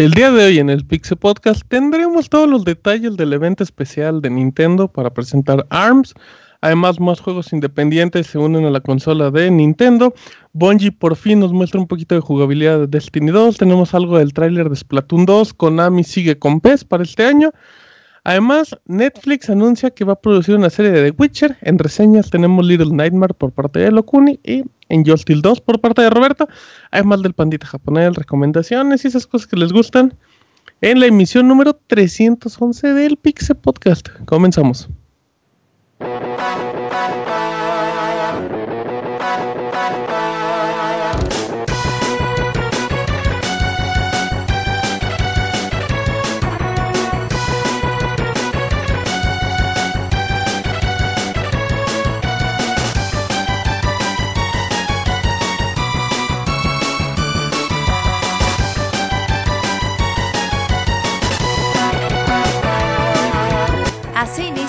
El día de hoy en el Pixel Podcast tendremos todos los detalles del evento especial de Nintendo para presentar ARMS. Además, más juegos independientes se unen a la consola de Nintendo. Bungie por fin nos muestra un poquito de jugabilidad de Destiny 2. Tenemos algo del tráiler de Splatoon 2. Konami sigue con PES para este año. Además, Netflix anuncia que va a producir una serie de The Witcher. En reseñas tenemos Little Nightmare por parte de Lokuni y en Steel 2 por parte de Roberto, además del pandita japonés, recomendaciones y esas cosas que les gustan en la emisión número 311 del Pixel Podcast. Comenzamos.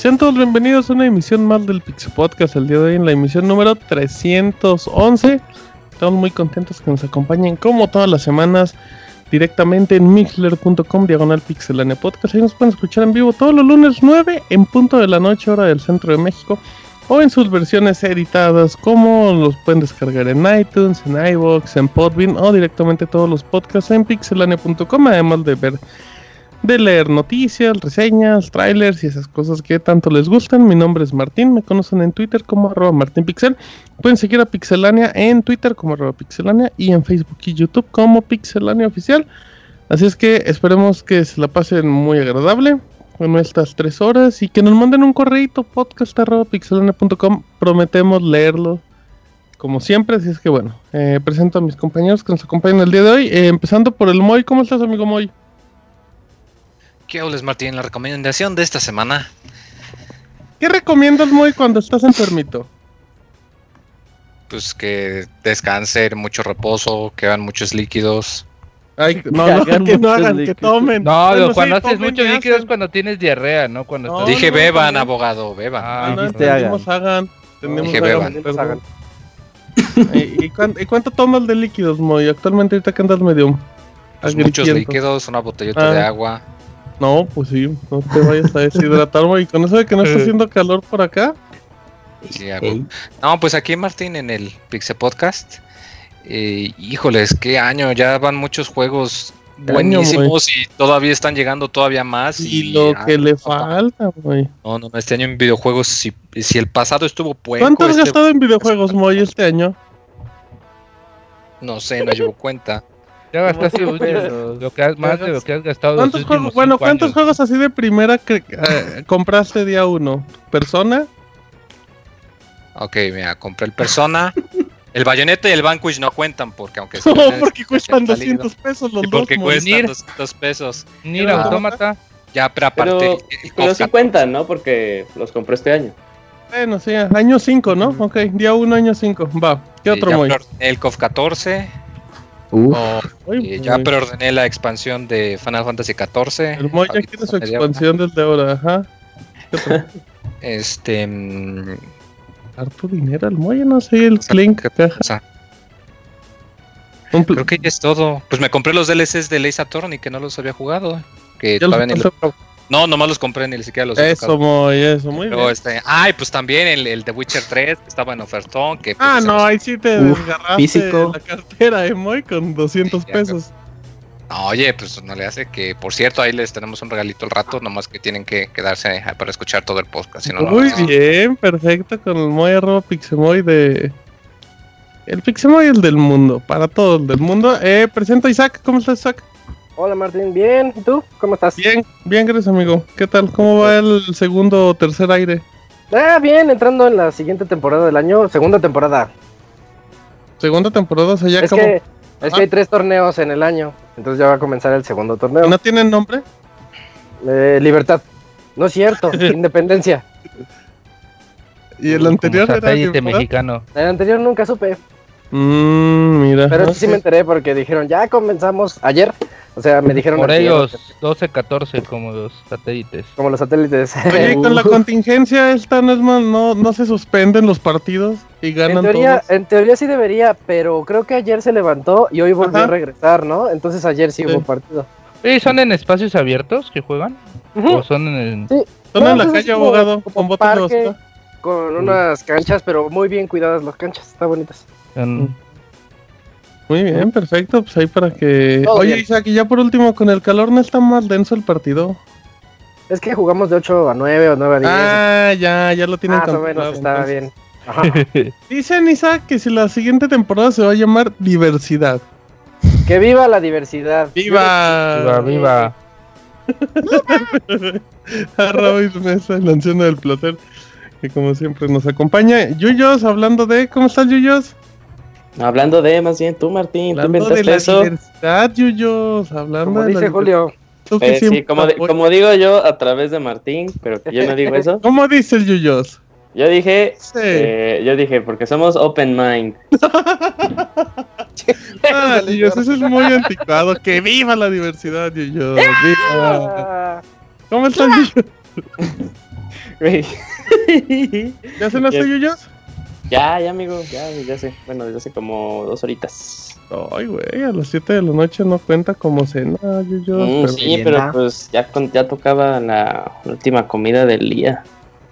Sean todos bienvenidos a una emisión más del Pixel Podcast el día de hoy en la emisión número 311. Estamos muy contentos que nos acompañen como todas las semanas directamente en mixler.com diagonal pixelania podcast. Ahí nos pueden escuchar en vivo todos los lunes 9 en punto de la noche hora del centro de México o en sus versiones editadas como los pueden descargar en iTunes, en iVoox, en Podbean o directamente todos los podcasts en pixelania.com además de ver de leer noticias, reseñas, trailers y esas cosas que tanto les gustan. Mi nombre es Martín, me conocen en Twitter como arroba martinpixel. Pueden seguir a Pixelania en Twitter como arroba pixelania y en Facebook y YouTube como Pixelania Oficial. Así es que esperemos que se la pasen muy agradable en estas tres horas y que nos manden un correito podcast arroba pixelania.com. Prometemos leerlo como siempre, así es que bueno, eh, presento a mis compañeros que nos acompañan el día de hoy, eh, empezando por el Moy. ¿Cómo estás, amigo Moy? ¿Qué hables, Martín? La recomendación de esta semana. ¿Qué recomiendas, muy cuando estás enfermito? Pues que descanse, mucho reposo, que hagan muchos líquidos. Ay, no, no, que no hagan, que tomen. No, cuando haces muchos líquidos es cuando tienes diarrea, ¿no? Cuando Dije beban, abogado, beban. Ah, no, hagan. hagan. Dije beban. ¿Y, cuánto, tomas de líquidos, Moy? Actualmente ahorita que andas medio... Pues muchos líquidos, una botellita de ah. agua. No, pues sí, no te vayas a deshidratar, güey. Con eso de que no está haciendo calor por acá. Sí, No, pues aquí Martín en el Pixel Podcast. Eh, híjoles, qué año, ya van muchos juegos buenísimos y todavía están llegando todavía más. Y, lo que le falta, güey. No, no, este año en videojuegos, si, si el pasado estuvo puerco. ¿Cuánto has este gastado en videojuegos, Moy, este año? No sé, no llevo cuenta. Ya gastaste lo que has, más de lo que has gastado. ¿Cuántos juegos, bueno, ¿cuántos juegos así de primera que eh, compraste día uno? ¿Persona? Ok, mira, compré el Persona. el Bayonetta y el Vanquish no cuentan porque aunque No, porque cuestan 200 pesos los y porque cuestan 200 pesos. Ni la autómata. Ya, pero aparte. Pero, sí cuentan, ¿no? Porque los compré este año. Bueno, sí, año 5, ¿no? Ok, día 1, año 5. Va, ¿qué otro muy? El COF 14, Oh, ya preordené la expansión de Final Fantasy XIV. El Moy ya quiere su expansión desde ahora, ajá. este. Mm, Harto dinero el Moy, no sé, el Clink. Creo que ya es todo. Pues me compré los DLCs de Lace Attorney que no los había jugado. Que todavía ni los... No, nomás los compré, ni siquiera los Eso, muy, eso, muy bien. Este, ay, pues también el, el de Witcher 3, que estaba en ofertón. Que, pues, ah, no, ahí sí te desgarraste físico. la cartera, eh, muy, con 200 pesos. No, oye, pues no le hace que, por cierto, ahí les tenemos un regalito al rato, nomás que tienen que quedarse para escuchar todo el podcast. Si no, Muy bien, perfecto, con el Moy arroba Pixemoy de... El Pixemoy el del mundo, para todo el del mundo. Eh, presento a Isaac, ¿cómo estás Isaac? Hola Martín, bien, ¿y tú? ¿Cómo estás? Bien, bien, gracias amigo. ¿Qué tal? ¿Cómo va el segundo o tercer aire? Ah, bien, entrando en la siguiente temporada del año, segunda temporada. Segunda temporada, o sea, ya es como... Que, es que hay tres torneos en el año, entonces ya va a comenzar el segundo torneo. ¿No tienen nombre? Eh, libertad. No es cierto, Independencia. ¿Y el anterior era mexicano? El anterior nunca supe. Mmm, mira. Pero sí me enteré porque dijeron, ya comenzamos ayer. O sea, me dijeron... Por ellos, 12-14 como los satélites. Como los satélites. Oye, con la contingencia esta no, es más, no, no se suspenden los partidos y ganan en teoría, todos. En teoría sí debería, pero creo que ayer se levantó y hoy volvió a regresar, ¿no? Entonces ayer sí, hubo partido. ¿Y son en espacios abiertos que juegan? ¿O son en Sí. Son en la pues calle, abogado, con botes de Con unas canchas, pero muy bien cuidadas las canchas, están bonitas. Muy bien, perfecto. Pues ahí para que. Oye, Isaac, y ya por último, con el calor no está más denso el partido. Es que jugamos de 8 a 9 o 9 a 10. Ah, ya, ya lo tienen Más o menos, está bien. Ajá. Dicen, Isaac, que si la siguiente temporada se va a llamar Diversidad. Que viva la diversidad. ¡Viva! ¡Viva, viva! a Robis Mesa, el anciano del placer, que como siempre nos acompaña. Yuyos, hablando de. ¿Cómo estás, Yuyos? Hablando de, más bien tú, Martín, hablando tú de la eso. Diversidad, Yuyos, hablando como de dice la Julio. Eh, sí, como, di como, digo yo a través de Martín, pero que yo no digo eso. ¿Cómo dice el Yuyos? Yo dije, sí. eh, yo dije, porque somos open mind. ah, Yuyos, eso es muy anticuado. Que viva la diversidad, Yuyos. ¡Viva! ¿Cómo están, Yuyos? ¿Ya cenaste, Yuyos? Ya, ya, amigo, ya, ya sé. Bueno, desde hace como dos horitas. Ay, güey, a las 7 de la noche no cuenta como cena, yo, mm, pero sí, pero pues ya, ya tocaba la última comida del día.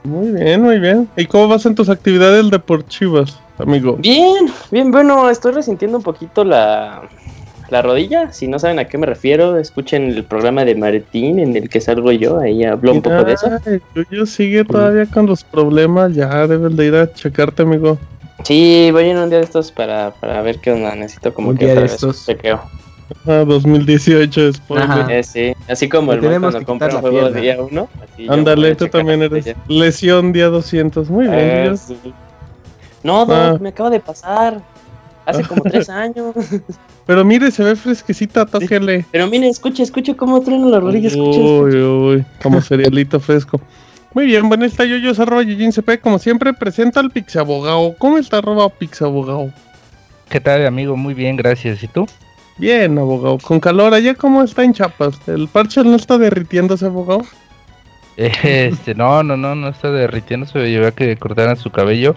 Muy bien, muy bien. ¿Y cómo vas en tus actividades deportivas, amigo? Bien, bien, bueno, estoy resintiendo un poquito la, la rodilla. Si no saben a qué me refiero, escuchen el programa de Martín en el que salgo yo. Ahí hablo un poco de eso. Yo sigue todavía con los problemas. Ya debes de ir a checarte, amigo. Sí, voy en un día de estos para, para ver qué onda. Necesito como un que día de estos. chequeo. Ah, 2018 después. Eh, sí, así como el cuando compra un juego de día 1. Ándale, tú también eres lesión día 200. Muy bien, eh, sí. No, no, ah. me acaba de pasar. Hace como tres años. Pero mire, se ve fresquecita, tóquele. Pero mire, escuche, escuche cómo truena la rodilla. Escuche, uy, uy, como cerealito fresco. Muy bien, bueno, está yo, yo arroba CP, como siempre, presenta al Pixabogao. ¿Cómo está arroba Pixabogao? ¿Qué tal, amigo? Muy bien, gracias. ¿Y tú? Bien, abogado. Con calor, ¿allá cómo está en Chiapas? ¿El parche no está derritiéndose, abogado? Este, no, no, no, no está derritiéndose. Llevé a que cortaran su cabello.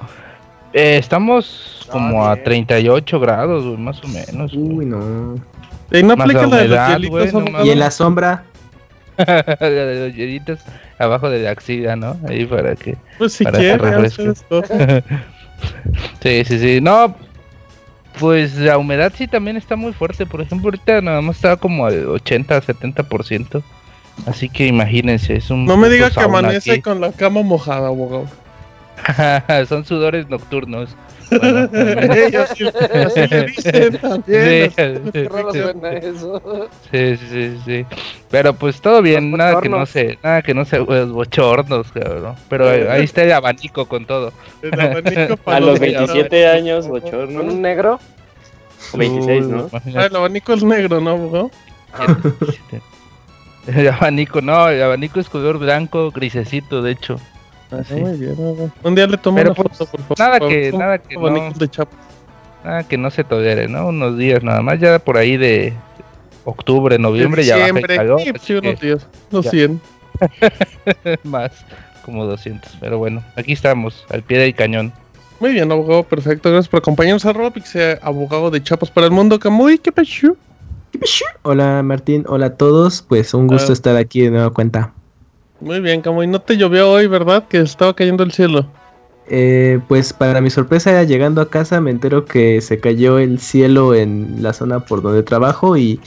Eh, estamos como a 38 grados, güey, más o menos. Uy, no. ¿Y no aplica la, humedad, de güey, no Y en la sombra. la de los hielitos abajo de la axila, ¿no? Ahí para que. Pues si para quieres, sí, sí, sí. No, pues la humedad sí también está muy fuerte. Por ejemplo, ahorita nada más estaba como al 80, 70%. Así que imagínense, es un. No me diga que amanece aquí. con la cama mojada, abogado. Son sudores nocturnos. Bueno, Ellos sí, así le dicen también. Sí, Qué raro suena eso. Sí, sí, sí. Pero pues todo bien, nada que no se, nada que no se los bochornos, cabrón. Pero ahí está el abanico con todo. El abanico A los 27 años, bochorno. ¿Con un negro? O 26, ¿no? Ah, el abanico es negro, ¿no, abogado? El abanico, no, el abanico es color blanco, grisecito, de hecho. Así. Muy bien, abogado. Un día le tomo Pero, una pues, foto, por favor. nada que- nada que no. de. Nada que no se tolere, ¿no? Unos días nada más, ya por ahí de octubre, noviembre ya baja el calor. sí, así sí, unos que días, unos ya. 100. más, como 200. Pero bueno, aquí estamos, al pie del cañón. Muy bien, abogado, perfecto. Gracias por acompañarnos a Robix, abogado de Chapas para el mundo. Camuy, ¿qué pasó? Hola Martín, hola a todos, pues un gusto Ah. estar aquí de nueva cuenta. Muy bien, Camuy. No te llovió hoy, ¿verdad? Que estaba cayendo el cielo. Eh, pues para mi sorpresa, llegando a casa me entero que se cayó el cielo en la zona por donde trabajo y,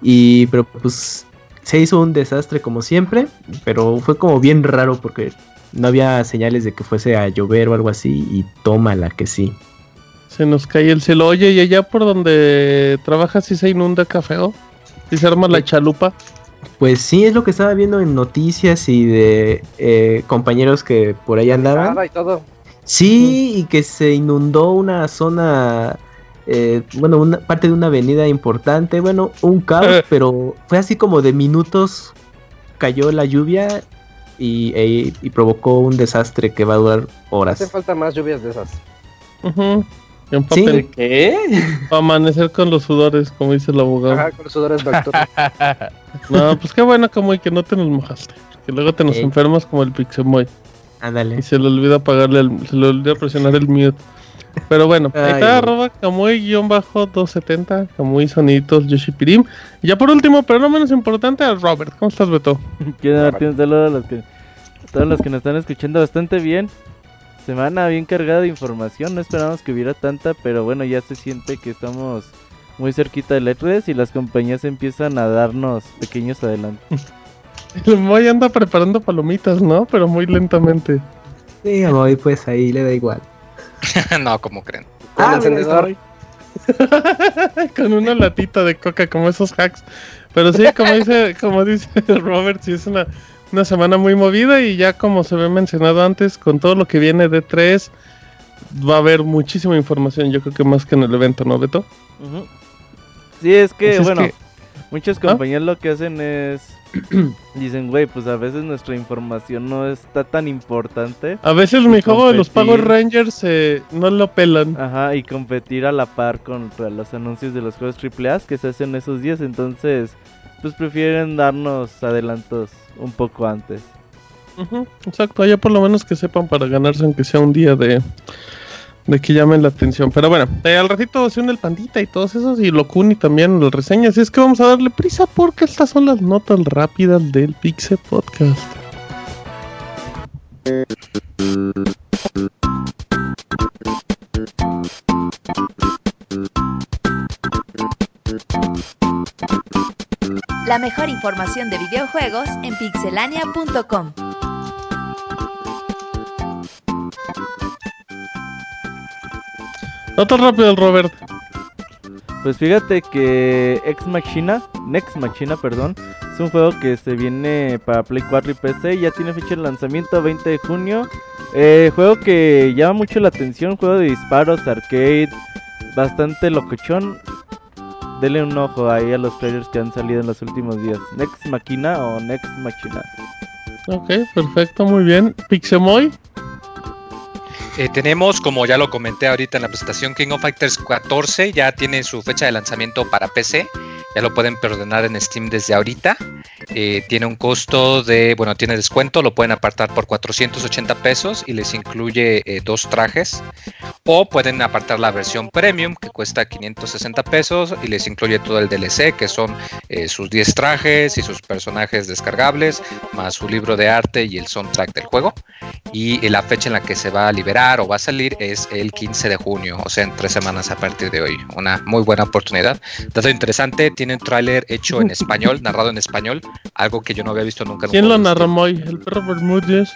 y pero pues se hizo un desastre como siempre, pero fue como bien raro porque no había señales de que fuese a llover o algo así y tómala que sí. Se nos cae el cielo. Oye, ¿y allá por donde trabajas si se inunda café? oh? ¿Y se arma la chalupa? Pues sí, es lo que estaba viendo en noticias y de eh, compañeros que por ahí andaban. y todo. Sí, y que se inundó una zona, eh, bueno, una parte de una avenida importante, bueno, un caos, pero fue así como de minutos cayó la lluvia y, e- y provocó un desastre que va a durar Hace horas. falta más lluvias de esas. Ujú. En Sí. papel. ¿Qué? Pa' amanecer con los sudores, como dice el abogado. Ajá, con los sudores nocturnos. No, pues qué bueno, como que no te nos mojaste. Que luego te nos enfermas como el Pixemoy. Ándale. Y se le olvida apagarle el, se le olvida presionar el mute. Pero bueno, ahí está, arroba Kamui-270, Kamui Sonitos, Yoshi Pirim. Y ya por último, pero no menos importante, a Robert. ¿Cómo estás, Beto? Quiero darte un saludo a los que, a todos los que nos están escuchando bastante bien. Semana bien cargada de información, no esperamos que hubiera tanta, pero bueno, ya se siente que estamos muy cerquita del E3 y las compañías empiezan a darnos pequeños adelantos. El Moy anda preparando palomitas, ¿no? Pero muy lentamente. Sí, hoy pues ahí le da igual. no, como creen. Con Ah, el. Con una latita de coca, como esos hacks. Pero sí, como dice, como dice Robert, sí es una, una semana muy movida y ya como se ve mencionado antes, con todo lo que viene de 3, va a haber muchísima información, yo creo que más que en el evento, ¿no, Beto? Ujú. Sí, es que, Así es bueno, que- muchas ¿Ah? compañías lo que hacen es... dicen, güey, pues a veces nuestra información no está tan importante. A veces mi juego de los. Power Rangers eh, no lo pelan. Ajá, y competir a la par contra los anuncios de los juegos AAA que se hacen esos días, entonces pues prefieren darnos adelantos un poco antes. Exacto, ya por lo menos que sepan para ganarse aunque sea un día de, de que llamen la atención. Pero bueno, eh, al ratito haciendo el pandita y todos esos y Locuni también las reseñas. Así es que vamos a darle prisa porque estas son las notas rápidas del Pixel Podcast. La mejor información de videojuegos en pixelania.com. Notas rápidas, Robert. Pues fíjate que Ex Machina, Next Machina, perdón, es un juego que se viene para Play 4 y PC y ya tiene fecha de lanzamiento 20 de junio. Eh, juego que llama mucho la atención, juego de disparos, arcade, bastante locochón. Denle un ojo ahí a los trailers que han salido en los últimos días. Next Machina o Next Machina. Ok, perfecto, muy bien. Pixemoy. Eh, tenemos, como ya lo comenté ahorita en la presentación, King of Fighters 14 ya tiene su fecha de lanzamiento para PC. Ya lo pueden perdonar en Steam desde ahorita. Eh, tiene un costo de, bueno, tiene descuento, lo pueden apartar por 480 pesos y les incluye eh, dos trajes. O pueden apartar la versión premium que cuesta 560 pesos y les incluye todo el DLC, que son sus 10 trajes y sus personajes descargables, más su libro de arte y el soundtrack del juego y la fecha en la que se va a liberar o va a salir es el 15 de junio, o sea, en tres semanas a partir de hoy. Una muy buena oportunidad. Dato interesante, tiene un tráiler hecho en español, narrado en español, algo que yo no había visto nunca. ¿Quién lo este- Moy? ¿El perro Bermúdez?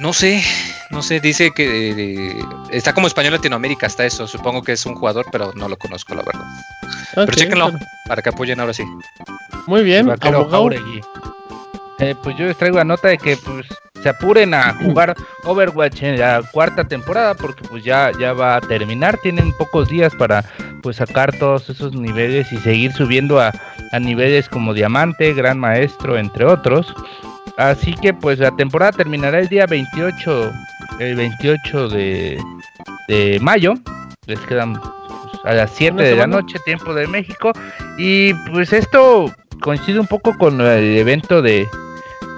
No sé, no sé, dice que eh, está como español Latinoamérica, hasta eso. Supongo que es un jugador, pero no lo conozco, la verdad. Ok, pero chéquenlo, pero- para que apoyen ahora sí. Muy bien, abogado. Eh, pues yo les traigo la nota de que pues se apuren a jugar Overwatch en la cuarta temporada porque pues ya, ya va a terminar, tienen pocos días para pues sacar todos esos niveles y seguir subiendo a, a niveles como diamante, gran maestro, entre otros. Así que pues la temporada terminará el día 28, el 28 de, de mayo. Les quedan pues, a las 7 Una de la noche, tiempo de México. Y pues esto coincide un poco con el evento de,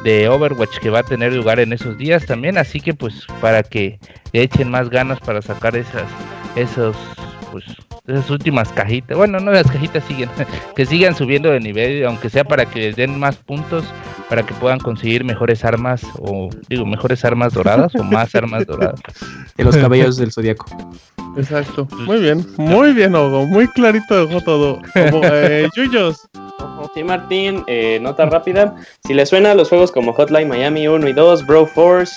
de Overwatch que va a tener lugar en esos días también. Así que pues para que le echen más ganas para sacar esas, esos, pues esas últimas cajitas. Bueno, no las cajitas siguen, que sigan subiendo de nivel, aunque sea para que les den más puntos, para que puedan conseguir mejores armas o digo mejores armas doradas o más armas doradas. De los cabellos del zodiaco. Exacto. Muy bien, muy bien, Ogo. Muy clarito dejó todo. Ogo, eh, Yuyos. Sí, Martín, eh, nota rápida. Si le suena los juegos como Hotline Miami 1 y 2, Bro Force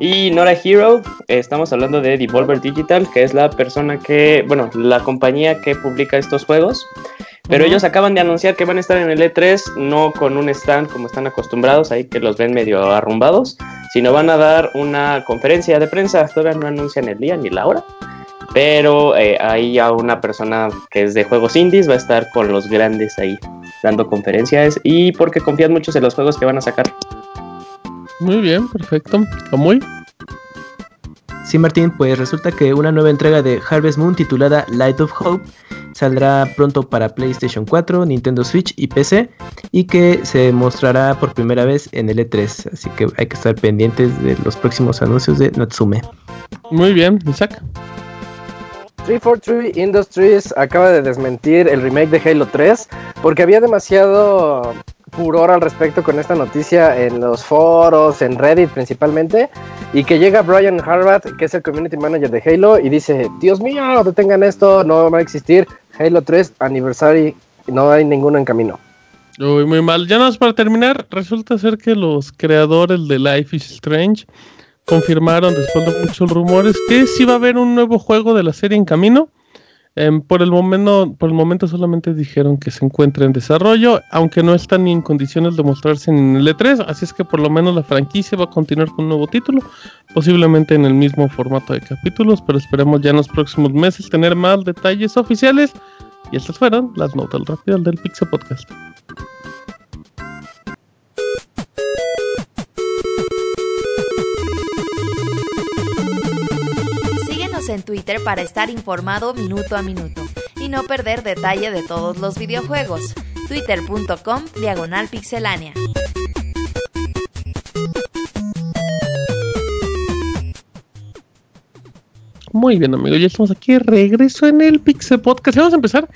y Not a Hero, eh, estamos hablando de Devolver Digital, que es la persona que, bueno, la compañía que publica estos juegos. Pero ellos acaban de anunciar que van a estar en el E3, no con un stand como están acostumbrados, ahí que los ven medio arrumbados, sino van a dar una conferencia de prensa. Todavía no anuncian el día ni la hora. Pero eh, ahí ya una persona que es de juegos indies va a estar con los grandes ahí dando conferencias y porque confían mucho en los juegos que van a sacar. Muy bien, perfecto. muy Sí, Martín, pues resulta que una nueva entrega de Harvest Moon titulada Light of Hope saldrá pronto para PlayStation 4, Nintendo Switch y PC y que se mostrará por primera vez en el E3, así que hay que estar pendientes de los próximos anuncios de Natsume. Muy bien, Isaac. 343 Industries acaba de desmentir el remake de Halo 3 porque había demasiado furor al respecto con esta noticia en los foros, en Reddit principalmente, y que llega Brian Harbat, que es el community manager de Halo, y dice, Dios mío, detengan esto, no va a existir Halo 3 Anniversary, no hay ninguno en camino. Uy, muy mal. Ya nada más para terminar, resulta ser que los creadores de Life is Strange confirmaron después de muchos rumores que sí va a haber un nuevo juego de la serie en camino Em, por, el momento, por el momento solamente dijeron que se encuentra en desarrollo, aunque no están ni en condiciones de mostrarse en el E3, así es que por lo menos la franquicia va a continuar con un nuevo título, posiblemente en el mismo formato de capítulos, pero esperemos ya en los próximos meses tener más detalles oficiales. Y estas fueron las notas rápidas del Pixel Podcast. En Twitter para estar informado minuto a minuto y no perder detalle de todos los videojuegos. Twitter.com Diagonal Pixelánea. Muy bien, amigos, ya estamos aquí. Regreso en el Pixel Podcast. Vamos a empezar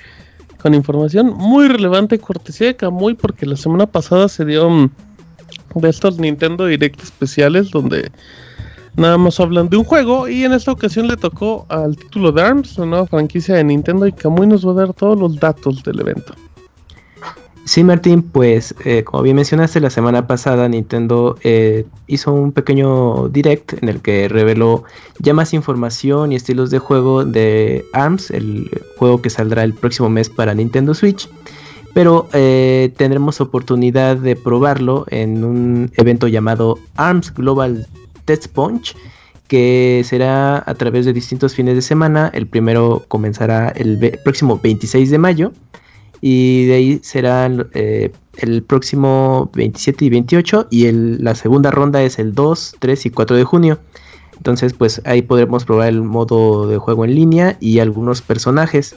con información muy relevante, cortesía de Camuy, porque la semana pasada se dio mm, de estos Nintendo Direct especiales donde nada más hablan de un juego y en esta ocasión le tocó al título de ARMS, la nueva franquicia de Nintendo y Kamui nos va a dar todos los datos del evento. Sí, Martín, pues eh, como bien mencionaste, la semana pasada Nintendo eh, hizo un pequeño direct en el que reveló ya más información y estilos de juego de ARMS, el juego que saldrá el próximo mes para Nintendo Switch. Pero eh, tendremos oportunidad de probarlo en un evento llamado ARMS Global Test Punch, que será a través de distintos fines de semana. El primero comenzará el próximo 26 de mayo y de ahí será eh, el próximo 27 y 28 y la segunda ronda es el 2, 3 y 4 de junio. Entonces pues ahí podremos probar el modo de juego en línea y algunos personajes.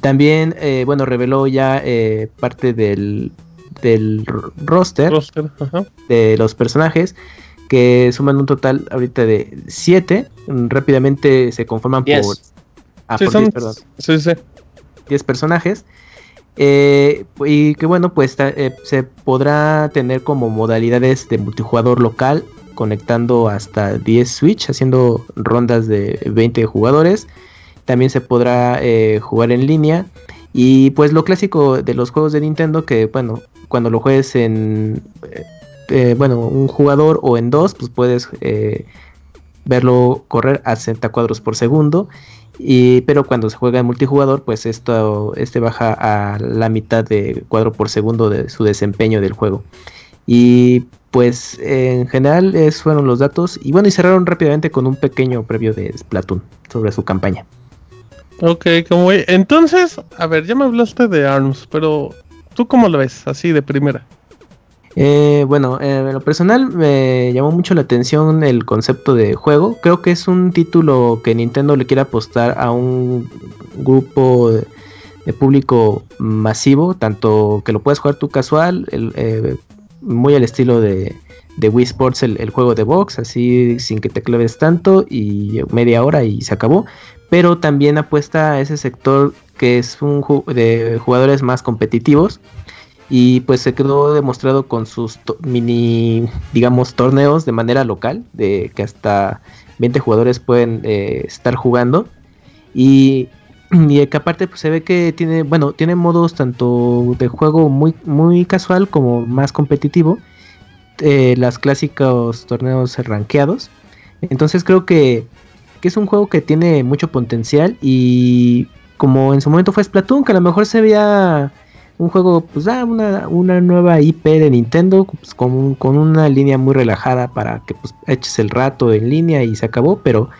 También, eh, bueno, reveló ya eh, parte del, del roster, de los personajes que suman un total ahorita de 7. Rápidamente se conforman por, ah, 10, personajes. Eh, y que bueno, pues eh, se podrá tener como modalidades de multijugador local, conectando hasta 10 Switch, haciendo rondas de 20 jugadores. También se podrá eh, jugar en línea. Y pues lo clásico de los juegos de Nintendo, que bueno, cuando lo juegues en eh, bueno, un jugador o en dos, pues puedes eh, verlo correr a 60 cuadros por segundo. Y, pero cuando se juega en multijugador, pues esto este baja a la mitad de cuadro por segundo de su desempeño del juego. Y pues en general esos fueron los datos. Y bueno, y cerraron rápidamente con un pequeño previo de Splatoon sobre su campaña. Ok, como entonces, a ver, ya me hablaste de ARMS, pero ¿tú cómo lo ves? Así de primera. Eh, bueno, eh, en lo personal me llamó mucho la atención el concepto de juego. Creo que es un título que Nintendo le quiere apostar a un grupo de, público masivo, tanto que lo puedes jugar tú casual, eh, muy al estilo de, Wii Sports, el, juego de box, así sin que te claves tanto y media hora y se acabó. Pero también apuesta a ese sector que es un de jugadores más competitivos y pues se quedó demostrado con sus mini, digamos, torneos de manera local, de que hasta 20 jugadores pueden eh, estar jugando. Y, y, que aparte pues, se ve que tiene, bueno, tiene modos tanto de juego muy, muy casual como más competitivo. Eh, las clásicos torneos rankeados. Entonces creo que, que es un juego que tiene mucho potencial y como en su momento fue Splatoon, que a lo mejor se veía un juego, pues da una, una nueva IP de Nintendo pues, con, con, una línea muy relajada para que pues, eches el rato en línea y se acabó, pero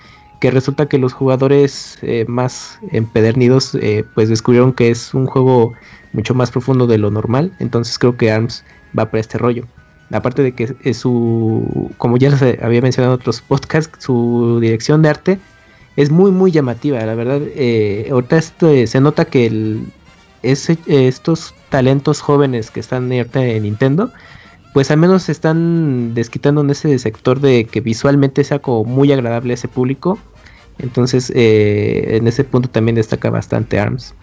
que resulta que los jugadores eh, más empedernidos eh, pues descubrieron que es un juego mucho más profundo de lo normal, entonces creo que ARMS va para este rollo. Aparte de que es su, como ya les había mencionado en otros podcasts, su dirección de arte es muy muy llamativa, la verdad. Eh, ahorita se nota que el, estos talentos jóvenes que están en Nintendo, pues al menos se están desquitando en ese sector de que visualmente sea como muy agradable a ese público. Entonces, eh, en ese punto también destaca bastante ARMS.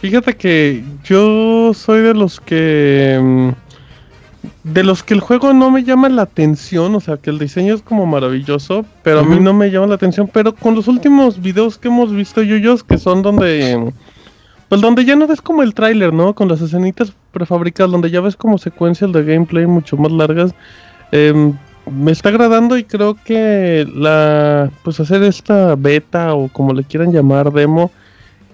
Fíjate que yo soy de los que... Mm, de los que el juego no me llama la atención, o sea, que el diseño es como maravilloso, pero a mí no me llama la atención, pero con los últimos videos que hemos visto Yuyos, que son donde pues donde ya no ves como el tráiler, ¿no? Con las escenitas prefabricadas, donde ya ves como secuencias de gameplay mucho más largas. Em, me está agradando y creo que la pues hacer esta beta o como le quieran llamar demo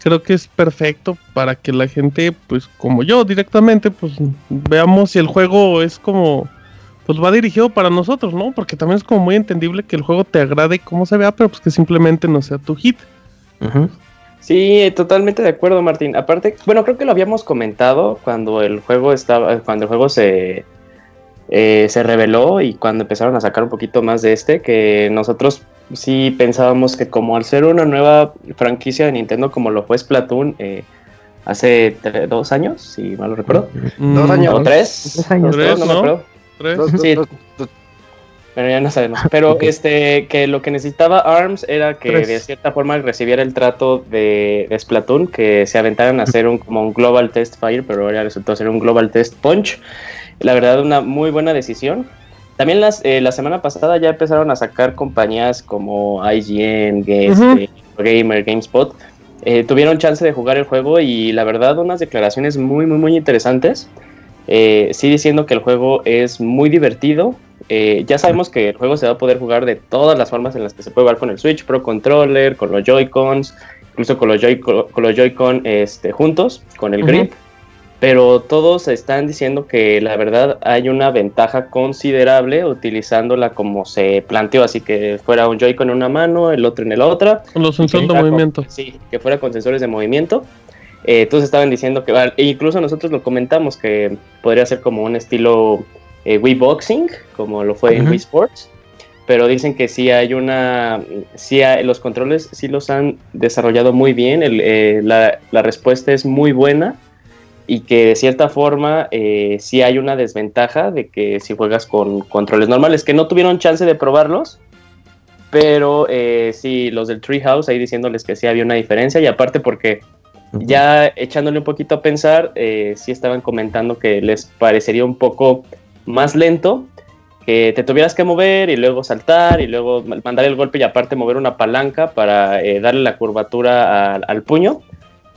creo que es perfecto para que la gente pues como yo directamente pues veamos si el juego es como pues va dirigido para nosotros, ¿no? Porque también es como muy entendible que el juego te agrade como se vea, pero pues que simplemente no sea tu hit. Ajá. Sí, totalmente de acuerdo, Martín. Aparte, bueno, creo que lo habíamos comentado cuando el juego estaba, cuando el juego se, eh, se reveló y cuando empezaron a sacar un poquito más de este, que nosotros sí pensábamos que como al ser una nueva franquicia de Nintendo como lo fue Splatoon eh, hace dos años, si mal lo recuerdo. Mm, dos años. O tres. Tres años. Tres, no, ¿no? me acuerdo. Tres. Sí, pero ya no sabemos. Pero este, que lo que necesitaba ARMS era que Tres. de cierta forma recibiera el trato de, de Splatoon, que se aventaran a hacer un como un Global Test Fire, pero ahora resultó ser un Global Test Punch. La verdad, una muy buena decisión. También las, eh, la semana pasada ya empezaron a sacar compañías como IGN, Ujú. este, Gamer, GameSpot. eh, tuvieron chance de jugar el juego y la verdad unas declaraciones muy, muy, muy interesantes. Eh, sí diciendo que el juego es muy divertido. Eh, ya sabemos que el juego se va a poder jugar de todas las formas en las que se puede jugar con el Switch Pro Controller, con los Joy-Cons, incluso con los Joy- con los Joy-Con este, juntos, con el grip. Pero todos están diciendo que la verdad hay una ventaja considerable utilizándola como se planteó, así que fuera un Joy-Con en una mano, el otro en la otra. Con los sensores de con- movimiento. sí, que fuera con sensores de movimiento. Eh, todos estaban diciendo que, e incluso nosotros lo comentamos, que podría ser como un estilo eh, Wii Boxing, como lo fue en. Wii Sports. Pero dicen que sí hay una. Sí hay- los controles sí los han desarrollado muy bien. el, eh, la, la respuesta es muy buena. Y que de cierta forma eh, sí hay una desventaja de que si juegas con controles normales, que no tuvieron chance de probarlos, pero eh, sí, los del Treehouse ahí diciéndoles que sí había una diferencia y aparte porque ya echándole un poquito a pensar, eh, sí estaban comentando que les parecería un poco más lento, que te tuvieras que mover y luego saltar y luego ma- mandar el golpe y aparte mover una palanca para eh, darle la curvatura al- al puño.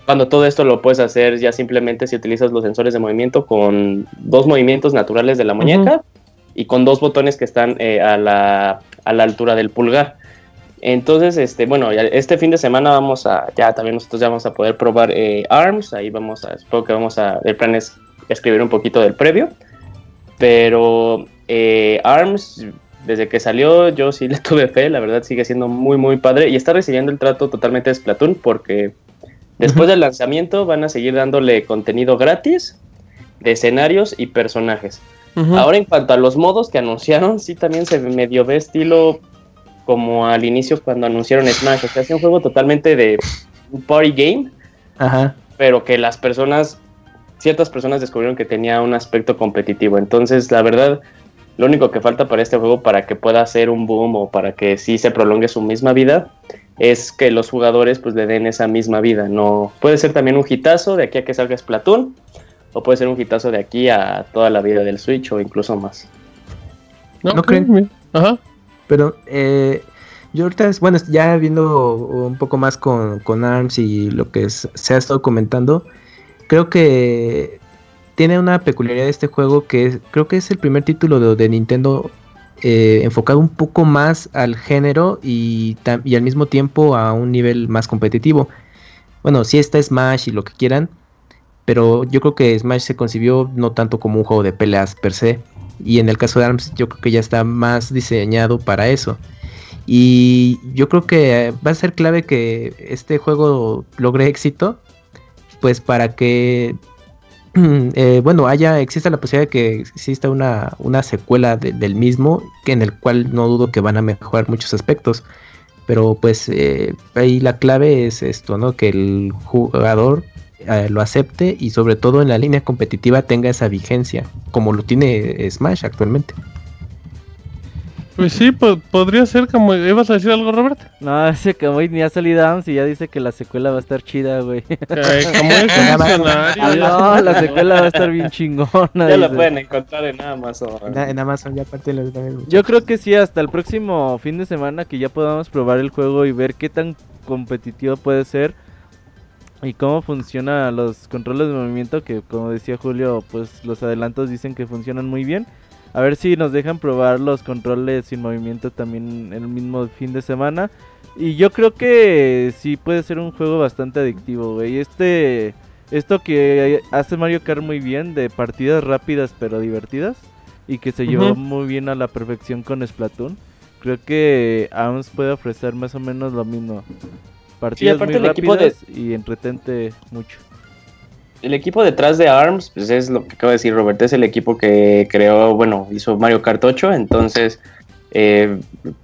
Cuando todo esto lo puedes hacer ya simplemente si utilizas los sensores de movimiento con dos movimientos naturales de la muñeca y con dos botones que están eh, a, la, a la altura del pulgar. Entonces, este, bueno, este fin de semana vamos a, ya también nosotros ya vamos a poder probar eh, ARMS, ahí vamos a, supongo que vamos a, el plan es escribir un poquito del previo, pero eh, ARMS, desde que salió yo sí le tuve fe, la verdad sigue siendo muy muy padre y está recibiendo el trato totalmente de Splatoon porque después del lanzamiento van a seguir dándole contenido gratis de escenarios y personajes. Ahora en cuanto a los modos que anunciaron, sí también se medio ve estilo como al inicio cuando anunciaron Smash. O sea, es un juego totalmente de un party game, Ajá. pero que las personas, ciertas personas descubrieron que tenía un aspecto competitivo. Entonces, la verdad, lo único que falta para este juego para que pueda ser un boom o para que sí se prolongue su misma vida es que los jugadores pues le den esa misma vida. No puede ser también un hitazo de aquí a que salga Splatoon o puede ser un hitazo de aquí a toda la vida del Switch o incluso más. ¿No creen? Ajá. Pero eh, yo ahorita, es- bueno, ya viendo un poco más con, con ARMS y lo que es- se ha estado comentando, creo que tiene una peculiaridad este juego que es- creo que es el primer título de, de Nintendo eh, enfocado un poco más al género y, al mismo tiempo a un nivel más competitivo. Bueno, sí está Smash y lo que quieran, pero yo creo que Smash se concibió no tanto como un juego de peleas per se, y en el caso de ARMS yo creo que ya está más diseñado para eso. Y yo creo que va a ser clave que este juego logre éxito, pues para que, eh, bueno, haya, exista la posibilidad de que exista una, una secuela del mismo, que en el cual no dudo que van a mejorar muchos aspectos. Pero pues eh, ahí la clave es esto, ¿no? Que el jugador eh, lo acepte y sobre todo en la línea competitiva tenga esa vigencia, como lo tiene Smash actualmente. Pues sí, podría ser como. ¿Ibas a decir algo, Robert? No, ese Kamui ni ha salido Arms y ya dice que la secuela va a estar chida, güey. No, la secuela va a estar bien chingona. Ya la pueden encontrar en Amazon. En, Amazon, ya aparte los Yo creo que sí, hasta el próximo fin de semana que ya podamos probar el juego y ver qué tan competitivo puede ser y cómo funcionan los controles de movimiento. Que, como decía Julio, pues los adelantos dicen que funcionan muy bien. A ver si nos dejan probar los controles sin movimiento también el mismo fin de semana. Y yo creo que sí puede ser un juego bastante adictivo, güey. Este, esto que hace Mario Kart muy bien, de partidas rápidas pero divertidas. Y que se llevó muy bien a la perfección con Splatoon. Creo que ARMS puede ofrecer más o menos lo mismo. Partidas muy rápidas y entretente mucho el equipo detrás de ARMS, pues es lo que acaba de decir Robert, es el equipo que creó, bueno, hizo Mario Kart 8, entonces eh,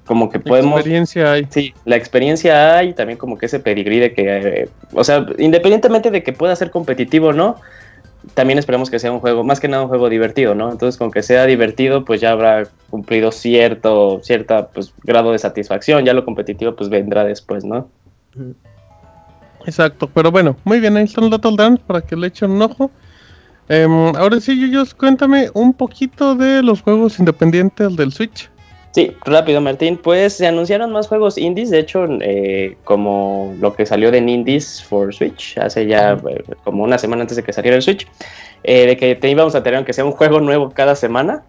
como que podemos... La experiencia hay. Sí, la experiencia hay, también como que ese pedigrí de que, eh, o sea, independientemente de que pueda ser competitivo o no, también esperemos que sea un juego, más que nada un juego divertido, ¿no? Entonces, con que sea divertido, pues ya habrá cumplido cierto, cierta, pues, grado de satisfacción, ya lo competitivo, pues vendrá después, ¿no? Exacto, pero bueno, muy bien, ahí están los datos de para que le echen un ojo. Em, ahora sí, Yuyos, cuéntame un poquito de los juegos independientes del Switch. Sí, rápido, Martín. Pues se anunciaron más juegos indies, de hecho, eh, como lo que salió de Indies for Switch, hace ya eh, como una semana antes de que saliera el Switch, eh, de que te íbamos a tener aunque sea un juego nuevo cada semana,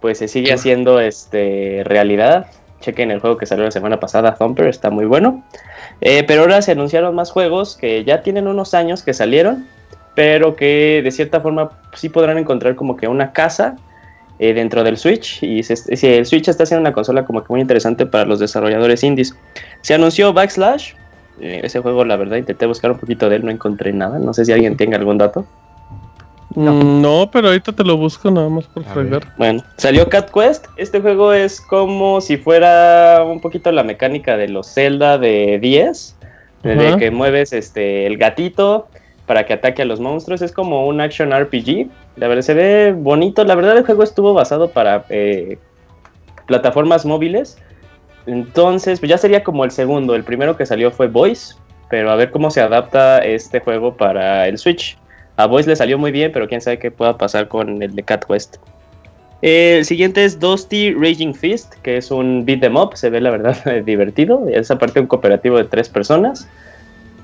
pues se sigue haciendo este realidad. Chequen el juego que salió la semana pasada, Thumper, está muy bueno. Eh, pero ahora se anunciaron más juegos que ya tienen unos años que salieron, pero que de cierta forma sí podrán encontrar como que una casa eh, dentro del Switch. Y si el Switch está haciendo una consola como que muy interesante para los desarrolladores indies. Se anunció Backslash. Eh, ese juego, la verdad, intenté buscar un poquito de él, no encontré nada. No sé si alguien tenga algún dato. No, pero ahorita te lo busco nada más por fregar. Bueno, salió Cat Quest. Este juego es como si fuera un poquito la mecánica de los Zelda de 10. De que mueves este el gatito para que ataque a los monstruos. Es como un action RPG. La verdad se ve bonito. La verdad el juego estuvo basado para eh, plataformas móviles. Entonces, pues ya sería como el segundo. El primero que salió fue Voice. Pero a ver cómo se adapta este juego para el Switch. A Voice le salió muy bien, pero quién sabe qué pueda pasar con el de Cat Quest. el siguiente es Dusty Raging Fist, que es un beat em up, se ve la verdad divertido. Es aparte un cooperativo de tres personas.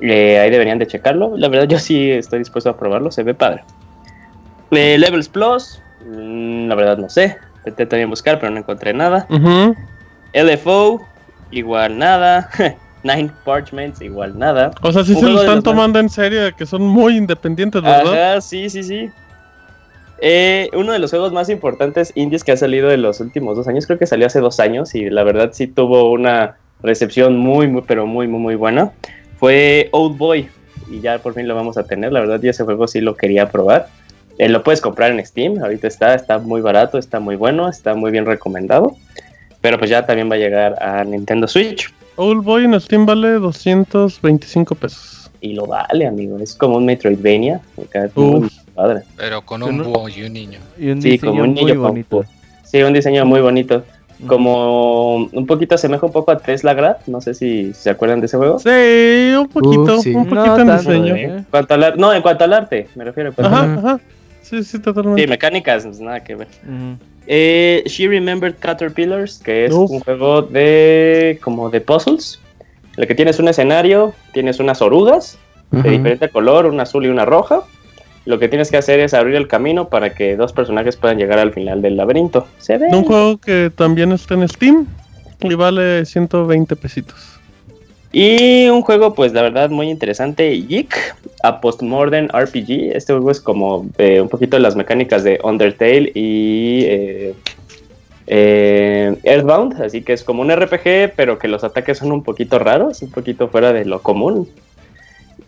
Eh, ahí deberían de checarlo. La verdad yo sí estoy dispuesto a probarlo, se ve padre. Eh, Levels Plus, mm, la verdad no sé. Intenté también buscar, pero no encontré nada. LFO, igual nada. Nine Parchments, igual nada. O sea, sí se lo están tomando en serio, que son muy independientes, ¿verdad? Ajá, sí, sí, sí. Eh, uno de los juegos más importantes indies que ha salido en los últimos dos años, creo que salió hace dos años y la verdad sí tuvo una recepción muy, muy, pero muy, muy, muy buena. Fue Old Boy y ya por fin lo vamos a tener. La verdad, yo ese juego sí lo quería probar. Eh, lo puedes comprar en Steam, ahorita está, está muy barato, está muy bueno, está muy bien recomendado. Pero pues ya también va a llegar a Nintendo Switch. Old Boy en Steam vale 225 pesos. Y lo vale, amigo. Es como un Metroidvania. padre. Pero con un búho y un niño. Y un sí, como un niño bonito. Sí, un diseño muy bonito. Como un poquito asemeja un poco a Tesla Grad. No sé si se acuerdan de ese juego. Sí, un poquito. Un poquito en diseño. ¿eh? no, en cuanto al arte, me refiero. ajá, ajá. Sí, sí, totalmente. Sí, mecánicas, pues, nada que ver. Eh, She Remembered Caterpillars, que es un juego de como de puzzles. En el que tienes un escenario, tienes unas orugas de diferente color, una azul y una roja. Lo que tienes que hacer es abrir el camino para que dos personajes puedan llegar al final del laberinto. ¿Se Un juego que también está en Steam y vale 120 pesitos. Y un juego, pues la verdad, muy interesante, Geek, a Postmodern RPG. Este juego es como eh, un poquito las mecánicas de Undertale y eh, eh, Earthbound, así que es como un RPG, pero que los ataques son un poquito raros, un poquito fuera de lo común.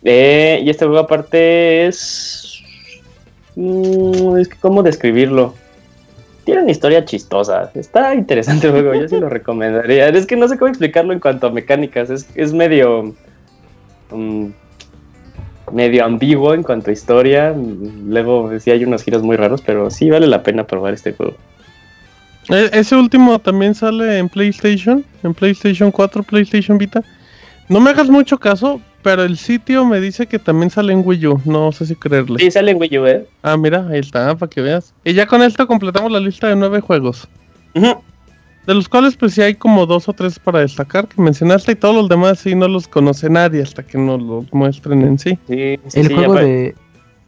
y este juego aparte es... Mm, es que, ¿cómo describirlo? Tiene una historia chistosa. Está interesante el juego, yo sí lo recomendaría. Es que no sé cómo explicarlo en cuanto a mecánicas. Es, medio. Um, medio ambiguo en cuanto a historia. Luego sí hay unos giros muy raros, pero sí vale la pena probar este juego. E, ese último también sale en PlayStation, en PlayStation 4, PlayStation Vita. No me hagas mucho caso, pero el sitio me dice que también sale en Wii U. No sé si creerle. Sí, sale en Wii U, ¿eh? Ah, mira, ahí está, para que veas. Y ya con esto completamos la lista de nueve juegos. De los cuales, pues sí hay como dos o tres para destacar que mencionaste y todos los demás sí no los conoce nadie hasta que nos los muestren en sí. sí, el juego de.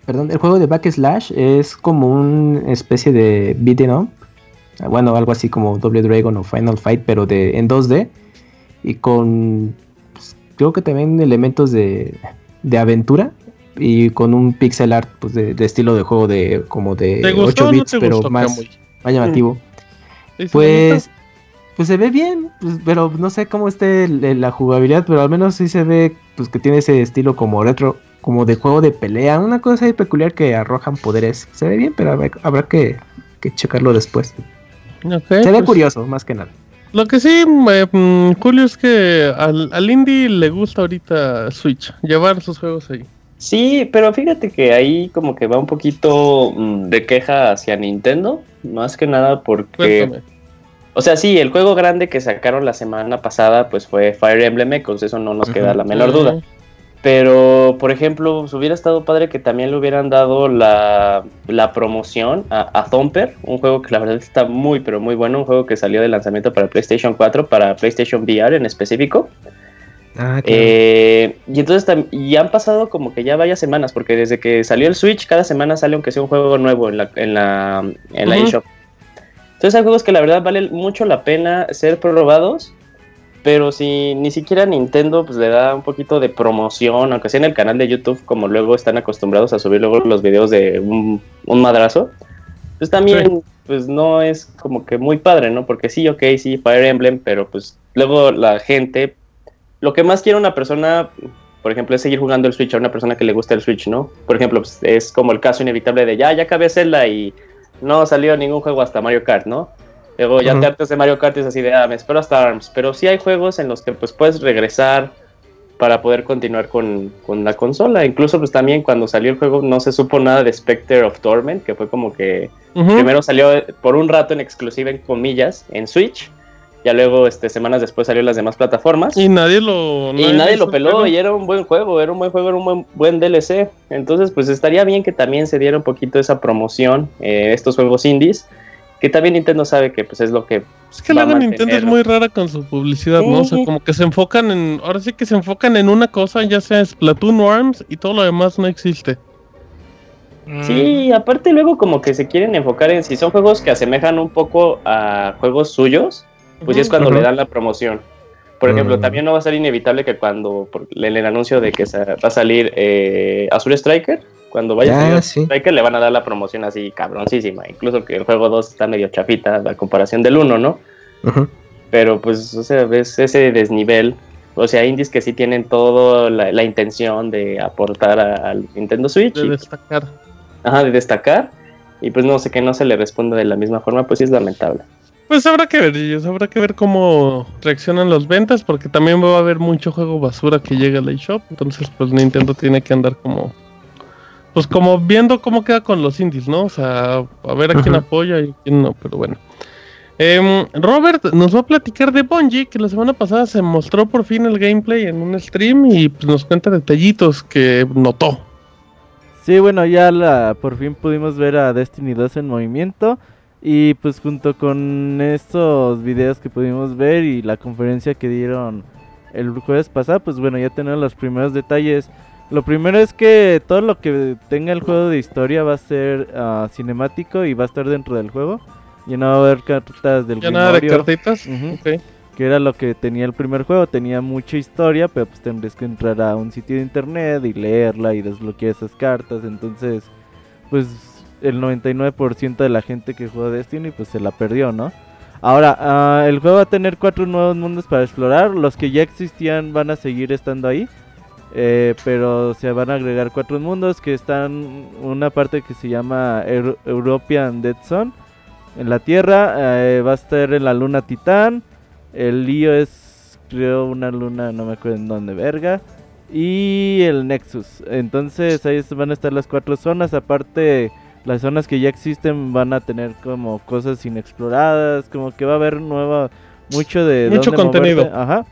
Perdón, el juego de Backslash es como una especie de beat'em up. Bueno, algo así como Double Dragon o Final Fight, pero de en 2D. Y con creo que también elementos de, aventura y con un pixel art pues, de, estilo de juego de como de 8 bits, pero más, llamativo. pues, pues se ve bien, pues, pero no sé cómo esté la jugabilidad, pero al menos sí se ve pues que tiene ese estilo como retro, como de juego de pelea, una cosa ahí peculiar que arrojan poderes. Se ve bien, pero habrá, que, checarlo después. se ve pues curioso, más que nada. Lo que sí, eh, mm, Julio, es que al, al indie le gusta ahorita Switch, llevar sus juegos ahí. Sí, pero fíjate que ahí como que va un poquito mm, de queja hacia Nintendo, más que nada porque... O sea, sí, el juego grande que sacaron la semana pasada pues fue Fire Emblem Echoes, eso no nos queda la menor duda. Pero, por ejemplo, pues, hubiera estado padre que también le hubieran dado la, promoción a, a, Thumper, un juego que la verdad está muy, pero muy bueno, un juego que salió de lanzamiento para PlayStation 4, para PlayStation VR en específico. Ah, eh, y entonces y han pasado como que ya varias semanas, porque desde que salió el Switch, cada semana sale aunque sea un juego nuevo en la, en la, en la eShop. Entonces hay juegos que la verdad vale mucho la pena ser probados pero si ni siquiera Nintendo pues le da un poquito de promoción, aunque sea en el canal de YouTube, como luego están acostumbrados a subir luego los videos de un, madrazo, pues también pues no es como que muy padre, ¿no? Porque sí, ok, sí, Fire Emblem, pero pues luego la gente, lo que más quiere una persona, por ejemplo, es seguir jugando el Switch a una persona que le gusta el Switch, ¿no? Por ejemplo, pues, es como el caso inevitable de ya, ya acabé Zelda y no salió ningún juego hasta Mario Kart, ¿no? Luego ya te hartas de Mario Kart es así de, ah, me espero hasta ARMS. Pero sí hay juegos en los que pues puedes regresar para poder continuar con, la consola. Incluso pues también cuando salió el juego no se supo nada de Spectre of Torment, que fue como que primero salió por un rato en exclusiva en comillas en Switch. Ya luego, este, semanas después salió en las demás plataformas. Y nadie lo... y nadie lo peló y era un buen juego, era un buen juego, era un buen, buen DLC. Entonces, pues estaría bien que también se diera un poquito esa promoción, eh, estos juegos indies que también Nintendo sabe que pues es lo que es que la de Nintendo es muy rara con su publicidad, ¿no? O sea, como que se enfocan en ahora sí que se enfocan en una cosa, ya sea Splatoon o ARMS y todo lo demás no existe. Mm. Sí, aparte luego como que se quieren enfocar en si son juegos que asemejan un poco a juegos suyos, pues ya es cuando le dan la promoción. Por ejemplo, mm. también no va a ser inevitable que cuando por el, anuncio de que va a salir eh, Azure Striker, cuando vaya a salir le van a dar la promoción así cabroncísima. Incluso que el juego 2 está medio chafita a comparación del 1, ¿no? Pero pues, o sea, ves ese desnivel. O sea, indies que sí tienen toda la, intención de aportar al Nintendo Switch. De destacar. Ajá, de destacar. Y pues no sé que no se le responda de la misma forma, pues sí es lamentable. Pues habrá que ver, ellos, habrá que ver cómo reaccionan las ventas, porque también va a haber mucho juego basura que llegue al eShop, entonces pues Nintendo tiene que andar como pues como viendo cómo queda con los indies, ¿no? O sea, a ver a quién apoya y quién no, pero bueno. Em, Robert nos va a platicar de Bungie, que la semana pasada se mostró por fin el gameplay en un stream y pues, nos cuenta detallitos que notó. Sí, bueno, ya la, por fin pudimos ver a Destiny 2 en movimiento. Y pues junto con estos videos que pudimos ver y la conferencia que dieron el jueves pasado, pues bueno, ya tenemos los primeros detalles lo primero es que todo lo que tenga el juego de historia va a ser uh, cinemático y va a estar dentro del juego. Y no va a haber cartas del ¿Ya nada de cartitas? Que que era lo que tenía el primer juego, tenía mucha historia, pero pues tendrías que entrar a un sitio de internet y leerla y desbloquear esas cartas, entonces pues el 99% de la gente que jugó Destiny pues se la perdió, ¿no? Ahora, ah, el juego va a tener cuatro nuevos mundos para explorar, los que ya existían van a seguir estando ahí. Eh, pero se van a agregar cuatro mundos que están una parte que se llama European Dead Zone en la Tierra eh, va a estar en la luna Titán el lío es creo una luna no me acuerdo en dónde verga y el Nexus. Entonces ahí van a estar las cuatro zonas aparte las zonas que ya existen van a tener como cosas inexploradas como que va a haber nueva mucho de mucho contenido. Ajá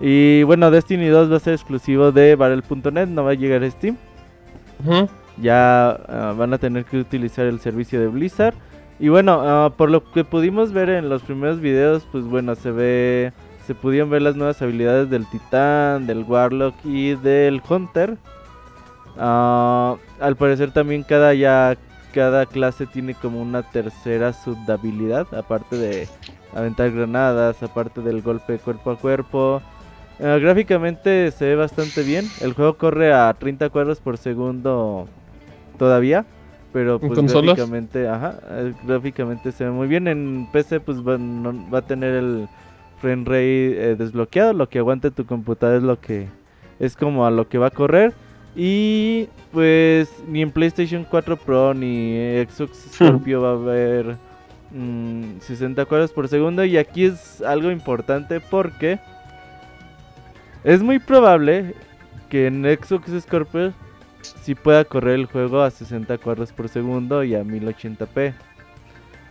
y bueno, Destiny 2 va a ser exclusivo de Battle.net, no va a llegar a Steam. Ya ah, van a tener que utilizar el servicio de Blizzard. Y bueno, ah, por lo que pudimos ver en los primeros videos, pues bueno, se ve, se pudieron ver las nuevas habilidades del Titán, del Warlock y del Hunter. Ah, al parecer también cada ya cada clase tiene como una tercera subhabilidad, aparte de aventar granadas, aparte del golpe cuerpo a cuerpo. Eh, gráficamente se ve bastante bien. El juego corre a 30 cuadros por segundo todavía. Pero pues gráficamente, ajá, eh, gráficamente se ve muy bien. En PC pues va, va a tener el frame rate eh, desbloqueado. Lo que aguante tu computadora es lo que es como a lo que va a correr. Y pues ni en PlayStation 4 Pro ni Xbox Scorpio va a haber 60 mm, cuadros por segundo. Y aquí es algo importante porque es muy probable que en Xbox Scorpio sí pueda correr el juego a 60 cuadros por segundo y a 1080p.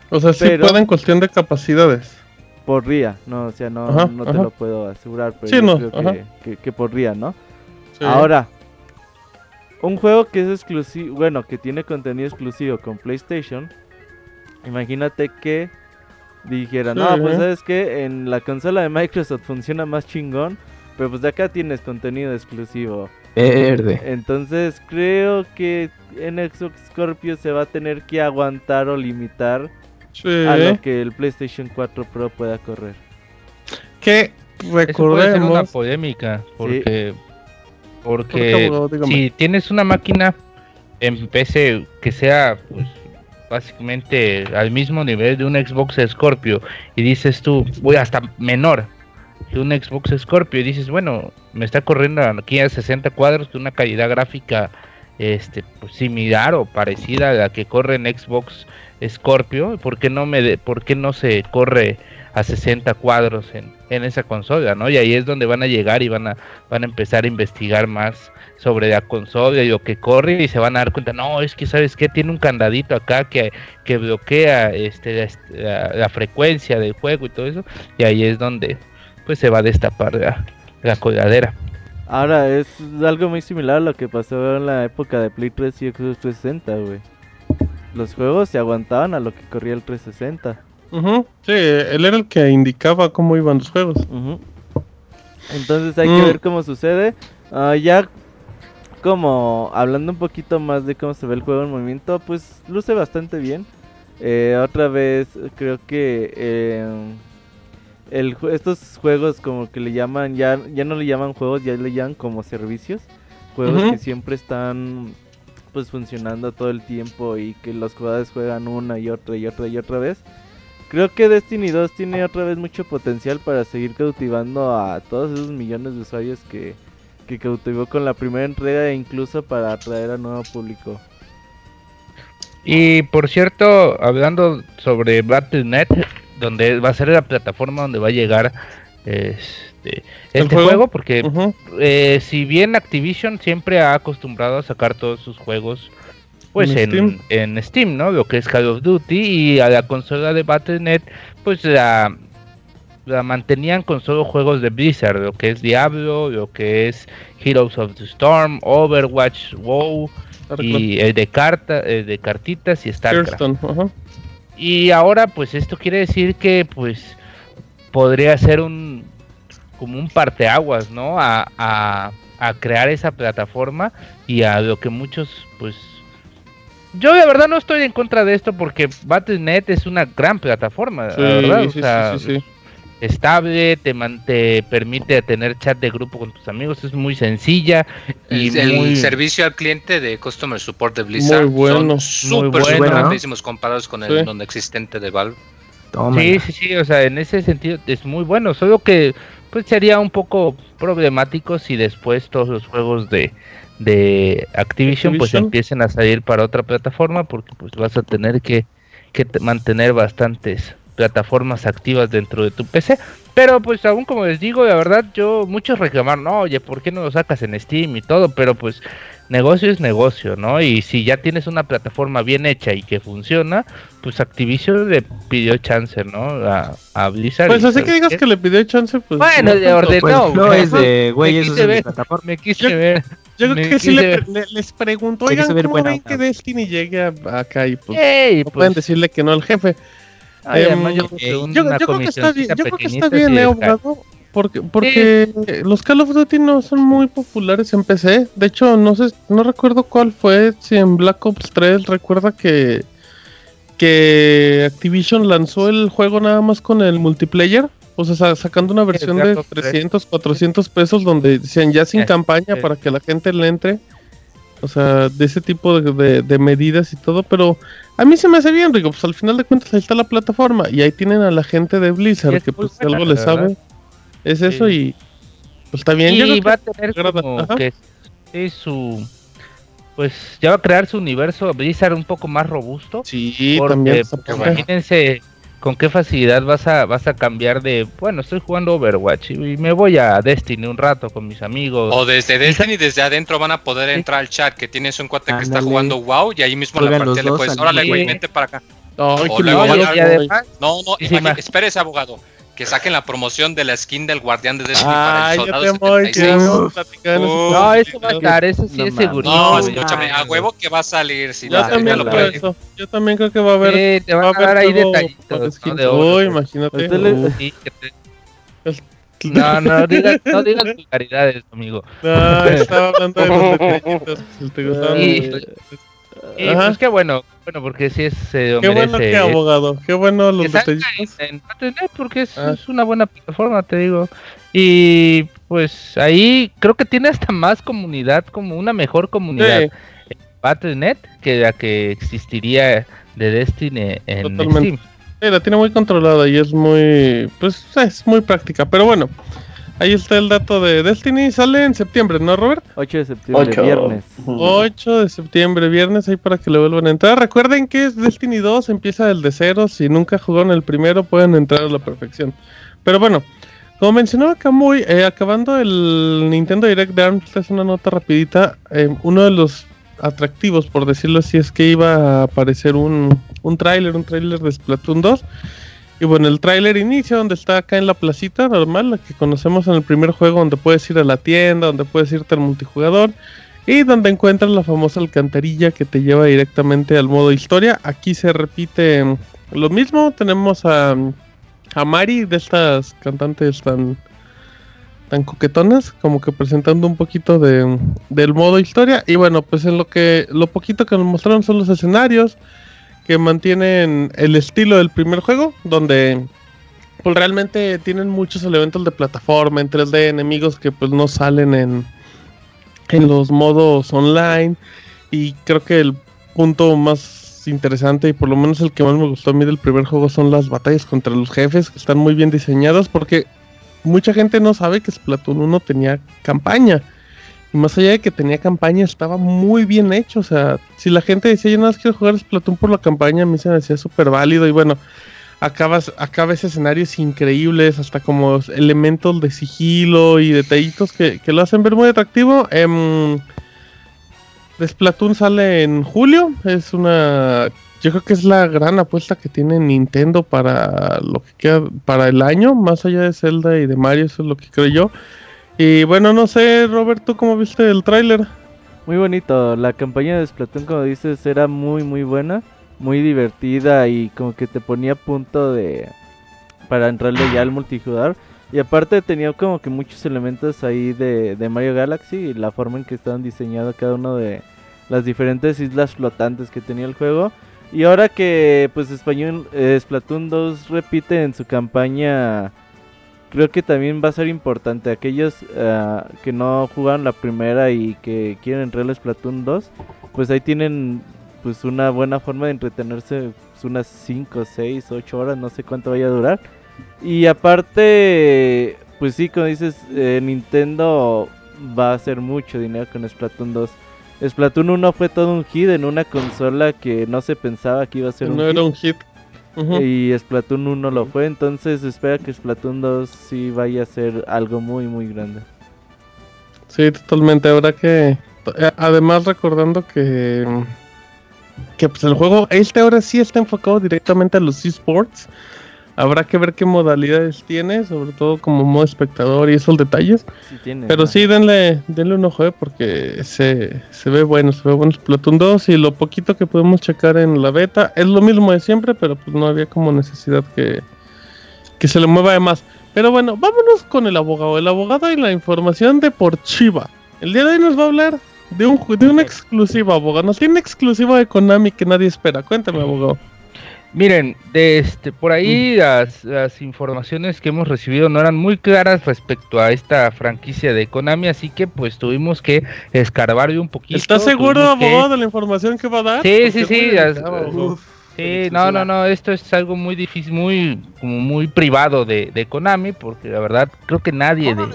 O sea, sí puede en cuestión de capacidades. Por día, no, o sea, no, no te lo puedo asegurar, pero yo creo que, que, por día, ¿no? Ahora, un juego que es exclusivo, bueno, que tiene contenido exclusivo con PlayStation, imagínate que dijera, no, pues sabes que en la consola de Microsoft funciona más chingón, pero pues de acá tienes contenido exclusivo. Verde. Entonces creo que en Xbox Scorpio se va a tener que aguantar o limitar a lo que el PlayStation 4 Pro pueda correr. Que recordemos una polémica porque porque si tienes una máquina en PC que sea pues básicamente al mismo nivel de un Xbox Scorpio y dices tú voy hasta menor un Xbox Scorpio y dices, bueno, me está corriendo aquí a 60 cuadros de una calidad gráfica este pues, similar o parecida a la que corre en Xbox Scorpio, ¿por qué no me de, no se corre a 60 cuadros en, en, esa consola, ¿no? Y ahí es donde van a llegar y van a van a empezar a investigar más sobre la consola y lo que corre y se van a dar cuenta, no, es que sabes que tiene un candadito acá que, que bloquea este la, frecuencia del juego y todo eso, y ahí es donde pues se va a destapar la, la coladera. Ahora, es algo muy similar a lo que pasó en la época de Play 3 y Xbox 360, güey. Los juegos se aguantaban a lo que corría el 360. Sí, él era el que indicaba cómo iban los juegos. Entonces hay que mm. ver cómo sucede. Ah, ya como hablando un poquito más de cómo se ve el juego en movimiento, pues luce bastante bien. Eh, otra vez creo que eh, estos juegos como que le llaman, ya, ya no le llaman juegos, ya le llaman como servicios. Juegos que siempre están pues funcionando todo el tiempo y que los jugadores juegan una y otra y otra y otra vez. Creo que Destiny 2 tiene otra vez mucho potencial para seguir cautivando a todos esos millones de usuarios que, que cautivó con la primera entrega e incluso para atraer a nuevo público. Y por cierto, hablando sobre Battle.net, donde va a ser la plataforma donde va a llegar este, este juego? porque eh, si bien Activision siempre ha acostumbrado a sacar todos sus juegos pues en, Steam? ¿no? Lo que es Call of Duty y a la consola de Battle.net pues la, la mantenían con solo juegos de Blizzard, lo que es Diablo, lo que es Heroes of the Storm, Overwatch, WoW y el de carta, el de cartitas y StarCraft. Y ahora pues esto quiere decir que pues podría ser un como un parteaguas, ¿no? A, a, a crear esa plataforma y a lo que muchos pues yo de verdad no estoy en contra de esto porque Battle.net es una gran plataforma, verdad. Estable, te, te permite tener chat de grupo con tus amigos, es muy sencilla. Y el, servicio al cliente de Customer Support de Blizzard muy bueno, son súper, súper comparados con el non existente de Valve. Sí, sí, sí, o sea, en ese sentido es muy bueno, solo que pues sería un poco problemático si después todos los juegos de, de Activision, pues empiecen a salir para otra plataforma porque pues vas a tener que, que mantener bastantes plataformas activas dentro de tu PC. Pero pues aún como les digo, la verdad yo muchos reclamaron, no, oye, ¿por qué no lo sacas en Steam y todo? Pero pues negocio es negocio, ¿no? Y si ya tienes una plataforma bien hecha y que funciona, pues Activision le pidió chance, ¿no? A, a Blizzard. Pues así que digas que le pidió chance, pues... Bueno, le ordenó. Pues, no, es de, güey, eso es ver, plataforma. Me quise ver. Yo creo que sí le, les pregunto, oigan, ¿cómo ven que Destiny llegue acá? Y pues, no pueden pues decirle que no al jefe. Em, yo, creo que está bien, yo creo que está bien, eh, abogado, porque, porque los Call of Duty no son muy populares en PC. De hecho, no sé, no recuerdo cuál fue, si en Black Ops 3 recuerda que que Activision lanzó el juego nada más con el multiplayer, o sea, sacando una versión de 300, 400 pesos donde decían ya sin campaña para que la gente le entre. O sea, de ese tipo de, medidas y todo, pero a mí se me hace bien, digo, pues al final de cuentas ahí está la plataforma y ahí tienen a la gente de Blizzard que pues algo le sabe. Es eso y pues está bien. Y va a tener como que es su pues ya va a crear su universo Blizzard un poco más robusto. Sí, también. imagínense con qué facilidad vas a, vas a cambiar de, bueno, estoy jugando Overwatch y, me voy a Destiny un rato con mis amigos. O desde Destiny, desde adentro van a poder entrar al chat que tienes un cuate que está jugando WoW y ahí mismo en la partida le puedes, órale, güey, vente para acá. No, no, no, espérese, abogado que saquen la promoción de la skin del guardián de Destiny para el soldado No, eso va a estar, eso sí es seguro. No, señor Chabre, a huevo que va a salir. Si yo, también lo creo eso. yo también creo que va a haber. Sí, te van a, dar ahí detallitos. Uy, imagínate. No, no digas, no digas vulgaridades, amigo. No, estaba hablando de los detallitos. Si te gustaban. Y pues qué bueno, bueno, porque si es. Eh, qué bueno que abogado, qué bueno los detalles. En, en porque es, ah. es, una buena plataforma, te digo. Y pues ahí creo que tiene hasta más comunidad, como una mejor comunidad. Sí. Battle.net que la que existiría de Destiny en Steam. Sí, la tiene muy controlada y es muy, pues es muy práctica, pero bueno. Ahí está el dato de Destiny. Sale en septiembre, ¿no, Robert? 8 de septiembre, viernes. 8 de septiembre, viernes, ahí para que le vuelvan a entrar. Recuerden que es Destiny 2, empieza el de cero. Si nunca jugaron el primero, pueden entrar a la perfección. Pero bueno, como mencionaba Kamui, eh, acabando el Nintendo Direct de ARMS, es una nota rapidita. Eh, uno de los atractivos, por decirlo así, es que iba a aparecer un, un tráiler, un tráiler de Splatoon 2 y bueno, el tráiler inicia donde está acá en la placita normal, la que conocemos en el primer juego, donde puedes ir a la tienda, donde puedes irte al multijugador y donde encuentras la famosa alcantarilla que te lleva directamente al modo historia. Aquí se repite lo mismo, tenemos a, a Mari de estas cantantes tan tan coquetonas, como que presentando un poquito de, del modo historia. Y bueno, pues en lo que lo poquito que nos mostraron son los escenarios que mantienen el estilo del primer juego, donde pues realmente tienen muchos elementos de plataforma en 3D, enemigos que pues no salen en, en los modos online. Y creo que el punto más interesante y por lo menos el que más me gustó a mí del primer juego son las batallas contra los jefes, que están muy bien diseñadas porque mucha gente no sabe que Splatoon 1 tenía campaña. Más allá de que tenía campaña, estaba muy bien hecho. O sea, si la gente decía, yo nada más quiero jugar Splatoon por la campaña, a mí se me decía súper válido. Y bueno, acabas, acabas escenarios increíbles, hasta como elementos de sigilo y detallitos que, que lo hacen ver muy atractivo. Eh, Splatoon sale en julio. Es una. Yo creo que es la gran apuesta que tiene Nintendo para lo que queda para el año, más allá de Zelda y de Mario, eso es lo que creo yo. Y bueno, no sé, Roberto, ¿cómo viste el tráiler? Muy bonito, la campaña de Splatoon, como dices, era muy, muy buena, muy divertida y como que te ponía a punto de... para entrarle ya al multijugador. Y aparte tenía como que muchos elementos ahí de, de Mario Galaxy y la forma en que estaban diseñados cada uno de las diferentes islas flotantes que tenía el juego. Y ahora que pues español, eh, Splatoon 2 repite en su campaña creo que también va a ser importante. Aquellos ah, que no jugaron la primera y que quieren entrar a Splatoon 2, pues ahí tienen pues una buena forma de entretenerse pues, unas 5, 6, 8 horas, no sé cuánto vaya a durar. Y aparte, pues sí, como dices, eh, Nintendo va a hacer mucho dinero con Splatoon 2. Splatoon 1 fue todo un hit en una consola que no se pensaba que iba a ser no un era hit. un hit. Y Splatoon 1 lo fue, entonces espera que Splatoon 2 sí vaya a ser algo muy muy grande. Sí, totalmente. Ahora que. eh, Además, recordando que. Que pues el juego. Este ahora sí está enfocado directamente a los esports. Habrá que ver qué modalidades tiene, sobre todo como modo espectador y esos detalles. Sí tiene, Pero ¿no? sí, denle, denle un ojo, eh, porque se, se ve bueno, se ve bueno Splatoon 2 y lo poquito que podemos checar en la beta es lo mismo de siempre, pero pues no había como necesidad que, que se le mueva de más. Pero bueno, vámonos con el abogado. El abogado y la información deportiva. El día de hoy nos va a hablar de, un, de una exclusiva, abogado. Nos tiene exclusiva de Konami que nadie espera. Cuéntame, abogado. Miren, de este, por ahí las, las informaciones que hemos recibido no eran muy claras respecto a esta franquicia de Konami, así que pues tuvimos que escarbar un poquito. ¿Estás seguro, tuvimos que- abogado, de la información que va a dar? Sí, Porque sí, sí, las- abogado. Sí, no, no, no, esto es algo muy difícil, muy, como muy privado de, de Konami, porque la verdad creo que nadie de,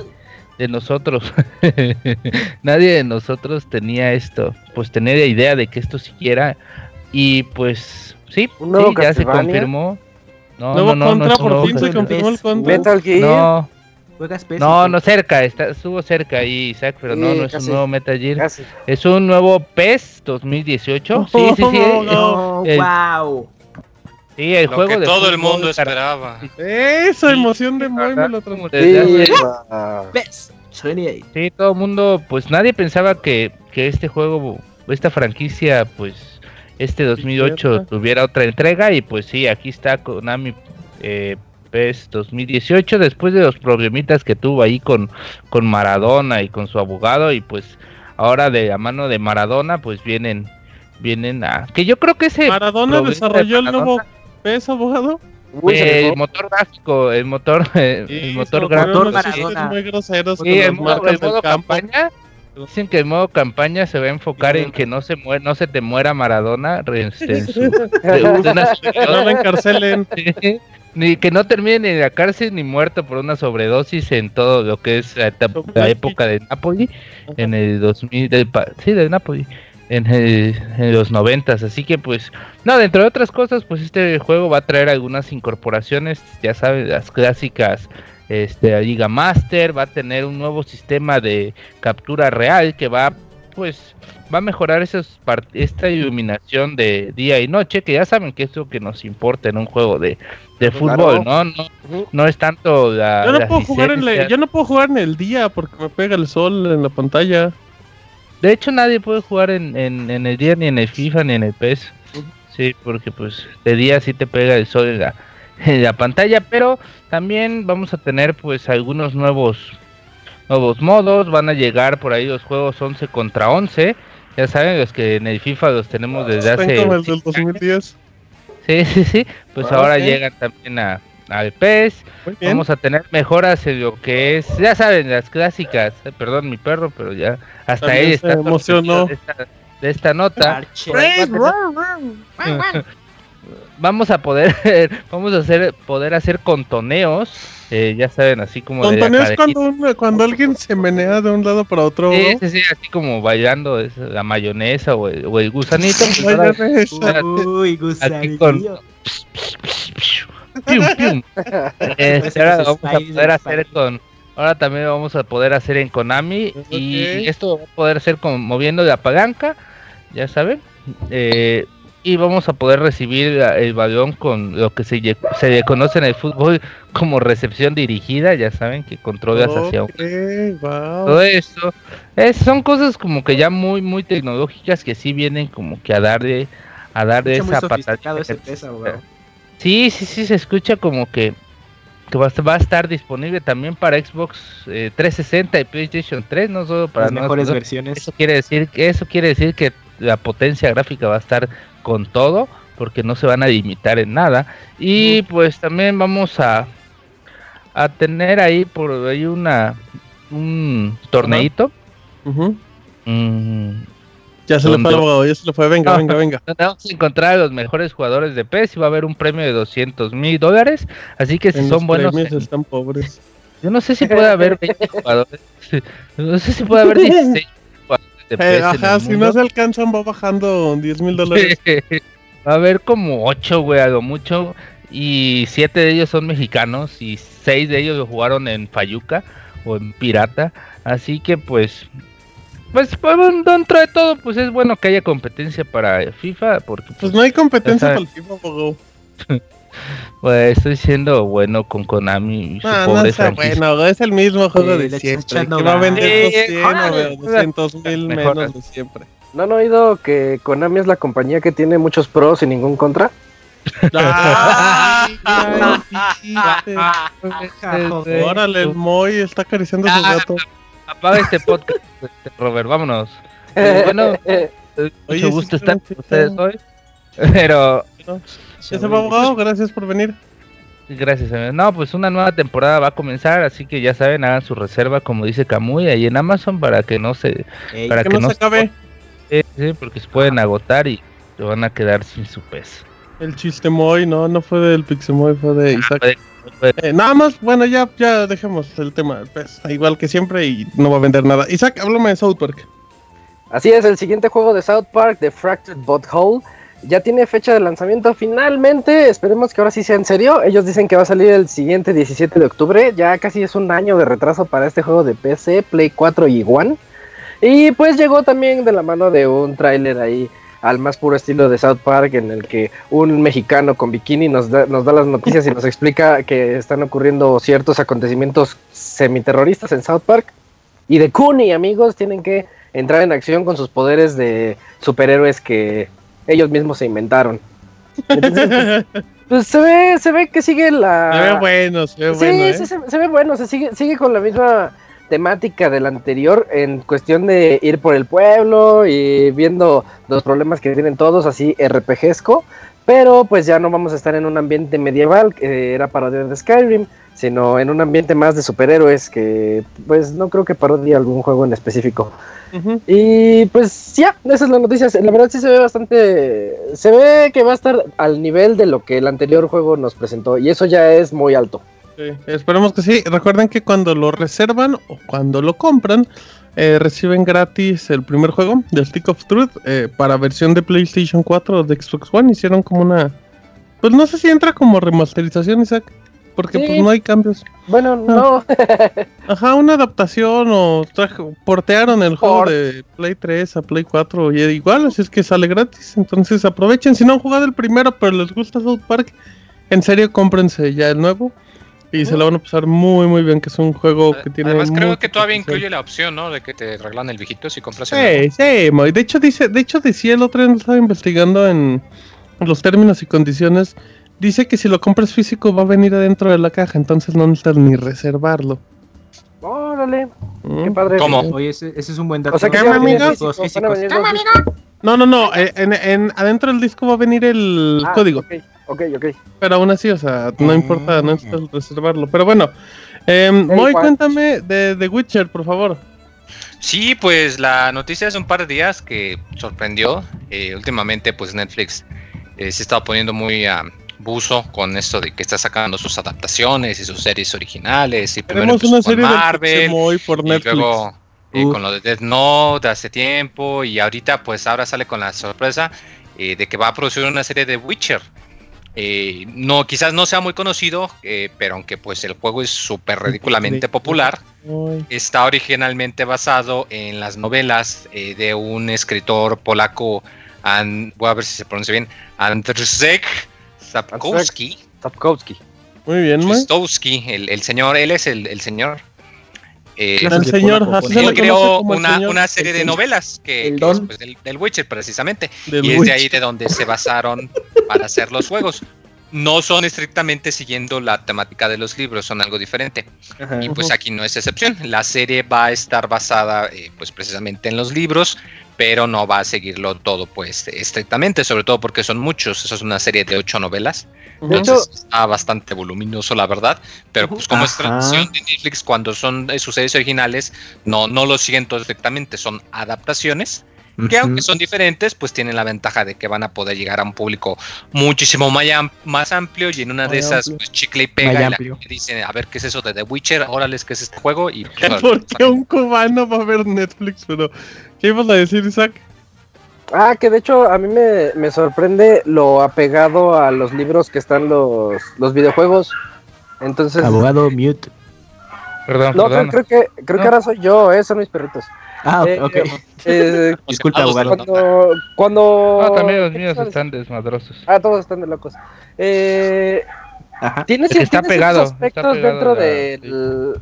de nosotros, nadie de nosotros tenía esto, pues tenía idea de que esto siquiera, y pues sí, ¿Un nuevo sí, ya se confirmó. No, Nuevo no, no, no contra, es un por fin se confirmó el contra. Metal Gear. No, no, no cerca, está, estuvo cerca ahí, Isaac, pero no, Sí, no es casi. un nuevo Metal Gear, Casi. es un nuevo PES 2018, sí, sí, sí, No, eh, No, el- wow. sí, el Lo juego que de todo el mundo esperaba. Esa emoción de Moy me lo transmitió. Sí, PES 28. Sí, todo el mundo, pues nadie pensaba que, que este juego, esta franquicia, pues este 2008 cierto. tuviera otra entrega y pues sí, aquí está Konami eh, PES 2018 después de los problemitas que tuvo ahí con, con Maradona y con su abogado y pues ahora de la mano de Maradona pues vienen vienen a que yo creo que ese Maradona de desarrolló el nuevo PES, abogado. eh, el motor gráfico, el motor el motor se gráfico Motor Maradona. muy groseros Sí, con el modo, el modo campaña. Dicen que el modo campaña se va a enfocar en que no se muere, no se te muera Maradona este, en su- de, de una Que no lo encarcelen. ni que no termine en la cárcel ni muerto por una sobredosis en todo lo que es la, etapa- la época de Napoli en el 2000 del sí de Napoli en, el- en los noventas. Así que pues no dentro de otras cosas pues este juego va a traer algunas incorporaciones ya saben las clásicas este la Liga Master va a tener un nuevo sistema de captura real que va pues va a mejorar esos esta iluminación de día y noche que ya saben que es lo que nos importa en un juego de, de fútbol no no no es tanto la Yo no puedo jugar en la- yo no puedo jugar en el día porque me pega el sol en la pantalla. De hecho, nadie puede jugar en, en, en el día, ni en el FIFA, ni en el PES. Sí, porque pues de día sí te pega el sol en la, en la pantalla, pero también vamos a tener pues algunos nuevos nuevos modos, van a llegar por ahí los juegos 11 contra 11, ya saben, los que en el FIFA los tenemos desde hace... como el del cinco años. 2010. Sí, sí, sí, pues Ah, ahora llegan también a, al PES. Vamos a tener mejoras en lo que es, ya saben, las clásicas. eh, Perdón, mi perro, pero ya hasta se está emocionó. De esta, de esta nota. Vamos a poder, vamos a hacer, poder hacer contoneos, eh, ya saben, así como de es cadenita. cuando, cuando alguien se menea de un lado para otro. Sí, sí, sí, así como bailando es la mayonesa o el, o el gusanito. Uy, con- pium. Este, ahora lo vamos a Spider, poder hacer Spider. con ahora también lo vamos a poder hacer en Konami y esto va a poder ser con moviendo la palanca ya saben eh, y vamos a poder recibir el balón con lo que se, se le conoce en el fútbol como recepción dirigida ya saben que controlas hacia un wow. todo esto es- son cosas como que ya muy muy tecnológicas que sí vienen como que a darle a darle esa abogado. Sí, sí, sí, se escucha como que, que va, a estar- va a estar disponible también para Xbox eh, 360 y PlayStation 3, no solo para Las mejores versiones. Eso quiere decir que eso quiere decir que la potencia gráfica va a estar con todo, porque no se van a limitar en nada. Y pues también vamos a a tener ahí por ahí una un torneito. Mm, Ya se le fue ya se le fue. Venga, venga, venga. vamos a encontrar a los mejores jugadores de PES y va a haber un premio de 200 mil dólares. Así que si En son los buenos, en- están pobres. yo no sé si puede haber 20 jugadores. No sé si puede haber 16 jugadores de PES. Eh, en ajá, si no se alcanzan, va bajando 10 mil dólares. Va a haber como 8, güey, algo mucho. Y 7 de ellos son mexicanos y 6 de ellos lo jugaron en Fayuca o en Pirata. Así que pues, pues pues, dentro de todo, pues es bueno que haya competencia para FIFA. Porque Pues no hay competencia para el FIFA, abogado. pues, estoy siendo bueno con Konami su Ah, no pobre está franquicia. bueno, es el mismo juego Sí, de siempre. Que va a ganas. vender Sí, 200 ah, o 200 mil mejor. menos de siempre. ¿No han oído que Konami es la compañía que tiene muchos pros y ningún contra? Órale, el Moy está acariciando a su Ah, gato. Apaga este podcast, este, Robert, vámonos. Eh, bueno, eh, Oye, mucho gusto estar con ustedes hoy. Pero Ya se fue abogado, gracias por venir. Gracias, amigo. No, pues una nueva temporada va a comenzar, así que ya saben, hagan su reserva, como dice Camuy, ahí en Amazon para que no se, Ey, para Que que no no se acabe se, sí, porque se pueden agotar y se van a quedar sin su peso. el chiste Moy, no, no fue del Pixemoy, fue de Isaac. puede- puede- Eh, nada más, bueno, ya, ya dejemos el tema, pues, igual que siempre y no va a vender nada. Isaac, háblame de South Park. Así es, el siguiente juego de South Park, The Fractured Butthole, ya tiene fecha de lanzamiento finalmente. Esperemos que ahora sí sea en serio. Ellos dicen que va a salir el siguiente 17 de octubre. Ya casi es un año de retraso para este juego de PC, Play 4 y One. Y pues llegó también de la mano de un tráiler ahí al más puro estilo de South Park en el que un mexicano con bikini nos da, las noticias y nos explica que están ocurriendo ciertos acontecimientos semiterroristas en South Park. Y de Cooney, amigos, tienen que entrar en acción con sus poderes de superhéroes que ellos mismos se inventaron. Entonces, pues se ve, se ve que sigue la. Se ve bueno, se ve Sí, bueno, ¿eh? sí, se, se ve bueno, se sigue, sigue con la misma temática del anterior en cuestión de ir por el pueblo y viendo los problemas que tienen todos así RPGesco, pero pues ya no vamos a estar en un ambiente medieval que era parodia de Skyrim, sino en un ambiente más de superhéroes que pues no creo que parodie algún juego en específico. Y pues ya, esa es la noticia. La verdad sí se ve bastante... Se ve que va a estar al nivel de lo que el anterior juego nos presentó. Y eso ya es muy alto. Sí, esperemos que sí. Recuerden que cuando lo reservan o cuando lo compran, eh, reciben gratis el primer juego del Stick of Truth eh, para versión de PlayStation 4 o de Xbox One. Hicieron como una... Pues no sé si entra como remasterización, Isaac. Porque Sí. pues no hay cambios. Bueno, no. Ajá, una adaptación o traje- portearon el juego Port. de Play 3 a Play 4 y igual, así es que sale gratis. Entonces aprovechen, si no han jugado el primero pero les gusta South Park, en serio cómprense ya el nuevo y se la van a pasar muy muy bien, que es un juego que tiene... Además, creo que todavía potencial. incluye la opción, ¿no? De que te arreglan el viejito si compras el nuevo. Sí, sí, Moy. de hecho dice, de hecho decía el otro día estaba investigando en los términos y condiciones, dice que si lo compras físico va a venir adentro de la caja, entonces no necesitas ni reservarlo. Órale, Mm. qué padre. ¿Cómo? Oye, ese, ese es un buen dato. No, no, no. eh, En, en- adentro del disco va a venir el Ah, código. Ok, ok, ok. Pero aún así, o sea, no Ah. importa, no necesitas reservarlo. Pero bueno, eh, Moy, cuéntame de The Witcher, por favor. Sí, pues la noticia hace un par de días que sorprendió. Eh, últimamente, pues Netflix eh, se estaba poniendo muy a buzo con esto de que está sacando sus adaptaciones y sus series originales. Y primero una con serie de Marvel, por y Netflix. luego eh, con lo de Death Note hace tiempo y ahorita pues ahora sale con la sorpresa eh, de que va a producir una serie de Witcher. Eh, no, quizás no sea muy conocido, eh, pero aunque pues el juego es súper ridículamente popular, está originalmente basado en las novelas de un escritor polaco, An- voy a ver si se pronuncia bien, Andrzej Sapkowski. Sapkowski. Muy bien, Moy. Sapkowski, el, el señor, él es el, el señor. Eh, El señor, él creó una, señor. una serie de novelas que, que es, pues, del, del Witcher precisamente. Del y es de ahí de donde se basaron para hacer los juegos. No son estrictamente siguiendo la temática de los libros, son algo diferente. Ajá. Y pues aquí no es excepción. La serie va a estar basada eh, pues precisamente en los libros, pero no va a seguirlo todo pues estrictamente, sobre todo porque son muchos. Eso es una serie de ocho novelas. De Entonces hecho, está bastante voluminoso, la verdad. Pero pues como es tradición de Netflix, cuando son eh, sus series originales, no, no lo siguen todo estrictamente, son adaptaciones que aunque son diferentes, pues tienen la ventaja de que van a poder llegar a un público muchísimo más, am- más amplio y en una de Muy esas pues, chicle y pega y la amplio. gente dice, a ver qué es eso de The Witcher, órale, ¿qué es este juego? Y pues, ¿Por qué un cubano va a ver Netflix? Pero, ¿qué ibas a decir, Isaac? ah, que de hecho a mí me, me sorprende lo apegado a los libros que están los, los videojuegos. Entonces, Abogado mute. Perdón, no, perdón. creo, creo que, creo que ahora soy yo, eh, son mis perritos. Ah, ok. Eh, ok. eh, Disculpa, Los abogado. cuando, cuando... No, también los ¿qué míos están desmadrosos. Ah, todos están de locos. Eh, Ajá. Tienes, está tienes pegado, está aspectos pegado dentro la- del-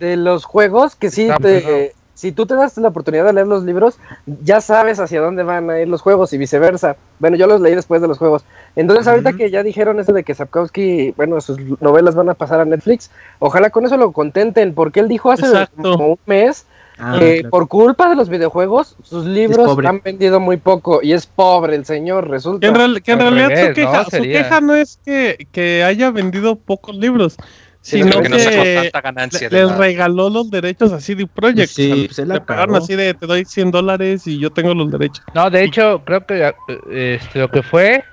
de los juegos que sí Está te, pegado. si tú te das la oportunidad de leer los libros, ya sabes hacia dónde van a ir los juegos y viceversa. Bueno, yo los leí después de los juegos. Entonces, ahorita que ya dijeron eso de que Sapkowski, bueno, sus novelas van a pasar a Netflix, ojalá con eso lo contenten, porque él dijo hace Exacto. como un mes Ah, claro. por culpa de los videojuegos, sus libros han vendido muy poco y es pobre el señor, Que resulta. en, real- que en Al realidad su, queja, ¿no? su queja no es que, que haya vendido pocos libros, sino que no que tanta ganancia le- les la- regaló los derechos a CD Projekt. Sí, o sea, le pagaron así de te doy 100 dólares y yo tengo los derechos. No, de hecho, creo que eh, este, lo que fue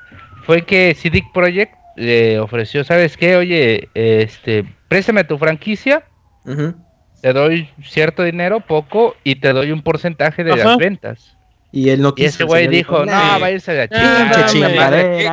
fue que CD Projekt le ofreció, ¿sabes qué? Oye, este, préstame tu franquicia, Ujú. Te doy cierto dinero, poco, y te doy un porcentaje de Ajá. las ventas. Y él no Y quiso. ese el güey dijo, no, "Nah". va a irse a la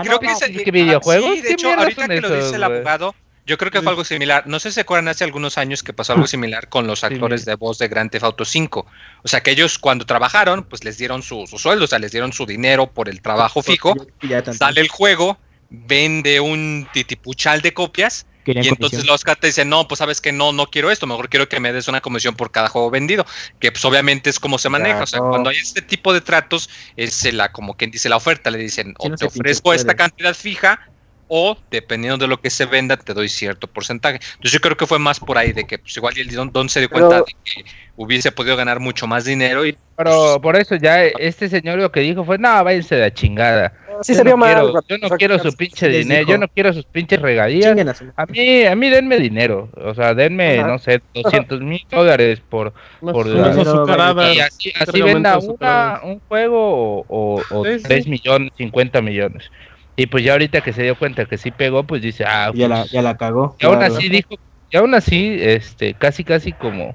creo que ese- ¿qué eh, videojuegos? Sí, de ¿Qué hecho, ahorita que lo dice el abogado, yo creo que fue algo similar. No sé si se acuerdan hace algunos años que pasó algo similar con los actores de voz de Grand Theft Auto 5. O sea, que ellos cuando trabajaron, pues les dieron su, su sueldo, o sea, les dieron su dinero por el trabajo fijo. Y ya tanto. Sale el juego, vende un titipuchal de copias Querían y entonces comisión. los te dicen, no, pues sabes que no, no quiero esto, mejor quiero que me des una comisión por cada juego vendido, que pues obviamente es como se maneja, o sea, cuando hay este tipo de tratos, es la, como quien dice la oferta, le dicen, o no te pinche ofrezco esta puede. cantidad fija, o dependiendo de lo que se venda, te doy cierto porcentaje. Entonces yo creo que fue más por ahí, de que pues igual el Don, Don se dio Pero- cuenta de que hubiese podido ganar mucho más dinero y Pero por eso ya este señor lo que dijo fue, no, váyanse de la chingada. Sí yo se vio no quiero, yo no quiero su pinche dinero, dijo. yo no quiero sus pinches regalías. A mí, a mí denme dinero, o sea, denme, Ajá. no sé, 200 mil dólares por, Unas- Por la- y así, así venda una, un juego o, o, o Sí, sí. 3 millones, 50 millones. Y pues ya ahorita que se dio cuenta que sí pegó, pues dice, ah, Ya la, pues, ya la cagó. y aún así dijo, y aún así, este, casi casi como,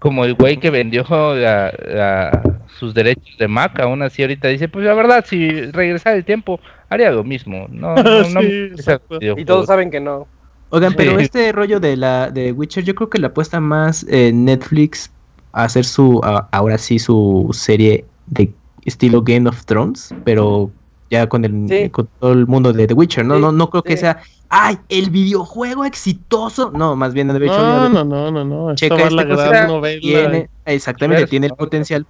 como el güey que vendió la- la- sus derechos de Mac, aún así ahorita dice, pues la verdad, si regresara el tiempo, haría lo mismo. No, Sí, Y todos saben que no. Oigan, pero Sí. este rollo de la de Witcher, yo creo que le apuesta más eh, Netflix a hacer su, a- ahora sí, su serie de estilo Game of Thrones, pero ya con el Sí. con todo el mundo de The Witcher, no, Sí, no, no creo que sí. sea, ay, el videojuego exitoso, no, más bien de hecho, No, no, no, no, no. Checa esta la cosa, gran novela. tiene, exactamente, tiene el ¿no? potencial,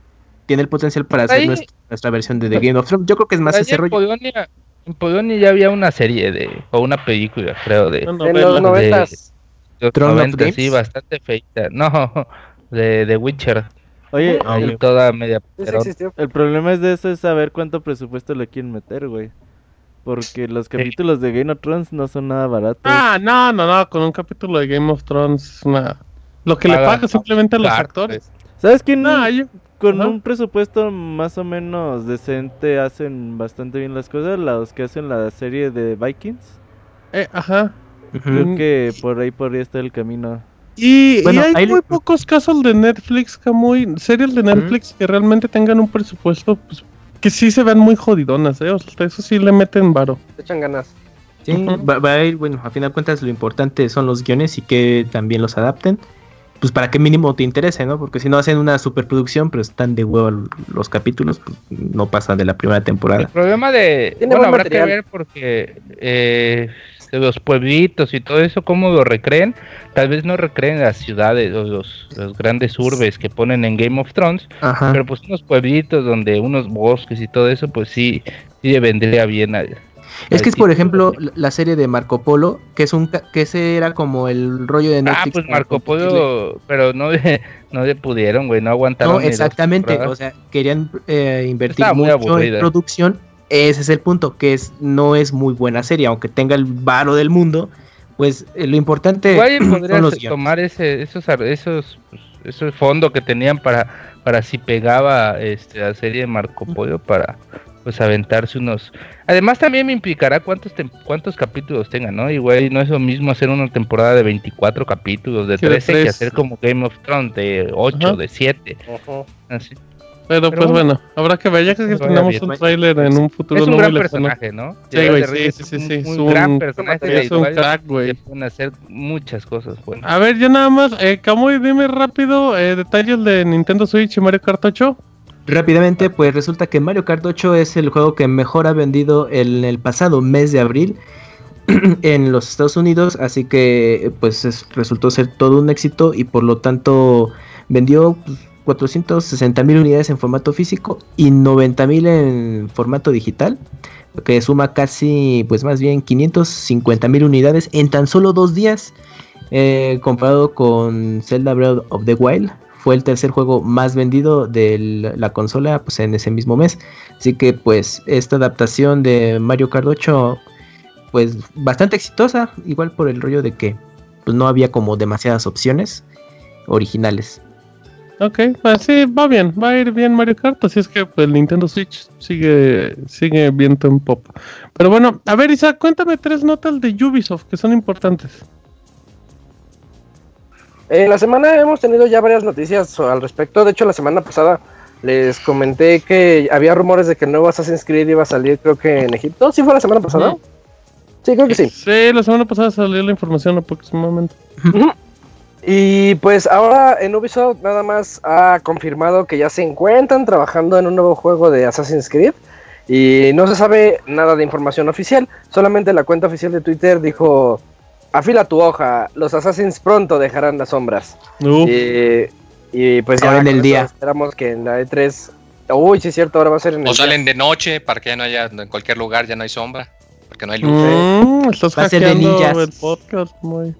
tiene el potencial para hacer nuestra, nuestra versión de The Game of Thrones. Yo creo que es más ese en rollo. Polonia, en Polonia ya había una serie de, o una película, creo, de, Una En novela. los noventas. los Throne of 90, sí, bastante feita. No, de, de Witcher. Oye, ahí toda media el problema es de eso es saber cuánto presupuesto le quieren meter, güey. Porque los capítulos de Game of Thrones no son nada baratos. Ah, no, no, no. Con un capítulo de Game of Thrones es una. Lo que le Paga- simplemente a los actores. ¿Sabes quién? No, yo- con un presupuesto más o menos decente hacen bastante bien las cosas. Los que hacen la serie de Vikings. eh, ajá. Creo que por ahí podría estar el camino. Y, y Bueno, hay ahí muy le- pocos casos de Netflix, muy series de Netflix que realmente tengan un presupuesto pues, que sí se vean muy jodidonas, ¿eh? O sea, eso sí le meten varo. Echan ganas. Sí, va, va a ir, bueno, a fin de cuentas lo importante son los guiones y que también los adapten. Pues para que mínimo te interese, ¿no? Porque si no hacen una superproducción, pero están de huevo los capítulos, pues no pasan de la primera El temporada. problema de. Bueno, buen habrá que material. ver porque eh, de los pueblitos y todo eso, cómo lo recreen. Tal vez no recreen las ciudades o los, los grandes urbes que ponen en Game of Thrones, Ajá. pero pues unos pueblitos donde unos bosques y todo eso, pues sí, sí le vendría bien al, Es que es, por ejemplo, la serie de Marco Polo, que es un que ese era como el rollo de Ah, Netflix. pues para Marco. Polo, pero no de, no de pudieron, güey, no aguantaron. No, exactamente. O sea, querían eh, invertir Estaba mucho en producción. Ese es el punto, que es no es muy buena serie, aunque tenga el varo del mundo. Pues eh, lo importante Igual son podrías los guiones. tomar ese, esos, esos, esos fondos que tenían para, para si pegaba este, la serie de Marco Polo para pues aventarse unos. Además también me implicará cuántos tem- cuántos capítulos tengan, ¿no? Igual no es lo mismo hacer una temporada de 24 capítulos, de Sí, de 13, que tres. hacer como Game of Thrones de 8, Ajá. de 7. Así. Pero, Pero pues bueno. bueno, habrá que ver, ya que vaya tenemos un tráiler en un futuro Es un no gran muy personaje, ¿no? Sí, güey, sí, sí, sí, es un- gran personaje Es un crack, güey. pueden hacer muchas cosas buenas. A ver, ya nada más, eh, Kamui, dime rápido eh, detalles de Nintendo Switch y Mario Kart 8. Rápidamente, pues resulta que Mario Kart 8 es el juego que mejor ha vendido en el pasado mes de abril en los Estados Unidos, así que pues es- resultó ser todo un éxito y por lo tanto vendió pues, 460 mil unidades en formato físico y 90 mil en formato digital, lo que suma casi, pues más bien 550 mil unidades en tan solo dos días, eh, comparado con Zelda Breath of the Wild, fue el tercer juego más vendido de la consola pues, en ese mismo mes. Así que pues esta adaptación de Mario Kart 8 pues bastante exitosa, igual por el rollo de que pues, no había como demasiadas opciones originales. Ok, pues sí, va bien, va a ir bien Mario Kart, así es que pues, el Nintendo Switch sigue, sigue viento en pop. Pero bueno, a ver Isaac, cuéntame tres notas de Ubisoft que son importantes. En la semana hemos tenido ya varias noticias al respecto. De hecho, la semana pasada les comenté que había rumores de que el nuevo Assassin's Creed iba a salir, creo que en Egipto. ¿Sí fue la semana pasada? Ujú. Sí, creo que sí. Sí, la semana pasada salió la información aproximadamente. Y pues ahora en Ubisoft nada más ha confirmado que ya se encuentran trabajando en un nuevo juego de Assassin's Creed. Y no se sabe nada de información oficial. Solamente la cuenta oficial de Twitter dijo: Afila tu hoja, los Assassins pronto dejarán las sombras. Y, y pues ya en el día. esperamos que en la E3. Uy, sí es cierto, ahora va a ser en el O día. salen de noche para que ya no haya, en cualquier lugar ya no hay sombra, porque no hay luz. mm, estás Va a ser de ninjas. el podcast, muy.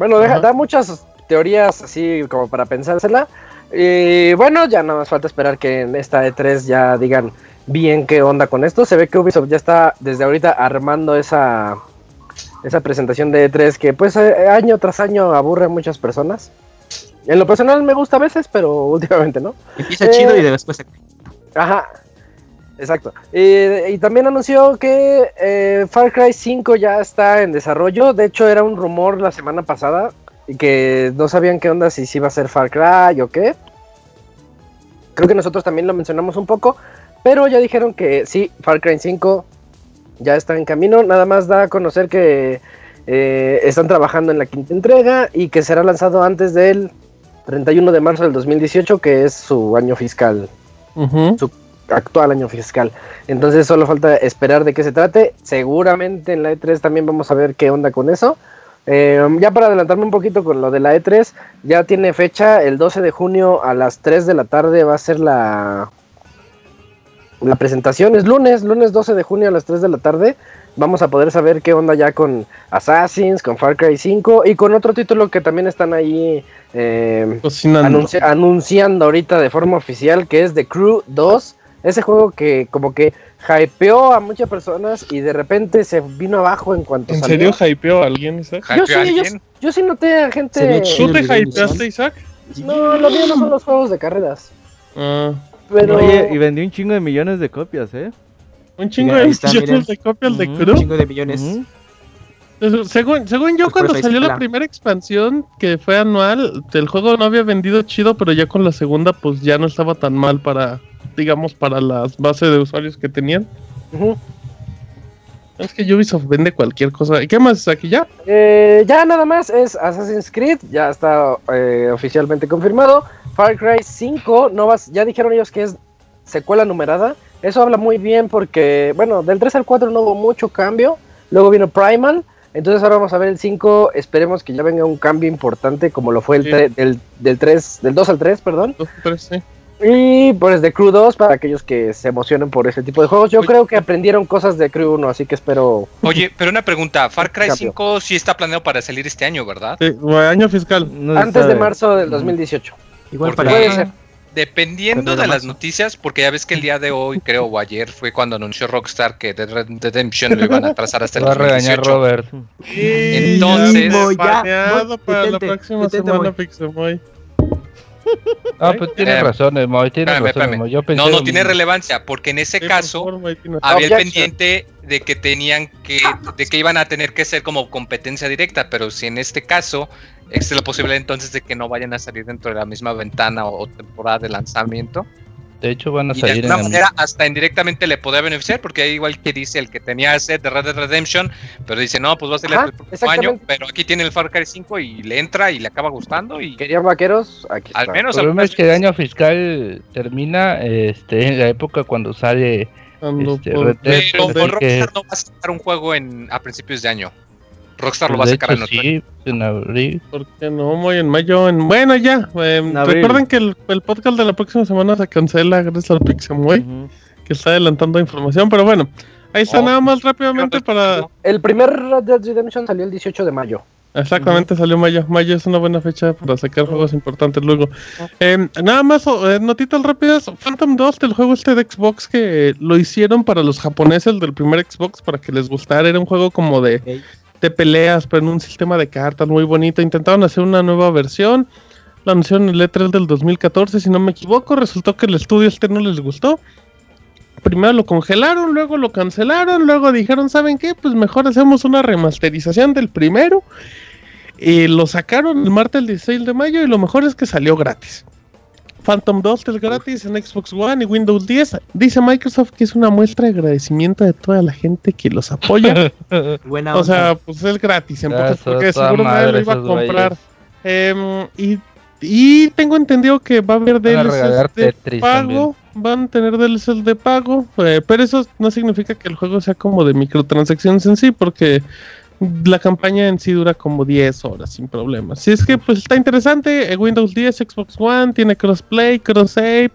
Bueno, deja- da muchas teorías así como para pensársela. Y bueno, ya nada más falta esperar que en esta E3 ya digan bien qué onda con esto. Se ve que Ubisoft ya está desde ahorita armando esa, esa presentación de E3 que pues eh, año tras año aburre a muchas personas. En lo personal me gusta a veces, pero últimamente no. Empieza Eh, chido y después se- Ajá. Exacto. Y, y también anunció que eh, Far Cry 5 ya está en desarrollo. De hecho, era un rumor la semana pasada y que no sabían qué onda si iba a ser Far Cry o qué. Creo que nosotros también lo mencionamos un poco, pero ya dijeron que sí, Far Cry 5 ya está en camino. Nada más da a conocer que eh, están trabajando en la quinta entrega y que será lanzado antes del 31 de marzo del 2018, que es su año fiscal Ujú. Actual año fiscal. Entonces solo falta esperar de qué se trate. Seguramente en la E3 también vamos a ver qué onda con eso. Eh, ya para adelantarme un poquito con lo de la E3, ya tiene fecha, el 12 de junio a las 3 de la tarde va a ser la, la presentación. Es lunes, lunes 12 de junio a las 3 de la tarde. Vamos a poder saber qué onda ya con Assassins, con Far Cry 5 y con otro título que también están ahí eh, anunci- anunciando ahorita de forma oficial que es The Crew 2. Ese juego que como que hypeó a muchas personas y de repente se vino abajo en cuanto ¿En salió. serio hypeó a alguien, Isaac? Yo ¿Hypeó sí, yo, sí noté a gente... ¿Tú te hypeaste. Isaac? No, lo mío no son los juegos de carreras. Ah, Pero... Oye, y vendió un chingo de millones de copias, ¿eh? un chingo Mira, de está, millones de copias de Ujú. un Crew. chingo de millones. Según, según yo, Pues cuando salió la primera expansión, que fue anual, el juego no había vendido chido, pero ya con la segunda, pues ya no estaba tan mal para, digamos, para las bases de usuarios que tenían. Es que Ubisoft vende cualquier cosa. ¿Y qué más aquí ya? Eh, ya nada más es Assassin's Creed, ya está eh, oficialmente confirmado. Far Cry 5, no vas, ya dijeron ellos que es secuela numerada. Eso habla muy bien porque, bueno, del 3 al 4 no hubo mucho cambio. Luego vino Primal. Entonces ahora vamos a ver el 5. Esperemos que ya venga un cambio importante como lo fue el Sí. del, del 3, del 2 al 3, perdón. Dos, tres, sí. Y pues de Crew 2 para aquellos que se emocionen por ese tipo de juegos. Yo creo que aprendieron cosas de Crew 1, así que espero. Oye, pero una pregunta, Far Cry 5 sí está planeado para salir este año, ¿verdad? Sí, año fiscal. No Antes de marzo del 2018. Igual para puede ser. Dependiendo de las noticias, porque ya ves que el día de hoy, creo, o ayer, fue cuando anunció Rockstar que Dead Redemption lo iban a trazar hasta el 2018. Robert. Entonces, ya, para la próxima semana, Pixemoy. Ah, pues tiene razón, Moy, tiene razón, no, no tiene relevancia, porque en ese caso había el pendiente de que tenían que, de que iban a tener que ser como competencia directa, pero si en este caso es la posibilidad entonces de que no vayan a salir dentro de la misma ventana o, temporada de lanzamiento. De hecho, van a salir. de alguna manera, hasta indirectamente le podría beneficiar, porque hay igual que dice el que tenía ese de Red Dead Redemption, pero dice, no, pues va a salir el próximo año, pero aquí tiene el Far Cry 5 y le entra y le acaba gustando. y ¿Querían vaqueros? Aquí Al menos. El problema es que el año fiscal termina este, en la época cuando sale. este, Red Dead, pero Rockstar no va a sacar un juego en, a principios de año. Rockstar lo va a sacar en sí, en abril. ¿Por qué no? Muy en mayo. En... Bueno, ya. Eh, recuerden que el, el, podcast de la próxima semana se cancela gracias al Pixemoy, que está adelantando información. Pero bueno, ahí está oh. nada más rápidamente para. El primer Red Dead Redemption salió el 18 de mayo. Exactamente, salió mayo. Mayo es una buena fecha para sacar juegos importantes luego. Eh, nada más, eh, notitas rápidas. Phantom 2, el juego este de Xbox que lo hicieron para los japoneses del primer Xbox para que les gustara. Era un juego como de de peleas, pero en un sistema de cartas muy bonito. Intentaron hacer una nueva versión. La anunciaron en el E3 del 2014, si no me equivoco. Resultó que el estudio este no les gustó. Primero lo congelaron, luego lo cancelaron, luego dijeron, ¿saben qué? Pues mejor hacemos una remasterización del primero. Y lo sacaron el martes 16 de mayo y lo mejor es que salió gratis. Phantom 2 es gratis en Xbox One y Windows 10. Dice Microsoft que es una muestra de agradecimiento de toda la gente que los apoya. Buena o sea, pues es gratis en pocas porque seguro nadie lo iba a comprar. Em, y, tengo entendido que va a haber DLCs de pago. Van a tener DLCs de pago. Eh, pero eso no significa que el juego sea como de microtransacciones en sí, porque la campaña en sí dura como 10 horas sin problemas. Si es que pues está interesante, eh, Windows 10, Xbox One, tiene crossplay, cross save,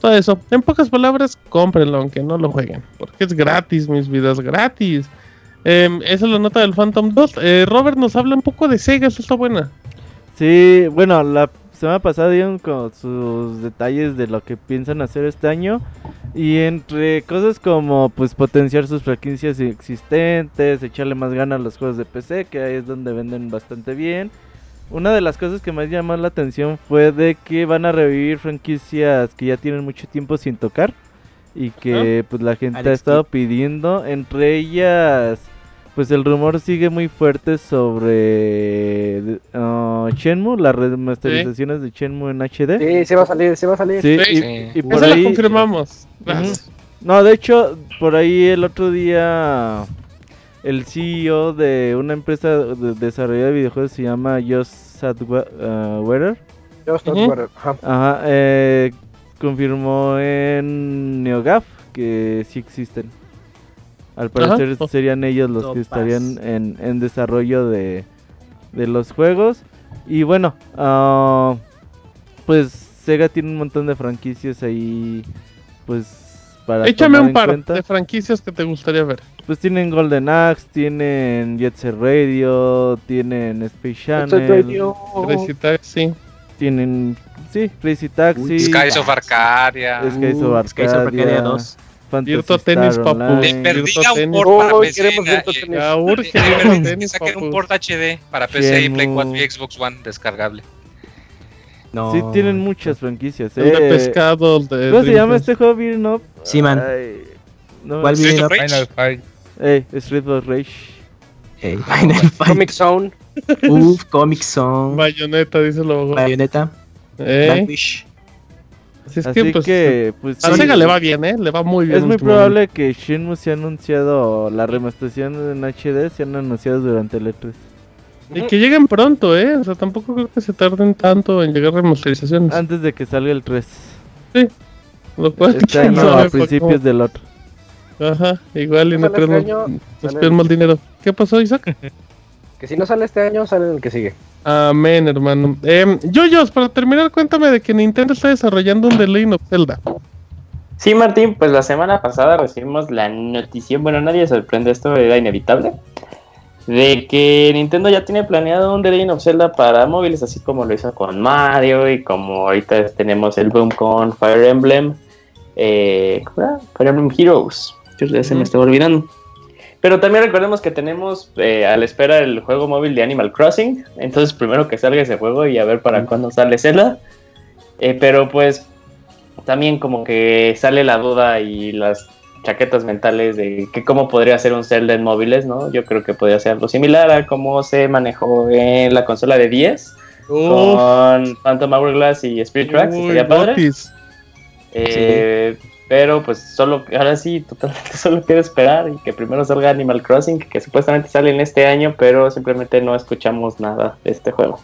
todo eso. En pocas palabras, cómprenlo aunque no lo jueguen, porque es gratis, mis videos gratis. Em, esa es la nota del Phantom 2. Eh, Robert nos habla un poco de Sega, eso está buena. Sí, bueno, la semana pasada dieron con sus detalles de lo que piensan hacer este año. Y entre cosas como pues potenciar sus franquicias existentes, echarle más ganas a los juegos de PC, que ahí es donde venden bastante bien. Una de las cosas que más llamó la atención fue de que van a revivir franquicias que ya tienen mucho tiempo sin tocar y que pues la gente ha estado pidiendo, entre ellas pues el rumor sigue muy fuerte sobre uh, Shenmue, las remasterizaciones de Shenmue en HD. Sí, se va a salir, se va a salir. Sí, y, por ahí confirmamos. No, de hecho, por ahí el otro día el CEO de una empresa de desarrollo de videojuegos se llama Josh Sadwetter. Uh, Josh Sadwetter, ajá. eh, confirmó en NeoGAF que sí existen. Al parecer serían ellos los que estarían en, en desarrollo de, de, los juegos. Y bueno, uh, pues Sega tiene un montón de franquicias ahí, pues para... Échame un par de franquicias que te gustaría ver. Pues tienen Golden Axe, tienen Jet Set Radio, tienen Space Channel, Crazy Taxi. Tienen, sí, Crazy Taxi. Skies of Arcadia. Skies of Arcadia. 2. Virtua Tennis, papu. Te perdí un port para PC. Ya urge. Saquen un port HD para PC y Play 4 y Xbox One descargable. No. Sí, tienen muchas franquicias. Eh. El de pescado. De ¿Cómo se llama este juego? Beaten Up. Sí, man. no. ¿Cuál Beaten Up? Final Fight. Ey, Street of Rage. Ey, Final Fight. Comic Zone. Uf, Comic Zone. Bayonetta, dice lo Bayonetta. Eh. Blackfish. Así es que, pues, pues a Sega le va bien, ¿eh? Le va muy bien. Es muy probable que Shenmue se ha anunciado, la remasterización en HD se han anunciado durante el E3. Y que lleguen pronto, ¿eh? O sea, tampoco creo que se tarden tanto en llegar remasterizaciones. Antes de que salga el 3. Sí. Lo cual este año a principios del otro. Ajá, igual y no creo este mal dinero. ¿Qué pasó, Isaac? que si no sale este año, sale el que sigue. Amén, hermano. Eh, Yoyos, para terminar, cuéntame de que Nintendo está desarrollando un The Legend of Zelda. Sí, Martín, pues la semana pasada recibimos la noticia, bueno, nadie sorprende, esto era inevitable, de que Nintendo ya tiene planeado un The Legend of Zelda para móviles, así como lo hizo con Mario y como ahorita tenemos el boom con Fire Emblem, eh, ¿cómo era? Fire Emblem Heroes, ya se me estaba olvidando. Pero también recordemos que tenemos eh, a la espera el juego móvil de Animal Crossing. Entonces primero que salga ese juego y a ver para cuándo sale Zelda. Eh, pero pues también como que sale la duda y las chaquetas mentales de que cómo podría ser un Zelda en móviles, ¿no? Yo creo que podría ser algo similar a cómo se manejó en la consola de 10 con Phantom Hourglass y Spirit Tracks. Sería padre. Eh, pero pues solo, ahora sí, totalmente solo quiero esperar y que primero salga Animal Crossing, que supuestamente sale en este año, pero simplemente no escuchamos nada de este juego.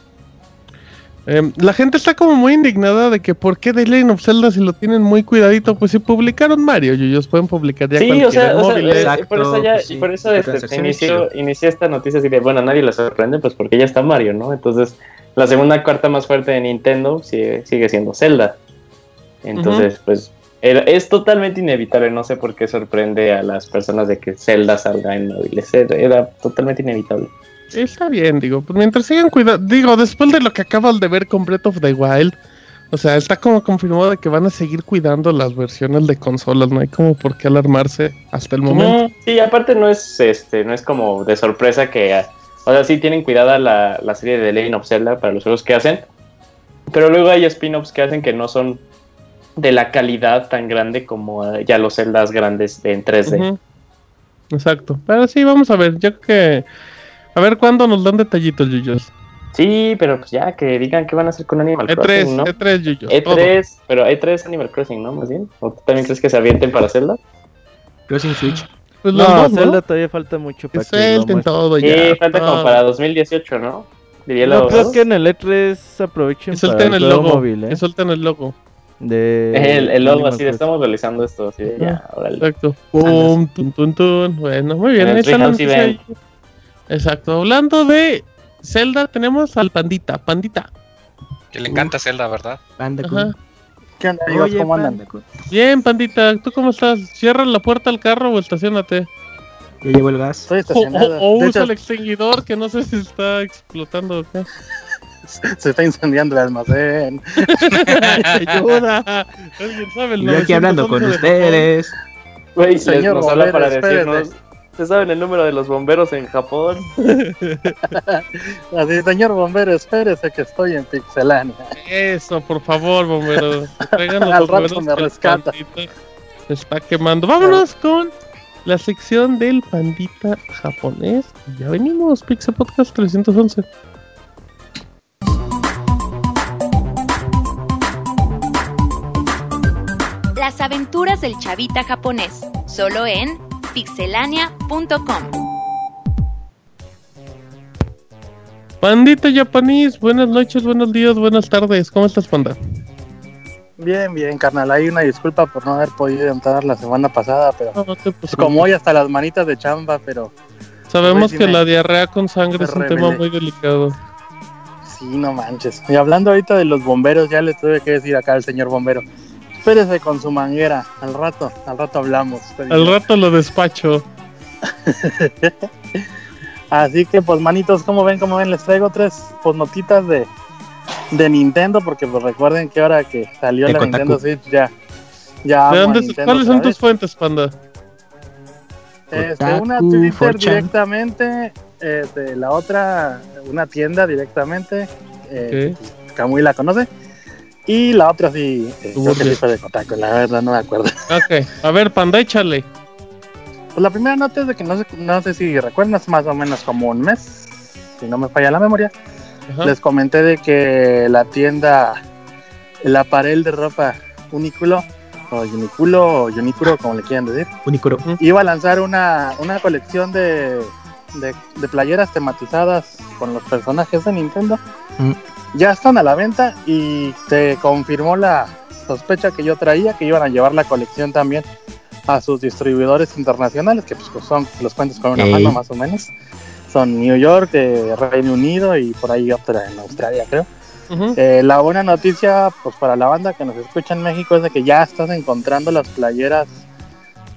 Em, la gente está como muy indignada de que por qué The Legend of Zelda si lo tienen muy cuidadito, pues si publicaron Mario, y ellos pueden publicar ya sí, o sea, o sea eh, por eso ya, y por eso este, inició, esta noticia así de, bueno, a nadie le sorprende, pues porque ya está Mario, ¿no? Entonces, la segunda carta más fuerte de Nintendo sigue, sigue siendo Zelda. Entonces, pues es totalmente inevitable, no sé por qué sorprende a las personas de que Zelda salga en móviles, era totalmente inevitable. Está bien, digo, pues mientras sigan cuidando, digo, después de lo que acabas de ver con Breath of the Wild, o sea, está como confirmado de que van a seguir cuidando las versiones de consolas, no hay como por qué alarmarse hasta el momento. sí, aparte no es este, no es como de sorpresa que, o sea, sí tienen cuidada la, la serie de Legend of Zelda para los juegos que hacen, pero luego hay spin-offs que hacen que no son de la calidad tan grande como eh, ya los celdas grandes de en 3D. Exacto. Pero sí, vamos a ver. Yo que. A ver cuándo nos dan detallitos, Yuyos. Sí, pero pues ya que digan qué van a hacer con Animal E3, Crossing, ¿no? E3, Yuyos. E3, pero E3 Animal Crossing, ¿no? Más bien. ¿O tú también crees que se avienten para Zelda? Crossing Switch. Pues no, Zelda todavía falta mucho para que, todo ya. Sí, falta como para 2018, ¿no? Diría no creo que en el E3 aprovechen para el, el logo móvil, ¿eh? Suelten el logo. De el, el logo así, estamos realizando esto, así ya, Exacto. Pum, tun, tun, tun. Bueno, muy bien. Exacto. Hablando de Zelda, tenemos al Pandita. Pandita. Que le encanta Zelda, ¿verdad? Panda ¿Qué onda, ¿Cómo andan? Bien, Pandita. ¿Tú cómo estás? ¿Cierra la puerta al carro o estacionate? Ya llevo el gas. Estoy estacionado. O, o usa el extinguidor que no sé si está explotando o qué. se está incendiando el almacén. Ayuda. Alguien sabe el aquí hablando con ustedes. Güey, señor, nos habla para decirnos. ¿Ustedes saben el número de los bomberos en Japón? Así, señor bombero, espérese que estoy en Pixelania. Eso, por favor, bombero. Al rato me rescata. está quemando. Vámonos con la sección del pandita japonés. Ya venimos, Pixel Podcast 311. Las aventuras del chavita japonés, solo en pixelania.com. Pandita japonés, buenas noches, buenos días, buenas tardes. ¿Cómo estás, panda? Bien, bien, carnal. Hay una disculpa por no haber podido entrar la semana pasada, pero como hoy hasta las manitas de chamba, pero... Sabemos que la diarrea con sangre es un tema muy delicado. Sí, no manches. Y hablando ahorita de los bomberos, ya le tuve que decir acá al señor bombero espérese con su manguera. Al rato, al rato hablamos. Al rato lo despacho. Así que pues manitos, como ven, como ven, les traigo tres pues notitas de, de Nintendo, porque pues recuerden que ahora que salió la Nintendo Switch ya, ya ¿De dónde, ¿Cuáles son tus fuentes, panda? Este, una Twitter directamente, este, la otra una tienda directamente, eh, Camuy la conoce. Y la otra sí, eh, creo que sí fue de Kotaku, la verdad no me acuerdo. Ok, a ver, panda, échale. Pues la primera nota es de que no sé, no sé si recuerdan, hace más o menos como un mes, si no me falla la memoria. Les comenté de que la tienda, el aparel de ropa Uniculo, o Uniculo, o Unicuro, como le quieran decir, Unicuro. iba a lanzar una, una colección de, de, playeras tematizadas con los personajes de Nintendo ya están a la venta y se confirmó la sospecha que yo traía que iban a llevar la colección también a sus distribuidores internacionales, que pues, son los cuentos con una mano más o menos. son New York, eh, Reino Unido y por ahí otra en Australia, creo. Eh, la buena noticia, pues para la banda que nos escucha en México, es de que ya estás encontrando las playeras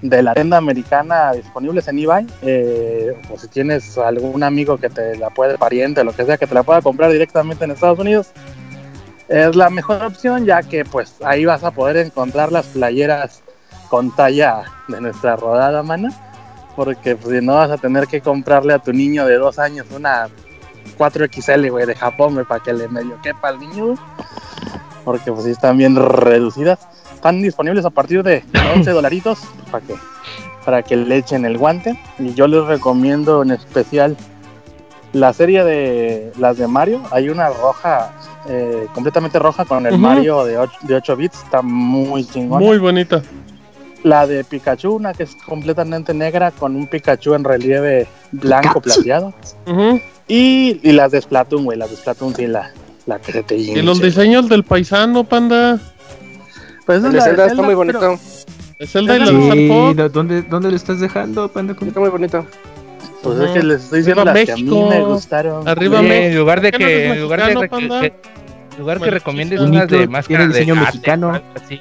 de la tienda americana disponibles en eBay. Eh, o si tienes algún amigo que te la puede, pariente, lo que sea, que te la pueda comprar directamente en Estados Unidos, es la mejor opción, ya que pues ahí vas a poder encontrar las playeras con talla de nuestra rodada, mana. Porque pues, si no vas a tener que comprarle a tu niño de dos años una 4XL, güey, de Japón, para que le medio quepa al niño, Porque pues están bien reducidas. Están disponibles a partir de 11 dolaritos para que, para que le echen el guante. Y yo les recomiendo en especial la serie de las de Mario. Hay una roja, eh, completamente roja con el Mario de 8, de 8 bits. Está muy chingona. Muy bonita. La de Pikachu, una que es completamente negra con un Pikachu en relieve blanco plateado. y, y, las de Splatoon, güey, las de Splatoon sí, la, la que te Y los diseños del paisano, panda. Pues el de Zelda, está muy bonito. Es Zelda y la de ¿dónde, ¿Dónde lo estás dejando, panda? Está muy bonito. Pues es que les estoy diciendo las que a mí me gustaron. Arriba México. En lugar de que, en lugar de que, en lugar que recomiendes unas de máscara de diseño mexicano. Así,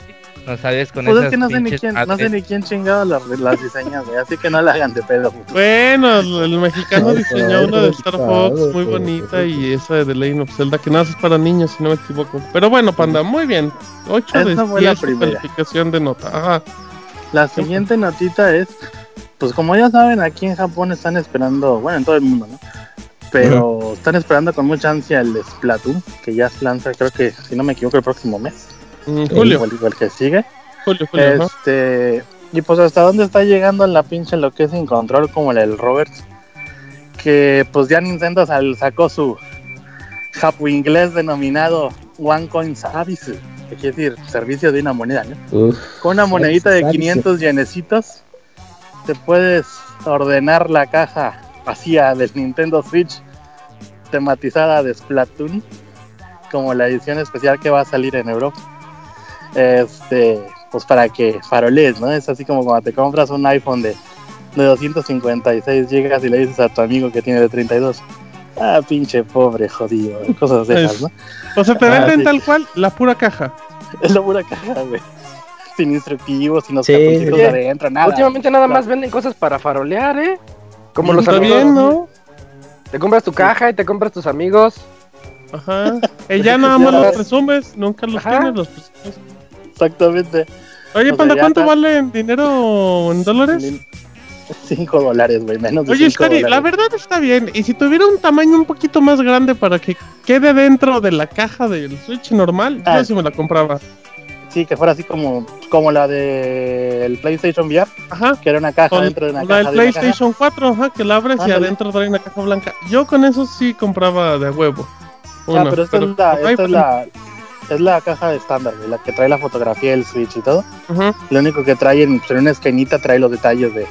no sabes con pues esas es que no sé, ni quién, no sé ni quién chingado las, las diseña, güey, así que no la hagan de pedo. Bueno, el, mexicano diseñó una de Star Fox muy bonita y esa de The Legend of Zelda que nada es para niños, si no me equivoco. Pero bueno, panda, muy bien. 8 de 10 calificación de nota. Ajá. La siguiente notita es, pues como ya saben, aquí en Japón están esperando, bueno, en todo el mundo, ¿no? Pero están esperando con mucha ansia el Splatoon, que ya se lanza, creo que, si no me equivoco, el próximo mes. Mm, julio. El, que sigue. este, y pues hasta dónde está llegando la pinche lo que es sin control como el Roberts. Que pues ya Nintendo sacó su japo inglés denominado One Coin Service, que quiere decir servicio de una moneda, ¿no? Con una monedita de 500 yenecitos te puedes ordenar la caja vacía del Nintendo Switch tematizada de Splatoon como la edición especial que va a salir en Europa este, pues para que faroles, ¿no? Es así como cuando te compras un iPhone de, de 256 GB y le dices a tu amigo que tiene de 32. Ah, pinche pobre, jodido, cosas de esas, ¿no? O sea, te venden ah, tal cual la pura caja. Es la pura caja, güey. Sin instructivos, sin los sí, adentro, nada. Últimamente nada más venden cosas para farolear, ¿eh? Como los amigos. Bien, ¿no? Te compras tu caja y te compras tus amigos. Ajá. Y ya nada más los presumes, nunca los tienes, los presumes. Exactamente. Oye, Panda, ¿cuánto vale en dinero en dólares? 5 dólares, güey, menos de Oye, Scary, la verdad está bien. Y si tuviera un tamaño un poquito más grande para que quede dentro de la caja del Switch normal, ah. yo sí me la compraba. Sí, que fuera así como, como la del PlayStation VR. Ajá. Que era una caja dentro de una caja. La del PlayStation 4, ajá, que la abres y adentro trae una caja blanca. Yo con eso sí compraba de huevo. ah, pero esta, es, la, esta es la, es la caja estándar, la que trae la fotografía del Switch y todo. Lo único que trae en, una esquinita trae los detalles de,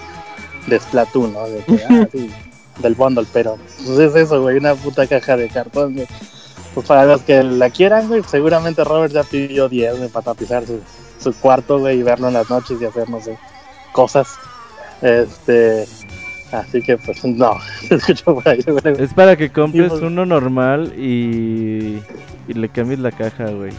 de Splatoon, ¿no? De ah, del bundle, pero pues es eso, güey, una puta caja de cartón, Pues para los que la quieran, güey, seguramente Robert ya pidió 10, para tapizar su, su cuarto, güey, y verlo en las noches y hacer, no sé, cosas. Este, Así que pues no, Es para que compres pues uno normal y, y le cambies la caja, güey.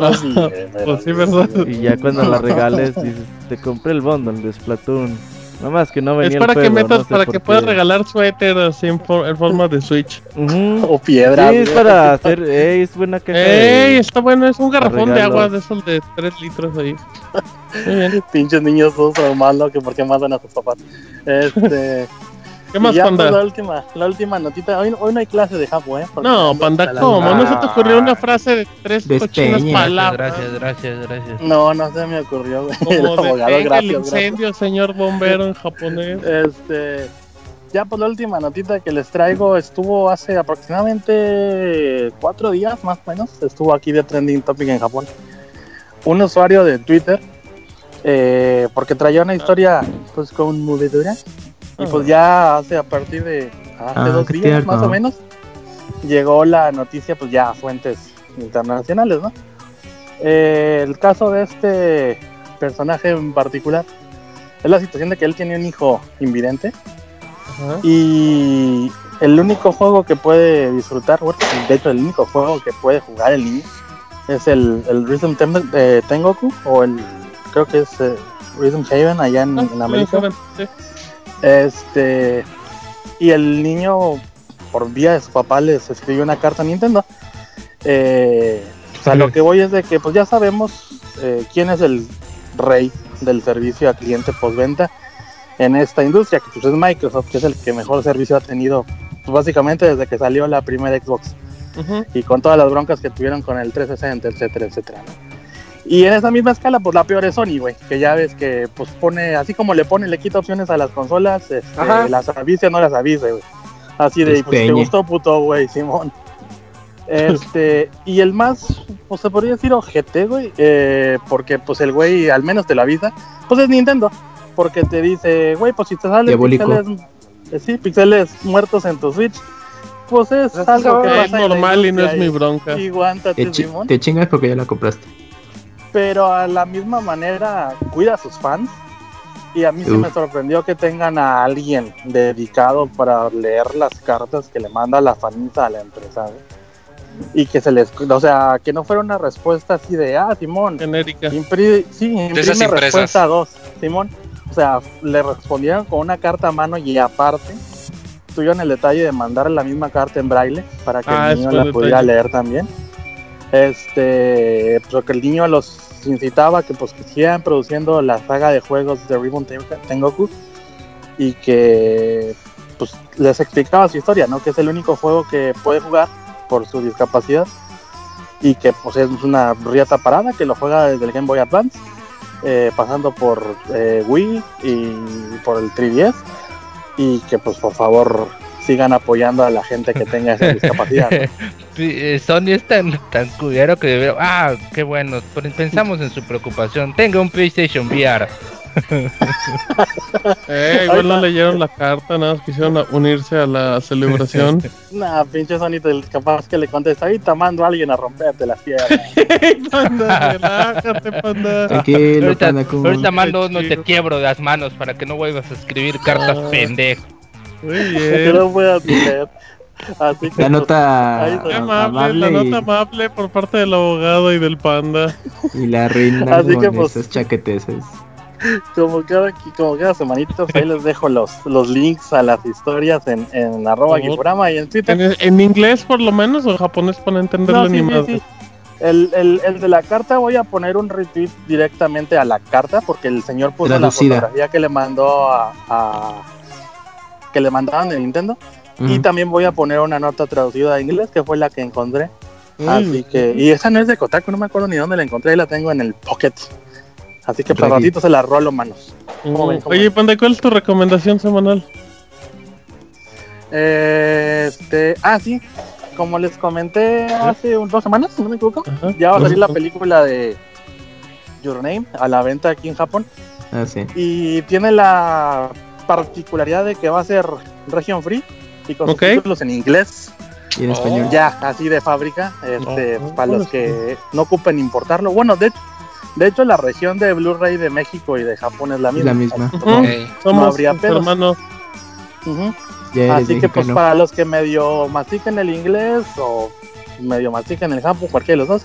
Ah, sí, pues sí, ¿verdad? Y ya cuando la regales dices, te compré el bundle de Splatoon. Nada más que no venía Es para que metas, para que puedas regalar suéter así en, forma de Switch. O piedra. Sí, es para hacer. Ey, es buena caja. Ey, está bueno, es un garrafón de agua de esos de 3 litros ahí. Pinches niños todos malo que por qué matan a sus papás. Este. ¿Qué más, Panda? Pues, la última, la última notita. Hoy, hoy no hay clase de Japo, ¿eh? no, Panda, ¿cómo? ¿No se te ocurrió una frase de tres cochinas palabras? Gracias, gracias, gracias. No, no se me ocurrió. Como el abogado, gracias, el incendio, señor bombero en japonés. Este... Ya, pues la última notita que les traigo estuvo hace aproximadamente cuatro días, más o menos. Estuvo aquí de Trending Topic en Japón. Un usuario de Twitter, eh, porque traía una historia pues con movedura y pues ya hace a partir de hace ah, dos días más o menos llegó la noticia pues ya a fuentes internacionales, ¿no? Eh, el caso de este personaje en particular es la situación de que él tiene un hijo invidente Y el único juego que puede disfrutar, bueno, de hecho el único juego que puede jugar el niño es el, el Rhythm de Tengoku o el creo que es eh, Rhythm Haven allá en, ah, América. Este y el niño por vía de su papá les escribió una carta a Nintendo. Eh, o sea, lo que voy es de que pues ya sabemos eh, quién es el rey del servicio a cliente postventa en esta industria, que pues es Microsoft, que es el que mejor servicio ha tenido, pues básicamente desde que salió la primera Xbox. Y con todas las broncas que tuvieron con el 360, etcétera, etcétera. Y en esa misma escala, pues la peor es Sony, güey, que ya ves que pues pone, así como le pone, le quita opciones a las consolas, este, las avisa, no las avisa, güey. Así de, pues te gustó puto, güey, Simón. Este, y el más, pues se podría decir ojete, güey, eh, porque pues el güey al menos te lo avisa, pues es Nintendo, porque te dice, güey, pues si te salen pixeles, eh, sí, pixeles muertos en tu Switch, pues es algo que es normal y no es mi bronca. Y te, Simón. te chingas porque ya la compraste. Pero a la misma manera cuida a sus fans. Y a mí sí me sorprendió que tengan a alguien dedicado para leer las cartas que le manda la fanita a la empresa. ¿eh? y que se les, o sea, que no fuera una respuesta así de, ah, Simón, genérica. sí, imprime respuesta a dos, Simón. O sea, le respondieron con una carta a mano y aparte tuvieron el detalle de mandar la misma carta en braille para que el ah, niño la pudiera leer también. Este, pues, el niño los incitaba que pues que siguieran produciendo la saga de juegos de Ribbon Tengoku y que pues les explicaba su historia, ¿no? Que es el único juego que puede jugar por su discapacidad y que pues es una riata parada que lo juega desde el Game Boy Advance eh, pasando por eh, Wii y por el 3DS y que pues por favor sigan apoyando a la gente que tenga esa discapacidad. Sony es tan, tan que debe... Ah, qué bueno, pensamos en su preocupación. Tenga un PlayStation VR. eh, igual no leyeron la carta, nada más quisieron unirse a la celebración. nah, pinche Sonito, capaz que le contesta, ahorita mando a alguien a romperte las piernas. panda, relájate, panda. ahorita, mando no te quiebro de las manos para que no vuelvas a escribir cartas ah. pendejo. Muy bien. no puedo leer. Así que, la nota amable, la nota amable por parte del abogado y del panda. Y la reina Así que, pues, esas chaqueteses. como cada, como cada semanita, ahí les dejo los, los links a las historias en, en arroba programa y en Twitter. ¿En, inglés por lo menos o japonés para entenderlo no, sí, El, el, el, de la carta voy a poner un retweet directamente a la carta porque el señor puso la fotografía que le mandó a, que le mandaban de Nintendo y también voy a poner una nota traducida a inglés que fue la que encontré. Así que, y esa no es de Kotaku, no me acuerdo ni dónde la encontré, y la tengo en el pocket. Así que para ratito se la rolo, manos. Oye, Panda, ¿cuál es tu recomendación semanal? este, ah, sí, como les comenté hace un, dos semanas, si no me equivoco, ya va a salir la película de Your Name a la venta aquí en Japón. Ah, sí. Y tiene la particularidad de que va a ser region free y con subtítulos en inglés. Y en español. Ya, así de fábrica, este, oh, para los que no ocupen importarlo. Bueno, de hecho, de hecho, la región de Blu-ray de México y de Japón es la misma. La misma. Somos habría hermanos. Así que, pues, para los que medio mastiquen el inglés o medio mastiquen el Japón, cualquiera de los dos,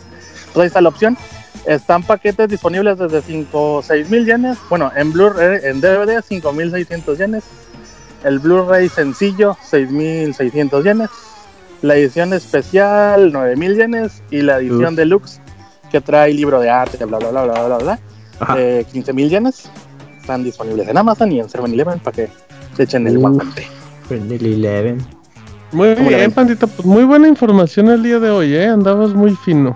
pues ahí está la opción. Están paquetes disponibles desde 5 o 6 mil yenes. Bueno, en Blu-ray, en DVD, 5600 yenes. El Blu-ray sencillo, 6600 yenes. La edición especial, 9000 yenes. Y la edición deluxe, que trae libro de arte, bla, bla, bla, bla, bla, bla, eh, 15 mil yenes. Están disponibles en Amazon y en 7-Eleven para que se echen el guante. 7-Eleven. Muy bien, Pandita, pues muy buena información el día de hoy, ¿eh? Andabas muy fino.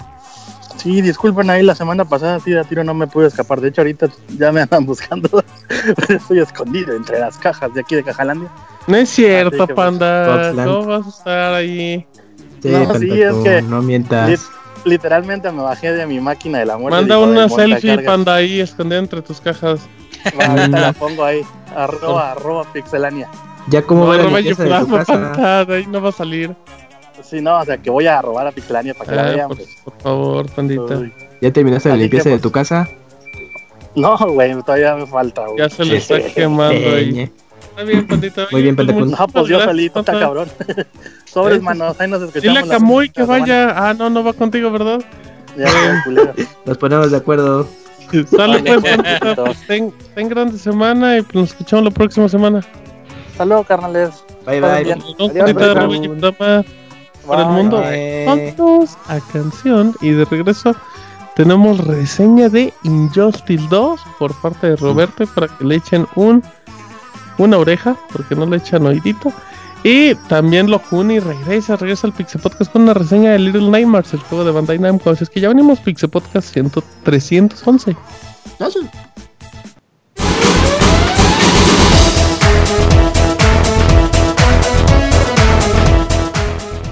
Sí, disculpen ahí, la semana pasada sí, a tiro no me pude escapar. De hecho, ahorita ya me andan buscando. Estoy escondido entre las cajas de aquí de Cajalandia. No es cierto, Panda. ¿Cómo vas a estar ahí? Sí, no, sí, es que. No mientas literalmente me bajé de mi máquina de la muerte. Manda una selfie, panda, ahí escondida entre tus cajas. ahorita la pongo ahí, arroba, arroba pixelania. Ya como no, arroba de tu ahí no va a salir. Sí, no, o sea que voy a robar a Pixelania para que la ah, vean. Pues. Por favor, pandita. ¿Ya terminaste la limpieza de pues, tu casa? No, güey, todavía me falta, güey. Ya se le está quemando ahí. Está bien, pandita. Muy bien, muchas No, pues yo solito, está cabrón. Sobres, manos, ahí nos escuchamos. Dile a la Camuy que vaya. Ah, no, no va contigo, ¿verdad? Ya, culero. Nos ponemos de acuerdo. Sale Vale, pues, pandita. pues. Pues, ten, ten grande semana y pues, nos escuchamos la próxima semana. Hasta luego, carnales. Bye, bye. bien. Adiós, para el mundo. Vamos a canción y de regreso tenemos reseña de Injustice 2 por parte de Roberto para que le echen un una oreja porque no le echan oídito y también lo y regresa, regresa al Pixel Podcast con una reseña de Little Nightmares, el juego de Bandai Namco. Así es que ya venimos Pixel Podcast 100 311.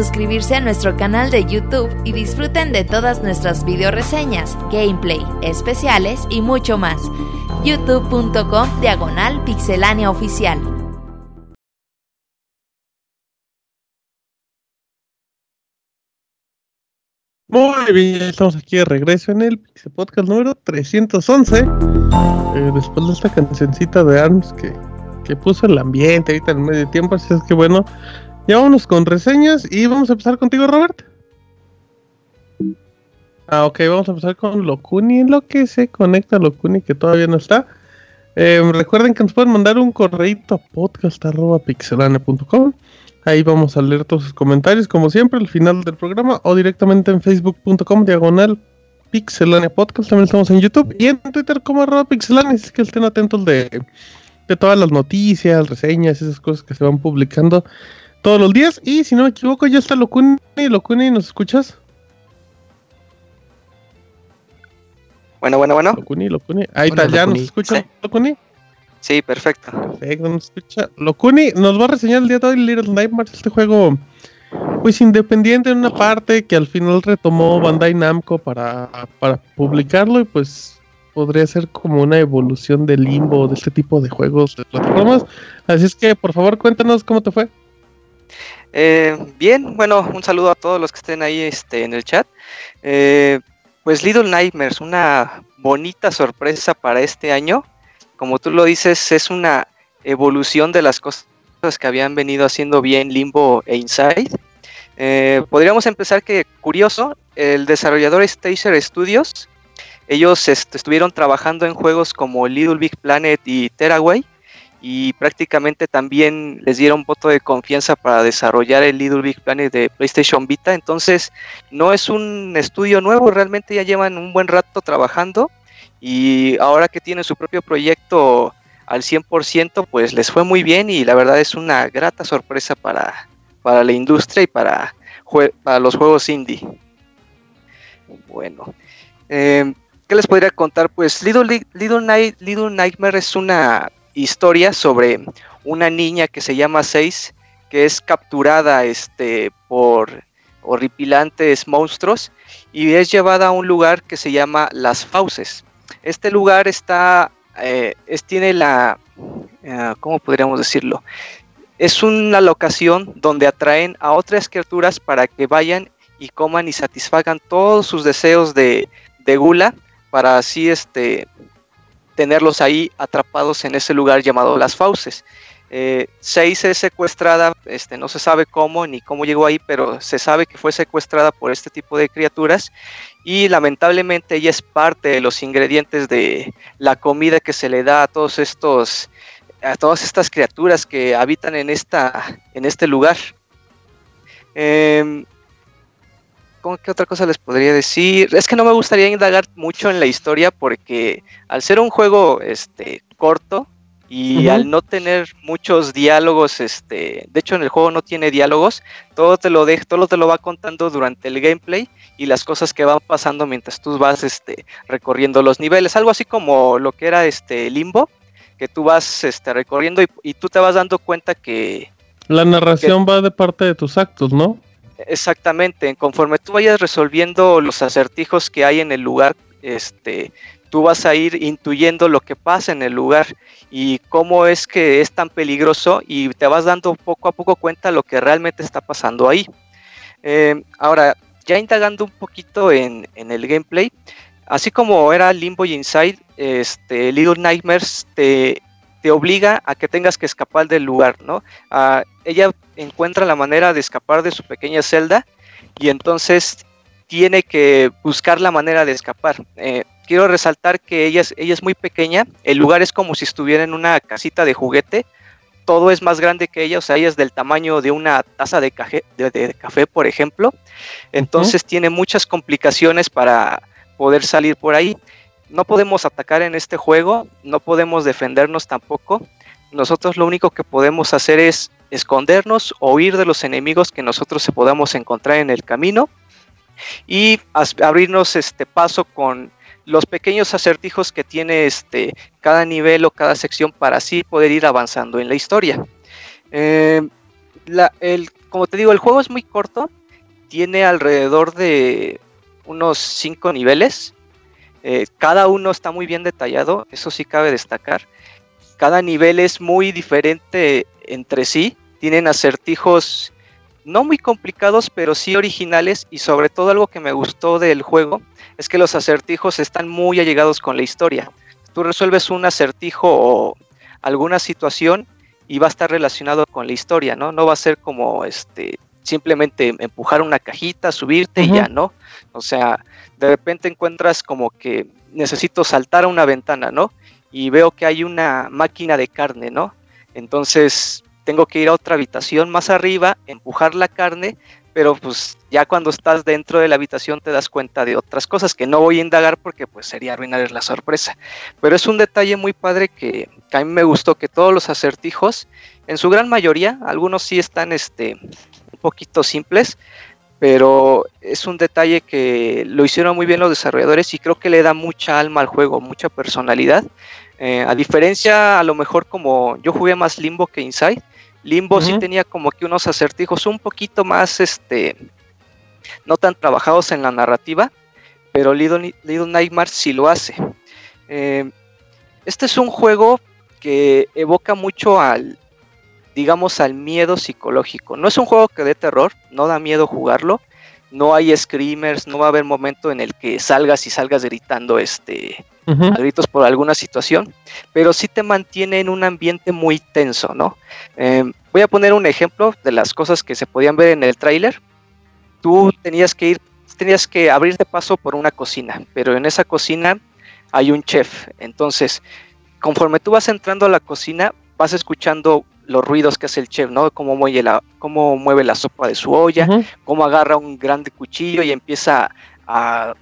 suscribirse a nuestro canal de YouTube y disfruten de todas nuestras video reseñas, gameplay, especiales y mucho más. youtube.com diagonal pixelánea oficial. Muy bien, estamos aquí de regreso en el Pixel Podcast número 311. Eh, después de esta cancioncita de ARMS que, que puso el ambiente ahorita en medio tiempo. Así es que bueno, ya con reseñas y vamos a empezar contigo, Robert. Ah, ok, vamos a empezar con Locuni, en lo que se conecta Locuni, que todavía no está. Em, recuerden que nos pueden mandar un correito a podcast.pixelane.com. Ahí vamos a leer todos sus comentarios, como siempre, al final del programa, o directamente en facebook.com diagonal pixelane podcast. También estamos en YouTube y en Twitter como arroba pixelane. Así que estén atentos de todas las noticias, reseñas, esas cosas que se van publicando todos los días. Y si no me equivoco, ya está Locuni. Locuni, ¿nos escuchas? Bueno, bueno, bueno. Locuni, Locuni. Ahí está, ¿ya nos escucha sí. Locuni? Sí, perfecto. Perfecto, nos escucha. Locuni nos va a reseñar el día de hoy Little Nightmares, este juego pues independiente en una parte que al final retomó Bandai Namco para, para publicarlo y pues podría ser como una evolución de limbo de este tipo de juegos de plataformas. Así es que por favor cuéntanos cómo te fue. Eh, bien, bueno, un saludo a todos los que estén ahí este, en el chat. Eh, pues Little Nightmares, una bonita sorpresa para este año. Como tú lo dices, es una evolución de las cosas que habían venido haciendo bien Limbo e Inside. Eh, podríamos empezar que, curioso, el desarrollador Stacer Studios, ellos est estuvieron trabajando en juegos como Little Big Planet y Tearaway, y prácticamente también les dieron voto de confianza para desarrollar el Little Big Planet de PlayStation Vita. Entonces, no es un estudio nuevo, realmente ya llevan un buen rato trabajando y ahora que tienen su propio proyecto al 100%, pues les fue muy bien y la verdad es una grata sorpresa para, para la industria y para, para los juegos indie. Bueno, eh, ¿qué les podría contar? Pues Little, Little, Night, Little Nightmare es una historia sobre una niña que se llama Seis, que es capturada este, por horripilantes monstruos y es llevada a un lugar que se llama Las Fauces. Este lugar está, eh, es, tiene la, uh, ¿cómo podríamos decirlo? Es una locación donde atraen a otras criaturas para que vayan y coman y satisfagan todos sus deseos de, de gula para así este, tenerlos ahí atrapados en ese lugar llamado Las Fauces. Eh, Seis es secuestrada, este, no se sabe cómo ni cómo llegó ahí, pero se sabe que fue secuestrada por este tipo de criaturas y lamentablemente ella es parte de los ingredientes de la comida que se le da a todos estos a todas estas criaturas que habitan en esta en este lugar. Eh, ¿Qué otra cosa les podría decir? Es que no me gustaría indagar mucho en la historia porque al ser un juego este, corto y uh -huh. al no tener muchos diálogos, este, de hecho en el juego no tiene diálogos, todo te lo de, todo te lo va contando durante el gameplay y las cosas que van pasando mientras tú vas este, recorriendo los niveles, algo así como lo que era este Limbo, que tú vas este, recorriendo y, y tú te vas dando cuenta que la narración que, va de parte de tus actos, ¿no? Exactamente, conforme tú vayas resolviendo los acertijos que hay en el lugar, este, tú vas a ir intuyendo lo que pasa en el lugar y cómo es que es tan peligroso y te vas dando poco a poco cuenta lo que realmente está pasando ahí. Eh, ahora, ya indagando un poquito en, en, el gameplay, así como era Limbo y Inside, este, Little Nightmares te, te obliga a que tengas que escapar del lugar, ¿no? Uh, ella encuentra la manera de escapar de su pequeña celda y entonces tiene que buscar la manera de escapar. Eh, quiero resaltar que ella es, ella es muy pequeña, el lugar es como si estuviera en una casita de juguete, todo es más grande que ella, o sea, ella es del tamaño de una taza de, café, de, de café por ejemplo, entonces uh -huh. tiene muchas complicaciones para poder salir por ahí. No podemos atacar en este juego, no podemos defendernos tampoco. Nosotros lo único que podemos hacer es escondernos o huir de los enemigos que nosotros se podamos encontrar en el camino y abrirnos este paso con los pequeños acertijos que tiene este cada nivel o cada sección para así poder ir avanzando en la historia. El, como te digo, el juego es muy corto, tiene alrededor de unos 5 niveles. Eh, cada uno está muy bien detallado, eso sí cabe destacar. Cada nivel es muy diferente entre sí, tienen acertijos no muy complicados, pero sí originales y sobre todo algo que me gustó del juego es que los acertijos están muy allegados con la historia. Tú resuelves un acertijo o alguna situación y va a estar relacionado con la historia, ¿no? No va a ser como este simplemente empujar una cajita, subirte y ya, ¿no? O sea, de repente encuentras como que necesito saltar a una ventana, ¿no? Y veo que hay una máquina de carne, ¿no? Entonces tengo que ir a otra habitación más arriba, empujar la carne, pero pues ya cuando estás dentro de la habitación te das cuenta de otras cosas que no voy a indagar porque pues sería arruinar la sorpresa. Pero es un detalle muy padre que, que a mí me gustó que todos los acertijos, en su gran mayoría, algunos sí están este, poquito simples, pero es un detalle que lo hicieron muy bien los desarrolladores y creo que le da mucha alma al juego, mucha personalidad. Eh, a diferencia, a lo mejor como yo jugué más Limbo que Inside, Limbo sí tenía como que unos acertijos un poquito más, este, no tan trabajados en la narrativa, pero Little, Little Nightmares sí lo hace. Eh, este es un juego que evoca mucho al, digamos, al miedo psicológico. No es un juego que dé terror, no da miedo jugarlo. No hay screamers, no va a haber momento en el que salgas y salgas gritando este, gritos por alguna situación, pero sí te mantiene en un ambiente muy tenso, ¿no? Em, voy a poner un ejemplo de las cosas que se podían ver en el tráiler. Tú tenías que ir, tenías que abrirte paso por una cocina, pero en esa cocina hay un chef. Entonces, conforme tú vas entrando a la cocina, vas escuchando los ruidos que hace el chef, ¿no? Cómo mueve la, cómo mueve la sopa de su olla, cómo agarra un grande cuchillo y empieza a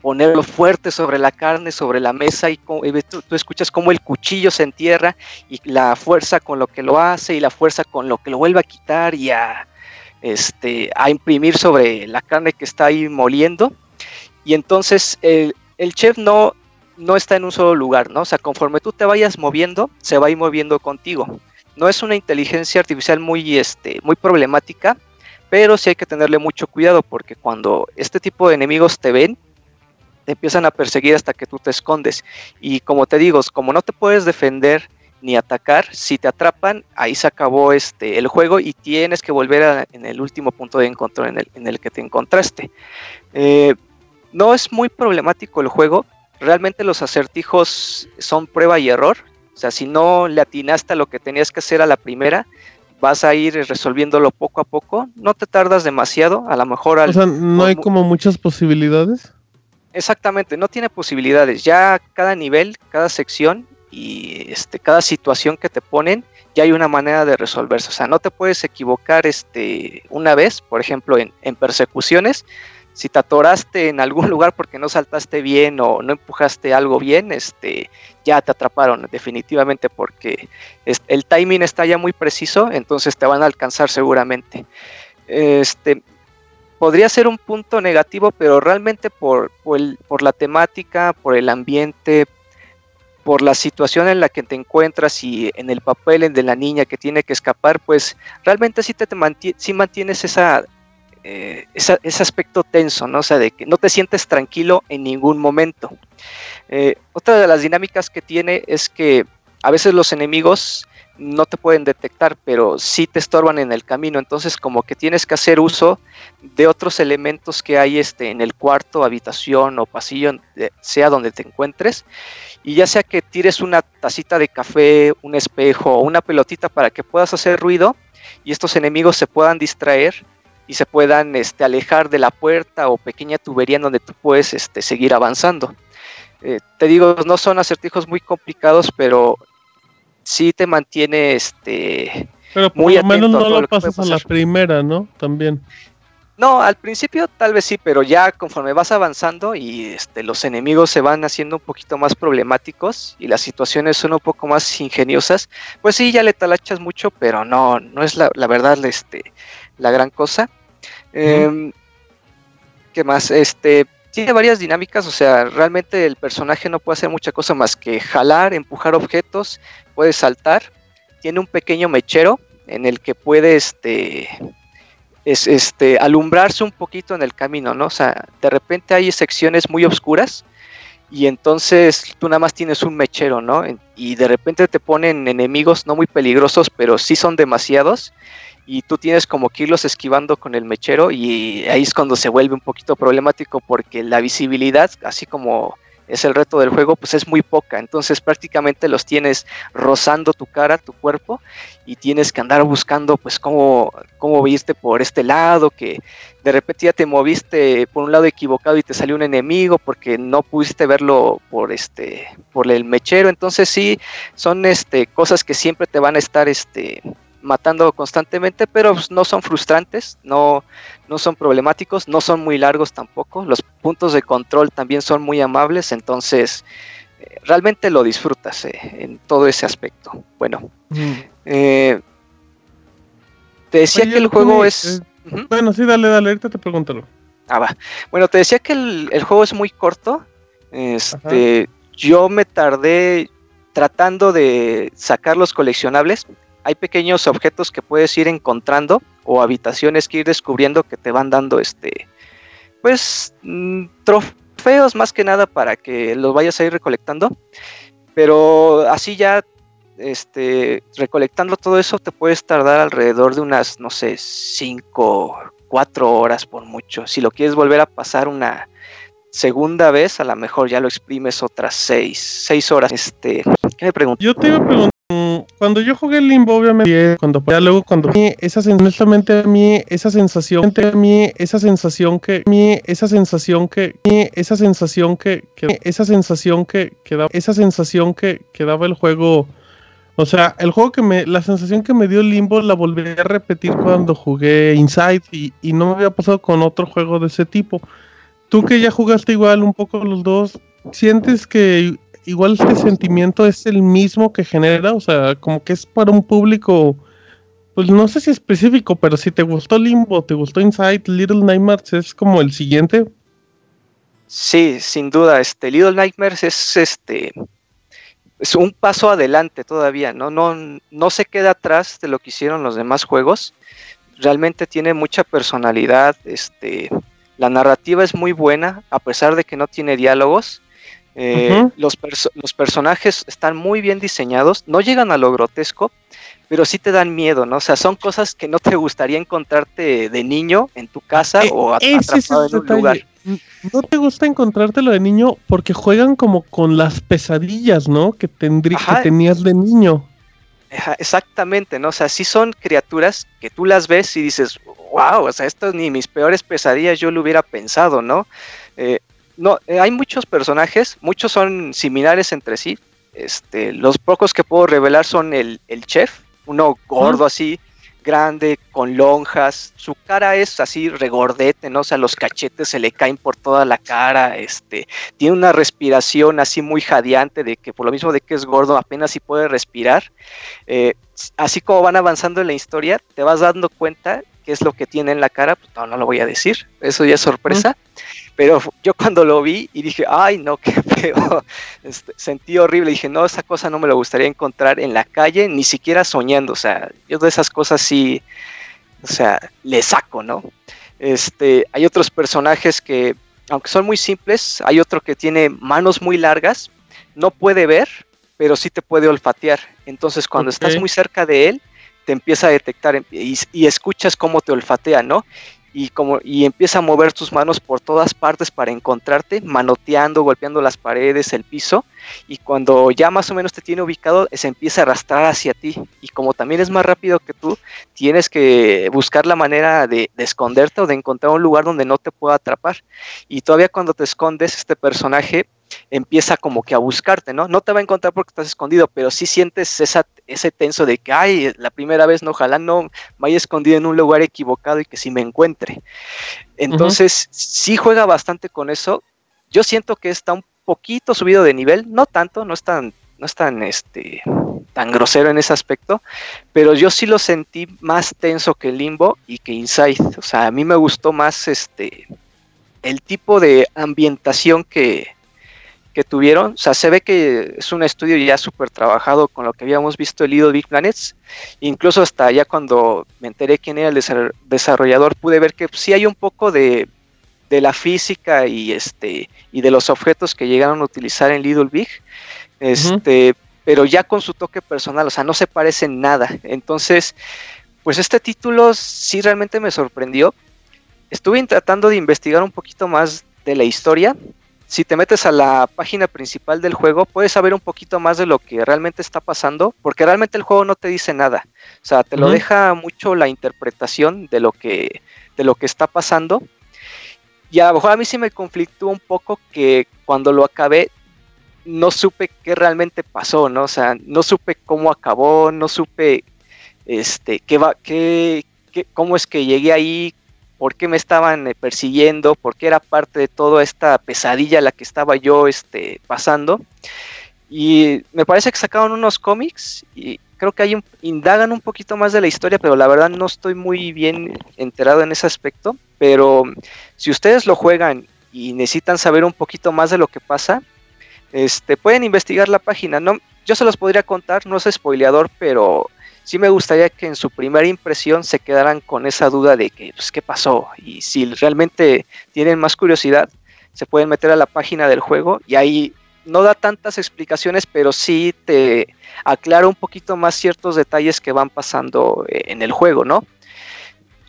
ponerlo fuerte sobre la carne, sobre la mesa y, tú, escuchas cómo el cuchillo se entierra y la fuerza con lo que lo hace y la fuerza con lo que lo vuelve a quitar y a, este, a imprimir sobre la carne que está ahí moliendo. Y entonces el, el chef no, no está en un solo lugar, ¿no? O sea, conforme tú te vayas moviendo, se va a ir moviendo contigo. No es una inteligencia artificial muy, este, muy problemática, pero sí hay que tenerle mucho cuidado porque cuando este tipo de enemigos te ven, te empiezan a perseguir hasta que tú te escondes. Y como te digo, como no te puedes defender ni atacar, si te atrapan, ahí se acabó este, el juego y tienes que volver en el último punto de encuentro en el, en el que te encontraste. Eh, no es muy problemático el juego, realmente los acertijos son prueba y error. O sea, si no le atinaste a lo que tenías que hacer a la primera, vas a ir resolviéndolo poco a poco. No te tardas demasiado, a lo mejor... Al, o sea, no hay como muchas posibilidades. Exactamente, no tiene posibilidades. Ya cada nivel, cada sección y este, cada situación que te ponen, ya hay una manera de resolverse. O sea, no te puedes equivocar este, una vez, por ejemplo, en, persecuciones. Si te atoraste en algún lugar porque no saltaste bien o no empujaste algo bien, este, ya te atraparon definitivamente porque el timing está ya muy preciso, entonces te van a alcanzar seguramente. Este, podría ser un punto negativo, pero realmente por, por, la temática, por el ambiente, por la situación en la que te encuentras y en el papel de la niña que tiene que escapar, pues realmente sí, te, sí mantienes esa, eh, ese aspecto tenso, ¿no? O sea, de que no te sientes tranquilo en ningún momento. Eh, otra de las dinámicas que tiene es que a veces los enemigos no te pueden detectar, pero sí te estorban en el camino. Entonces, como que tienes que hacer uso de otros elementos que hay este, en el cuarto, habitación o pasillo, sea donde te encuentres. Y ya sea que tires una tacita de café, un espejo o una pelotita para que puedas hacer ruido y estos enemigos se puedan distraer y se puedan este, alejar de la puerta o pequeña tubería en donde tú puedes este, seguir avanzando. Eh, te digo, no son acertijos muy complicados, pero sí te mantiene este pero por lo menos no lo, pasas a la primera, ¿no? También. No, al principio tal vez sí, pero ya conforme vas avanzando y este, los enemigos se van haciendo un poquito más problemáticos y las situaciones son un poco más ingeniosas, pues sí, ya le talachas mucho, pero no, no es la, verdad este, la gran cosa. Em, ¿Qué más? Este, tiene varias dinámicas, o sea, realmente el personaje no puede hacer mucha cosa más que jalar, empujar objetos, puede saltar, tiene un pequeño mechero en el que puede este, es, este, alumbrarse un poquito en el camino, ¿no? O sea, de repente hay secciones muy oscuras y entonces tú nada más tienes un mechero, ¿no? Y de repente te ponen enemigos no muy peligrosos, pero sí son demasiados y tú tienes como que irlos esquivando con el mechero y ahí es cuando se vuelve un poquito problemático porque la visibilidad, así como es el reto del juego, pues es muy poca. Entonces prácticamente los tienes rozando tu cara, tu cuerpo, y tienes que andar buscando pues cómo, cómo viste por este lado, que de repente ya te moviste por un lado equivocado y te salió un enemigo porque no pudiste verlo por este, por el mechero. Entonces sí, son este, cosas que siempre te van a estar este, matando constantemente, pero pues, no son frustrantes, no, no son problemáticos, no son muy largos tampoco. Los puntos de control también son muy amables, entonces eh, realmente lo disfrutas eh, en todo ese aspecto. Bueno, eh, te decía que el juego es... Bueno, sí, dale, dale, ahorita te pregunto. Ah, va. Bueno, te decía que el, juego es muy corto. Este, yo me tardé tratando de sacar los coleccionables hay pequeños objetos que puedes ir encontrando o habitaciones que ir descubriendo que te van dando este pues mm, trofeos más que nada para que los vayas a ir recolectando. Pero así ya este recolectando todo eso te puedes tardar alrededor de unas no sé 5 4 horas por mucho. Si lo quieres volver a pasar una segunda vez a lo mejor ya lo exprimes otras 6 6 horas. Este ¿qué me preguntas? yo te iba a preguntar cuando yo jugué Limbo, obviamente, cuando ya luego cuando esa honestamente a mí esa sensación, a mí esa sensación que, mí esa sensación que, esa sensación que, esa sensación que, que daba, esa sensación que, que daba el juego, o sea, el juego que me, la sensación que me dio Limbo la volví a repetir cuando jugué Inside y, y no me había pasado con otro juego de ese tipo. Tú que ya jugaste igual un poco los dos, ¿sientes que igual este sentimiento es el mismo que genera, o sea, como que es para un público, pues no sé si específico, pero si te gustó Limbo, te gustó Inside, Little Nightmares es como el siguiente. Sí, sin duda, este Little Nightmares es este es un paso adelante todavía, ¿no? No, no se queda atrás de lo que hicieron los demás juegos. Realmente tiene mucha personalidad, este, la narrativa es muy buena, a pesar de que no tiene diálogos. Eh, los, los, personajes están muy bien diseñados, no llegan a lo grotesco, pero sí te dan miedo, ¿no? O sea, son cosas que no te gustaría encontrarte de niño en tu casa eh, o atrapado en un lugar. No te gusta encontrártelo de niño porque juegan como con las pesadillas, ¿no? Que, tendrí que tenías de niño. Exactamente, ¿no? O sea, sí son criaturas que tú las ves y dices, wow, o sea, esto ni mis peores pesadillas yo lo hubiera pensado, ¿no? Eh, no, eh, hay muchos personajes, muchos son similares entre sí. Este, los pocos que puedo revelar son el, chef, uno gordo así, grande, con lonjas, su cara es así regordete, ¿no? O sea, los cachetes se le caen por toda la cara, este, tiene una respiración así muy jadeante de que por lo mismo de que es gordo apenas si puede respirar. Eh, así como van avanzando en la historia, te vas dando cuenta qué es lo que tiene en la cara, pues no, no lo voy a decir, eso ya es sorpresa. Pero yo cuando lo vi y dije, ay, no, qué feo, este, sentí horrible. Dije, no, esa cosa no me lo gustaría encontrar en la calle, ni siquiera soñando. O sea, yo de esas cosas sí, o sea, le saco, ¿no? Este, hay otros personajes que, aunque son muy simples, hay otro que tiene manos muy largas, no puede ver, pero sí te puede olfatear. Entonces, cuando estás muy cerca de él, te empieza a detectar y, y, escuchas cómo te olfatea, ¿no? Y, como, y empieza a mover tus manos por todas partes para encontrarte, manoteando, golpeando las paredes, el piso, y cuando ya más o menos te tiene ubicado, se empieza a arrastrar hacia ti. Y como también es más rápido que tú, tienes que buscar la manera de, de esconderte o de encontrar un lugar donde no te pueda atrapar. Y todavía cuando te escondes, este personaje empieza como que a buscarte, ¿no? No te va a encontrar porque estás escondido, pero sí sientes esa, ese tenso de que, ay, la primera vez, no, ojalá no me haya escondido en un lugar equivocado y que sí me encuentre. Entonces, sí juega bastante con eso. Yo siento que está un poquito subido de nivel, no tanto, no es tan, no es tan, este, tan grosero en ese aspecto, pero yo sí lo sentí más tenso que Limbo y que Inside. O sea, a mí me gustó más este el tipo de ambientación que, que tuvieron. O sea, se ve que es un estudio ya súper trabajado con lo que habíamos visto el Little Big Planets. Incluso hasta ya cuando me enteré quién era el desarrollador, pude ver que sí hay un poco de, de la física y este y de los objetos que llegaron a utilizar en Little Big. Este, pero ya con su toque personal, o sea, no se parece en nada. Entonces, pues este título sí realmente me sorprendió. Estuve tratando de investigar un poquito más de la historia si te metes a la página principal del juego, puedes saber un poquito más de lo que realmente está pasando, porque realmente el juego no te dice nada. O sea, te lo deja mucho la interpretación de lo que, de lo que está pasando. Y a lo mejor a mí sí me conflictó un poco que cuando lo acabé no supe qué realmente pasó, ¿no? O sea, no supe cómo acabó, no supe este qué va, qué, qué cómo es que llegué ahí, por qué me estaban eh, persiguiendo, por qué era parte de toda esta pesadilla la que estaba yo este, pasando. Y me parece que sacaron unos cómics y creo que hay indagan un poquito más de la historia, pero la verdad no estoy muy bien enterado en ese aspecto. Pero si ustedes lo juegan y necesitan saber un poquito más de lo que pasa, este, pueden investigar la página. No, yo se los podría contar, no es spoileador, pero sí me gustaría que en su primera impresión se quedaran con esa duda de que, pues, ¿qué pasó? Y si realmente tienen más curiosidad, se pueden meter a la página del juego y ahí no da tantas explicaciones, pero sí te aclara un poquito más ciertos detalles que van pasando eh, en el juego, ¿no?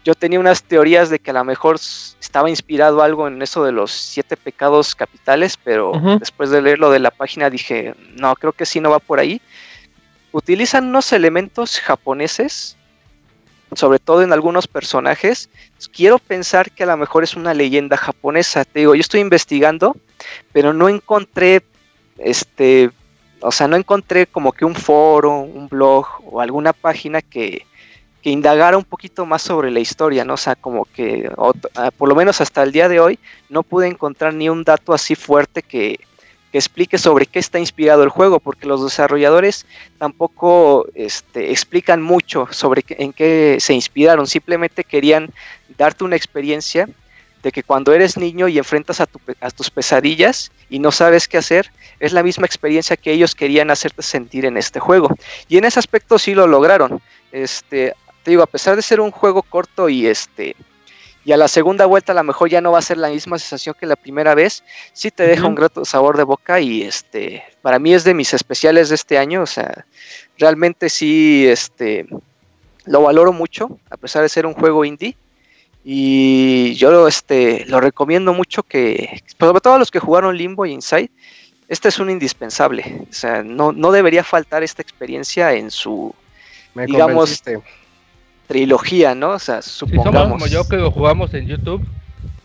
Yo tenía unas teorías de que a lo mejor estaba inspirado algo en eso de los siete pecados capitales, pero después de leerlo de la página dije, no, creo que sí no va por ahí utilizan unos elementos japoneses, sobre todo en algunos personajes. Quiero pensar que a lo mejor es una leyenda japonesa. Te digo, yo estoy investigando, pero no encontré, este, o sea, no encontré como que un foro, un blog o alguna página que, que indagara un poquito más sobre la historia, ¿no? O sea, como que, ah, por lo menos hasta el día de hoy, no pude encontrar ni un dato así fuerte que, que explique sobre qué está inspirado el juego, porque los desarrolladores tampoco este, explican mucho sobre en qué se inspiraron, simplemente querían darte una experiencia de que cuando eres niño y enfrentas a, tus pesadillas y no sabes qué hacer, es la misma experiencia que ellos querían hacerte sentir en este juego. Y en ese aspecto sí lo lograron. Este, te digo, a pesar de ser un juego corto y este y a la segunda vuelta a lo mejor ya no va a ser la misma sensación que la primera vez, sí te deja un grato sabor de boca y este, para mí es de mis especiales de este año, o sea, realmente sí, este, lo valoro mucho, a pesar de ser un juego indie, y yo este, lo recomiendo mucho que, sobre todo a los que jugaron Limbo y Inside, este es un indispensable, o sea, no, no debería faltar esta experiencia en su, digamos, trilogía, ¿no? O sea, supongamos. Si como yo que lo jugamos en YouTube.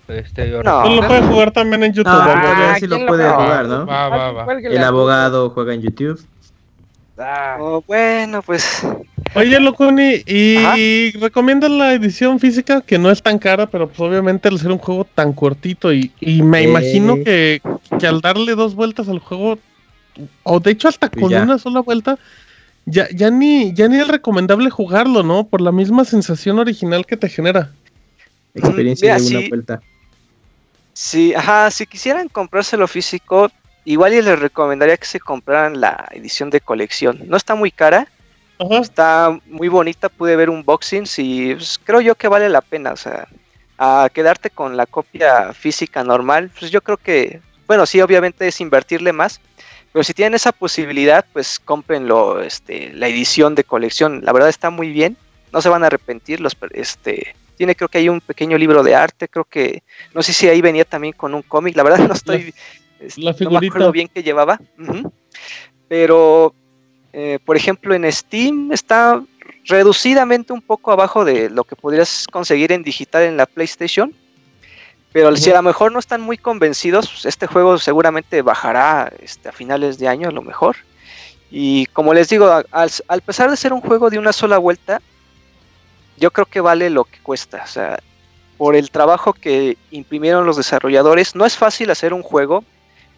Este, no, lo puede jugar también en YouTube. Ah, sí lo puede jugar, ¿no? Va, va, va. El abogado juega en YouTube. Ah. Oh, bueno, pues. Oye, Locuni, ¿y recomiendas la edición física? Que no es tan cara, pero pues obviamente al ser un juego tan cortito y, y me imagino que, que, al darle dos vueltas al juego, o de hecho hasta con una sola vuelta, ya, ya, ni, ya ni es recomendable jugarlo, ¿no? Por la misma sensación original que te genera. Experiencia de una vuelta. Sí, ajá, si quisieran comprárselo físico, igual y les recomendaría que se compraran la edición de colección. No está muy cara, está muy bonita, pude ver un boxing y pues, creo yo que vale la pena, o sea, a quedarte con la copia física normal, pues yo creo que, bueno, sí, obviamente es invertirle más, pero si tienen esa posibilidad, pues cómprenlo, este, la edición de colección. La verdad está muy bien. No se van a arrepentir. Los, este, tiene creo que hay un pequeño libro de arte. Creo que, no sé si ahí venía también con un cómic. La verdad no estoy, este, no me acuerdo bien que llevaba. Pero, eh, por ejemplo, en Steam está reducidamente un poco abajo de lo que podrías conseguir en digital en la PlayStation. Pero si a lo mejor no están muy convencidos, pues, este juego seguramente bajará este, a finales de año a lo mejor. Y como les digo, al, pesar de ser un juego de una sola vuelta, yo creo que vale lo que cuesta. O sea, por el trabajo que imprimieron los desarrolladores, no es fácil hacer un juego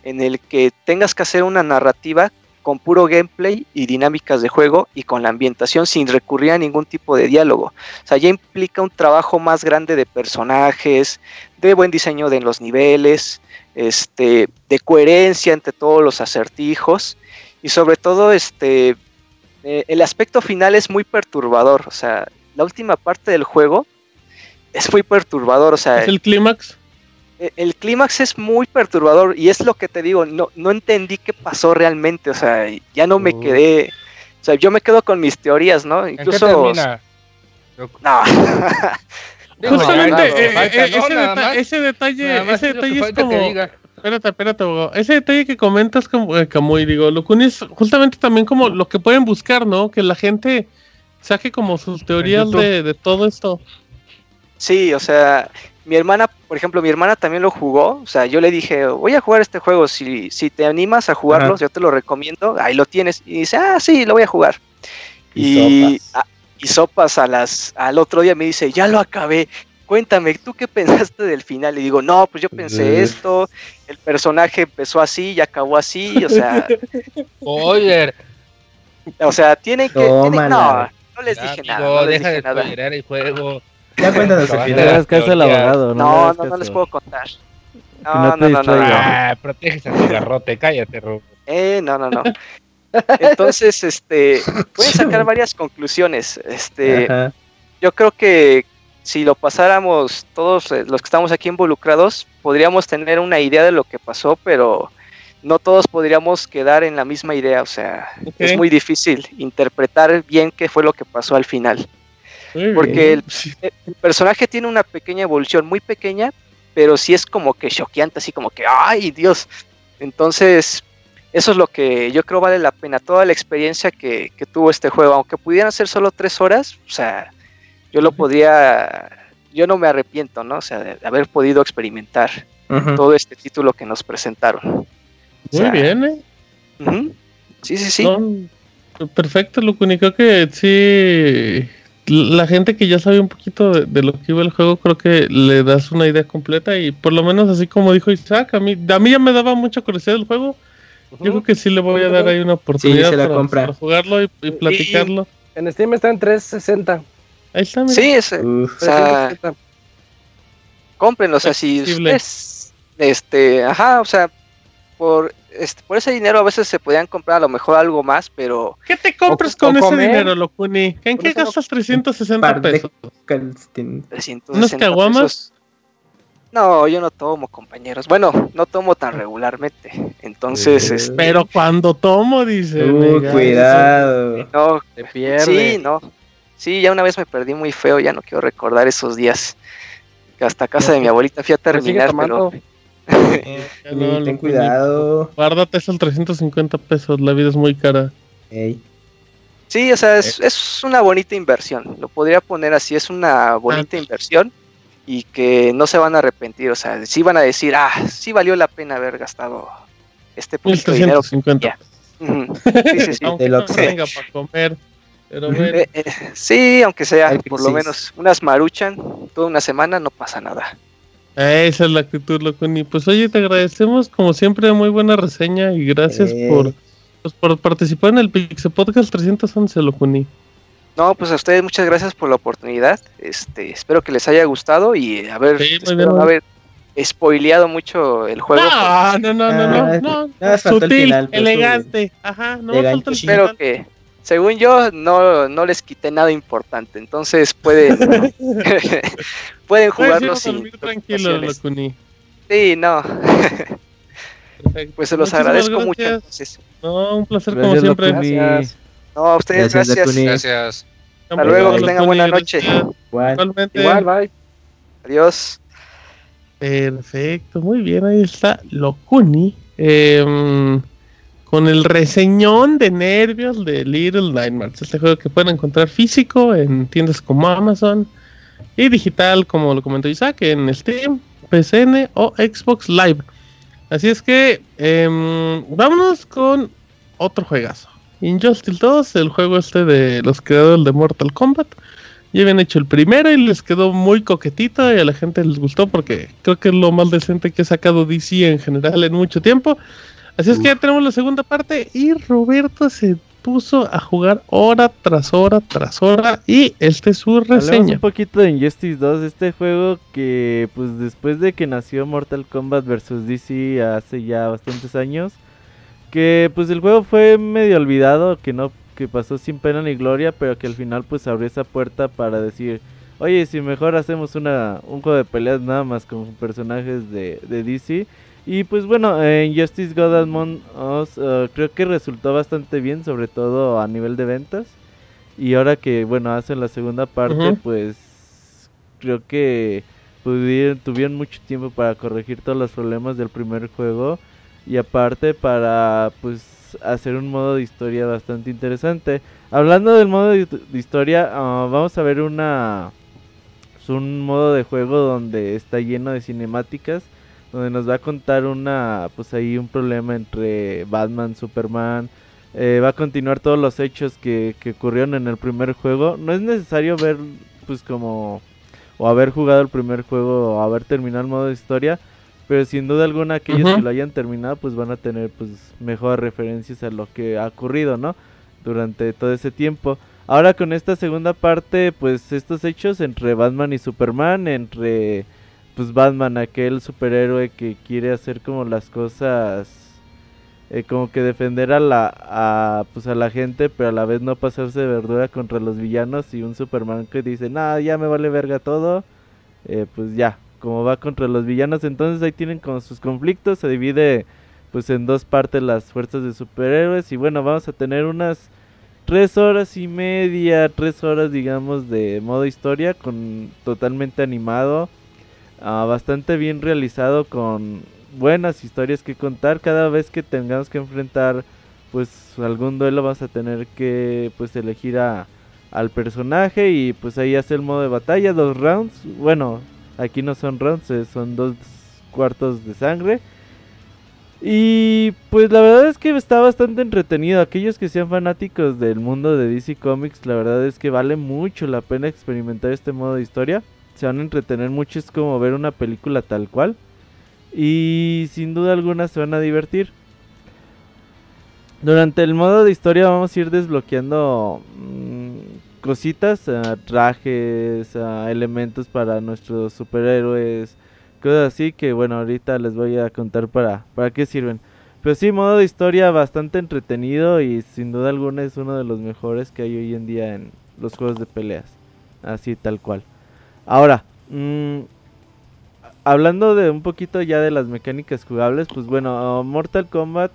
en el que tengas que hacer una narrativa con puro gameplay y dinámicas de juego y con la ambientación sin recurrir a ningún tipo de diálogo. O sea, ya implica un trabajo más grande de personajes, de buen diseño de los niveles, este, de coherencia entre todos los acertijos y sobre todo este, eh, el aspecto final es muy perturbador. O sea, la última parte del juego es muy perturbador. O sea, ¿Es el clímax? E, el clímax es muy perturbador y es lo que te digo, no, no entendí qué pasó realmente, o sea, ya no me oh. quedé, o sea, yo me quedo con mis teorías, ¿no? Incluso... No. Justamente ese, detalle, ese detalle es como... espérate, espérate, Ese detalle que comentas, como, eh, y digo, lo es justamente también como lo que pueden buscar, ¿no? Que la gente saque como sus teorías de, de todo esto. Sí, o sea, mi hermana, por ejemplo, mi hermana también lo jugó. O sea, yo le dije, voy a jugar este juego. Si, si te animas a jugarlo, yo te lo recomiendo. Ahí lo tienes. Y dice, ah, sí, lo voy a jugar. Y, y, sopas. a las, al otro día me dice, ya lo acabé. Cuéntame, ¿tú qué pensaste del final? Y digo, no, pues yo pensé esto. El personaje empezó así y acabó así. O sea. Oye. O sea, tiene que. no, no les dije nada. No deja de nada. el juego. Ya cuéntanos el final. el abogado, ¿no? No, no, les puedo contar. No, no, no, no. Ah, proteges a tu garrote, cállate, Robo. Eh, no, no, no. Entonces, este, pueden sacar varias conclusiones. Este, yo creo que si lo pasáramos todos eh, los que estamos aquí involucrados, podríamos tener una idea de lo que pasó, pero no todos podríamos quedar en la misma idea. O sea, es muy difícil interpretar bien qué fue lo que pasó al final porque el, personaje tiene una pequeña evolución, muy pequeña, pero sí es como que choqueante, así como que, ¡ay, Dios! Entonces, eso es lo que yo creo vale la pena, toda la experiencia que, tuvo este juego, aunque pudieran ser solo tres horas, o sea, yo lo podría, yo no me arrepiento, ¿no? O sea, de haber podido experimentar todo este título que nos presentaron. Muy bien, ¿eh? Sí, sí, sí. perfecto, lo único que sí la gente que ya sabe un poquito de, lo que iba el juego, creo que le das una idea completa y por lo menos así como dijo Isaac, a mí, a mí ya me daba mucha curiosidad el juego. Yo creo que sí le voy a dar ahí una oportunidad para, jugarlo y, platicarlo. en Steam está en 360. Ahí está, Sí, ese. O sea, cómprenlo, o sea, si ustedes, este, ajá, o sea, por este, por ese dinero a veces se podían comprar a lo mejor algo más, pero... ¿Qué te compras con ese dinero, Locuni? ¿En qué gastas 360 pesos? 360 ¿Unos caguamas? No, yo no tomo, compañeros. Bueno, no tomo tan regularmente. Entonces, este, Pero cuando tomo, dice. Uh, cuidado. No, te pierdes. Sí, no. Sí, ya una vez me perdí muy feo, ya no quiero recordar esos días. Que hasta casa de mi abuelita fui a terminar, pero no, ten cuidado. Guárdate esos 350 pesos, la vida es muy cara. Sí, o sea, es, una bonita inversión. Lo podría poner así, es una bonita ah. inversión y que no se van a arrepentir. O sea, sí van a decir, ah, sí valió la pena haber gastado este poquito dinero. Sí, sí, sí. Aunque no tenga para comer. Pero bueno. Eh, eh, sí, aunque sea por lo menos unas maruchan toda una semana, no pasa nada. Esa es la actitud, Locuni. Pues oye, te agradecemos como siempre, muy buena reseña y gracias eh. por, pues, por participar en el Pixel Podcast 311, Locuni. No, pues a ustedes muchas gracias por la oportunidad. Este, espero que les haya gustado y a ver, espero haber spoileado mucho el juego. No, no, no, no, no, no, Sutil, elegante. Ajá, no, espero que según yo, no, no les quité nada importante. Entonces pueden, pueden jugarlo sin. tranquilo, Sí, no. pues se los agradezco mucho. No, un placer como siempre. Gracias. No, a ustedes gracias. Gracias. Hasta luego, que tengan buena noche. Igualmente. Igual, bye. Adiós. Perfecto, muy bien, ahí está Locuni. Eh, con el reseñón de nervios de Little Nightmares. Este juego que pueden encontrar físico en tiendas como Amazon y digital, como lo comentó Isaac, en Steam, PCN o Xbox Live. Así es que eh, vámonos con otro juegazo. Injustice 2, el juego este de los creadores de Mortal Kombat. Ya habían hecho el primero y les quedó muy coquetito y a la gente les gustó porque creo que es lo más decente que ha sacado DC en general en mucho tiempo. Así es que ya tenemos la segunda parte y Roberto se puso a jugar hora tras hora tras hora y este es su reseña. Hablamos un poquito de Injustice 2, este juego que pues después de que nació Mortal Kombat vs DC hace ya bastantes años, que pues el juego fue medio olvidado, que no que pasó sin pena ni gloria, pero que al final pues abrió esa puerta para decir, oye, si mejor hacemos una un juego de peleas nada más con personajes de, de DC y pues bueno, en Justice God Among Us uh, creo que resultó bastante bien, sobre todo a nivel de ventas. Y ahora que, bueno, hacen la segunda parte, pues creo que pudieron, tuvieron mucho tiempo para corregir todos los problemas del primer juego y aparte para pues hacer un modo de historia bastante interesante. Hablando del modo de, historia, ah, vamos a ver una pues, un modo de juego donde está lleno de cinemáticas, donde nos va a contar una pues ahí un problema entre Batman, Superman, eh, va a continuar todos los hechos que, que ocurrieron en el primer juego. No es necesario ver pues como o haber jugado el primer juego o haber terminado el modo de historia, pero sin duda alguna aquellos que lo hayan terminado pues van a tener pues mejores referencias a lo que ha ocurrido, ¿no? Durante todo ese tiempo. Ahora con esta segunda parte, pues estos hechos entre Batman y Superman, entre pues Batman, aquel superhéroe que quiere hacer como las cosas eh, como que defender a la a, pues a la gente pero a la vez no pasarse de verdura contra los villanos y un Superman que dice nada ya me vale verga todo eh, pues ya como va contra los villanos. Entonces ahí tienen como sus conflictos se divide pues en dos partes las fuerzas de superhéroes y bueno vamos a tener unas tres horas y media tres horas digamos de modo historia con totalmente animado ah, bastante bien realizado con buenas historias que contar. Cada vez que tengamos que enfrentar pues algún duelo vas a tener que pues elegir a, al personaje y pues ahí hace el modo de batalla, dos rounds. Bueno, aquí no son rounds, eh, son dos cuartos de sangre. Y pues la verdad es que está bastante entretenido. Aquellos que sean fanáticos del mundo de DC Comics, la verdad es que vale mucho la pena experimentar este modo de historia. Se van a entretener mucho, es como ver una película tal cual. Y sin duda alguna se van a divertir. Durante el modo de historia vamos a ir desbloqueando mm, cositas, eh, trajes, eh, elementos para nuestros superhéroes, cosas así que bueno, ahorita les voy a contar para, para qué sirven. Pero sí, modo de historia bastante entretenido y sin duda alguna es uno de los mejores que hay hoy en día en los juegos de peleas. Así tal cual. Ahora, mmm, hablando de un poquito ya de las mecánicas jugables, pues bueno, Mortal Kombat,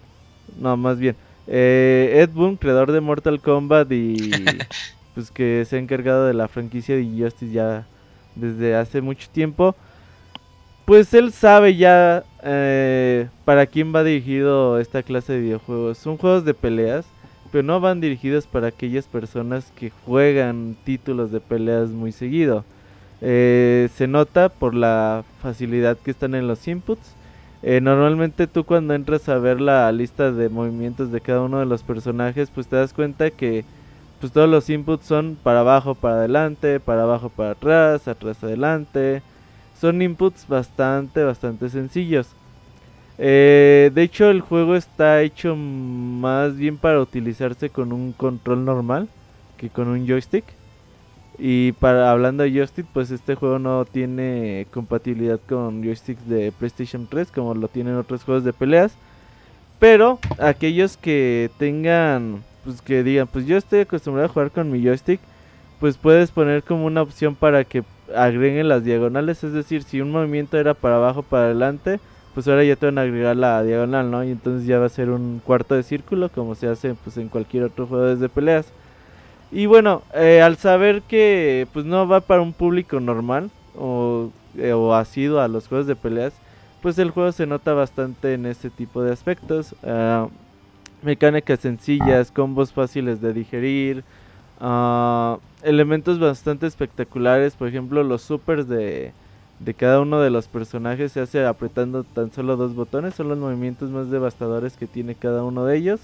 no, más bien, eh, Ed Boon, creador de Mortal Kombat y pues que se ha encargado de la franquicia de Injustice ya desde hace mucho tiempo, pues él sabe ya eh, para quién va dirigido esta clase de videojuegos. Son juegos de peleas, pero no van dirigidos para aquellas personas que juegan títulos de peleas muy seguido. Eh, se nota por la facilidad que están en los inputs. Eh, normalmente tú cuando entras a ver la lista de movimientos de cada uno de los personajes, pues te das cuenta que pues todos los inputs son para abajo, para adelante, para abajo, para atrás, atrás, adelante. Son inputs bastante, bastante sencillos. Eh, de hecho el juego está hecho más bien para utilizarse con un control normal que con un joystick. Y para hablando de joystick, pues este juego no tiene compatibilidad con joysticks de PlayStation 3 como lo tienen otros juegos de peleas. Pero aquellos que tengan, pues que digan, pues yo estoy acostumbrado a jugar con mi joystick, pues puedes poner como una opción para que agreguen las diagonales. Es decir, si un movimiento era para abajo, para adelante, pues ahora ya te van a agregar la diagonal, ¿no? Y entonces ya va a ser un cuarto de círculo como se hace pues en cualquier otro juego de peleas. Y bueno, eh, al saber que pues no va para un público normal o, eh, o asido a los juegos de peleas, pues el juego se nota bastante en este tipo de aspectos. Ah, mecánicas sencillas, combos fáciles de digerir, ah, elementos bastante espectaculares, por ejemplo los supers de, de cada uno de los personajes se hace apretando tan solo dos botones, son los movimientos más devastadores que tiene cada uno de ellos.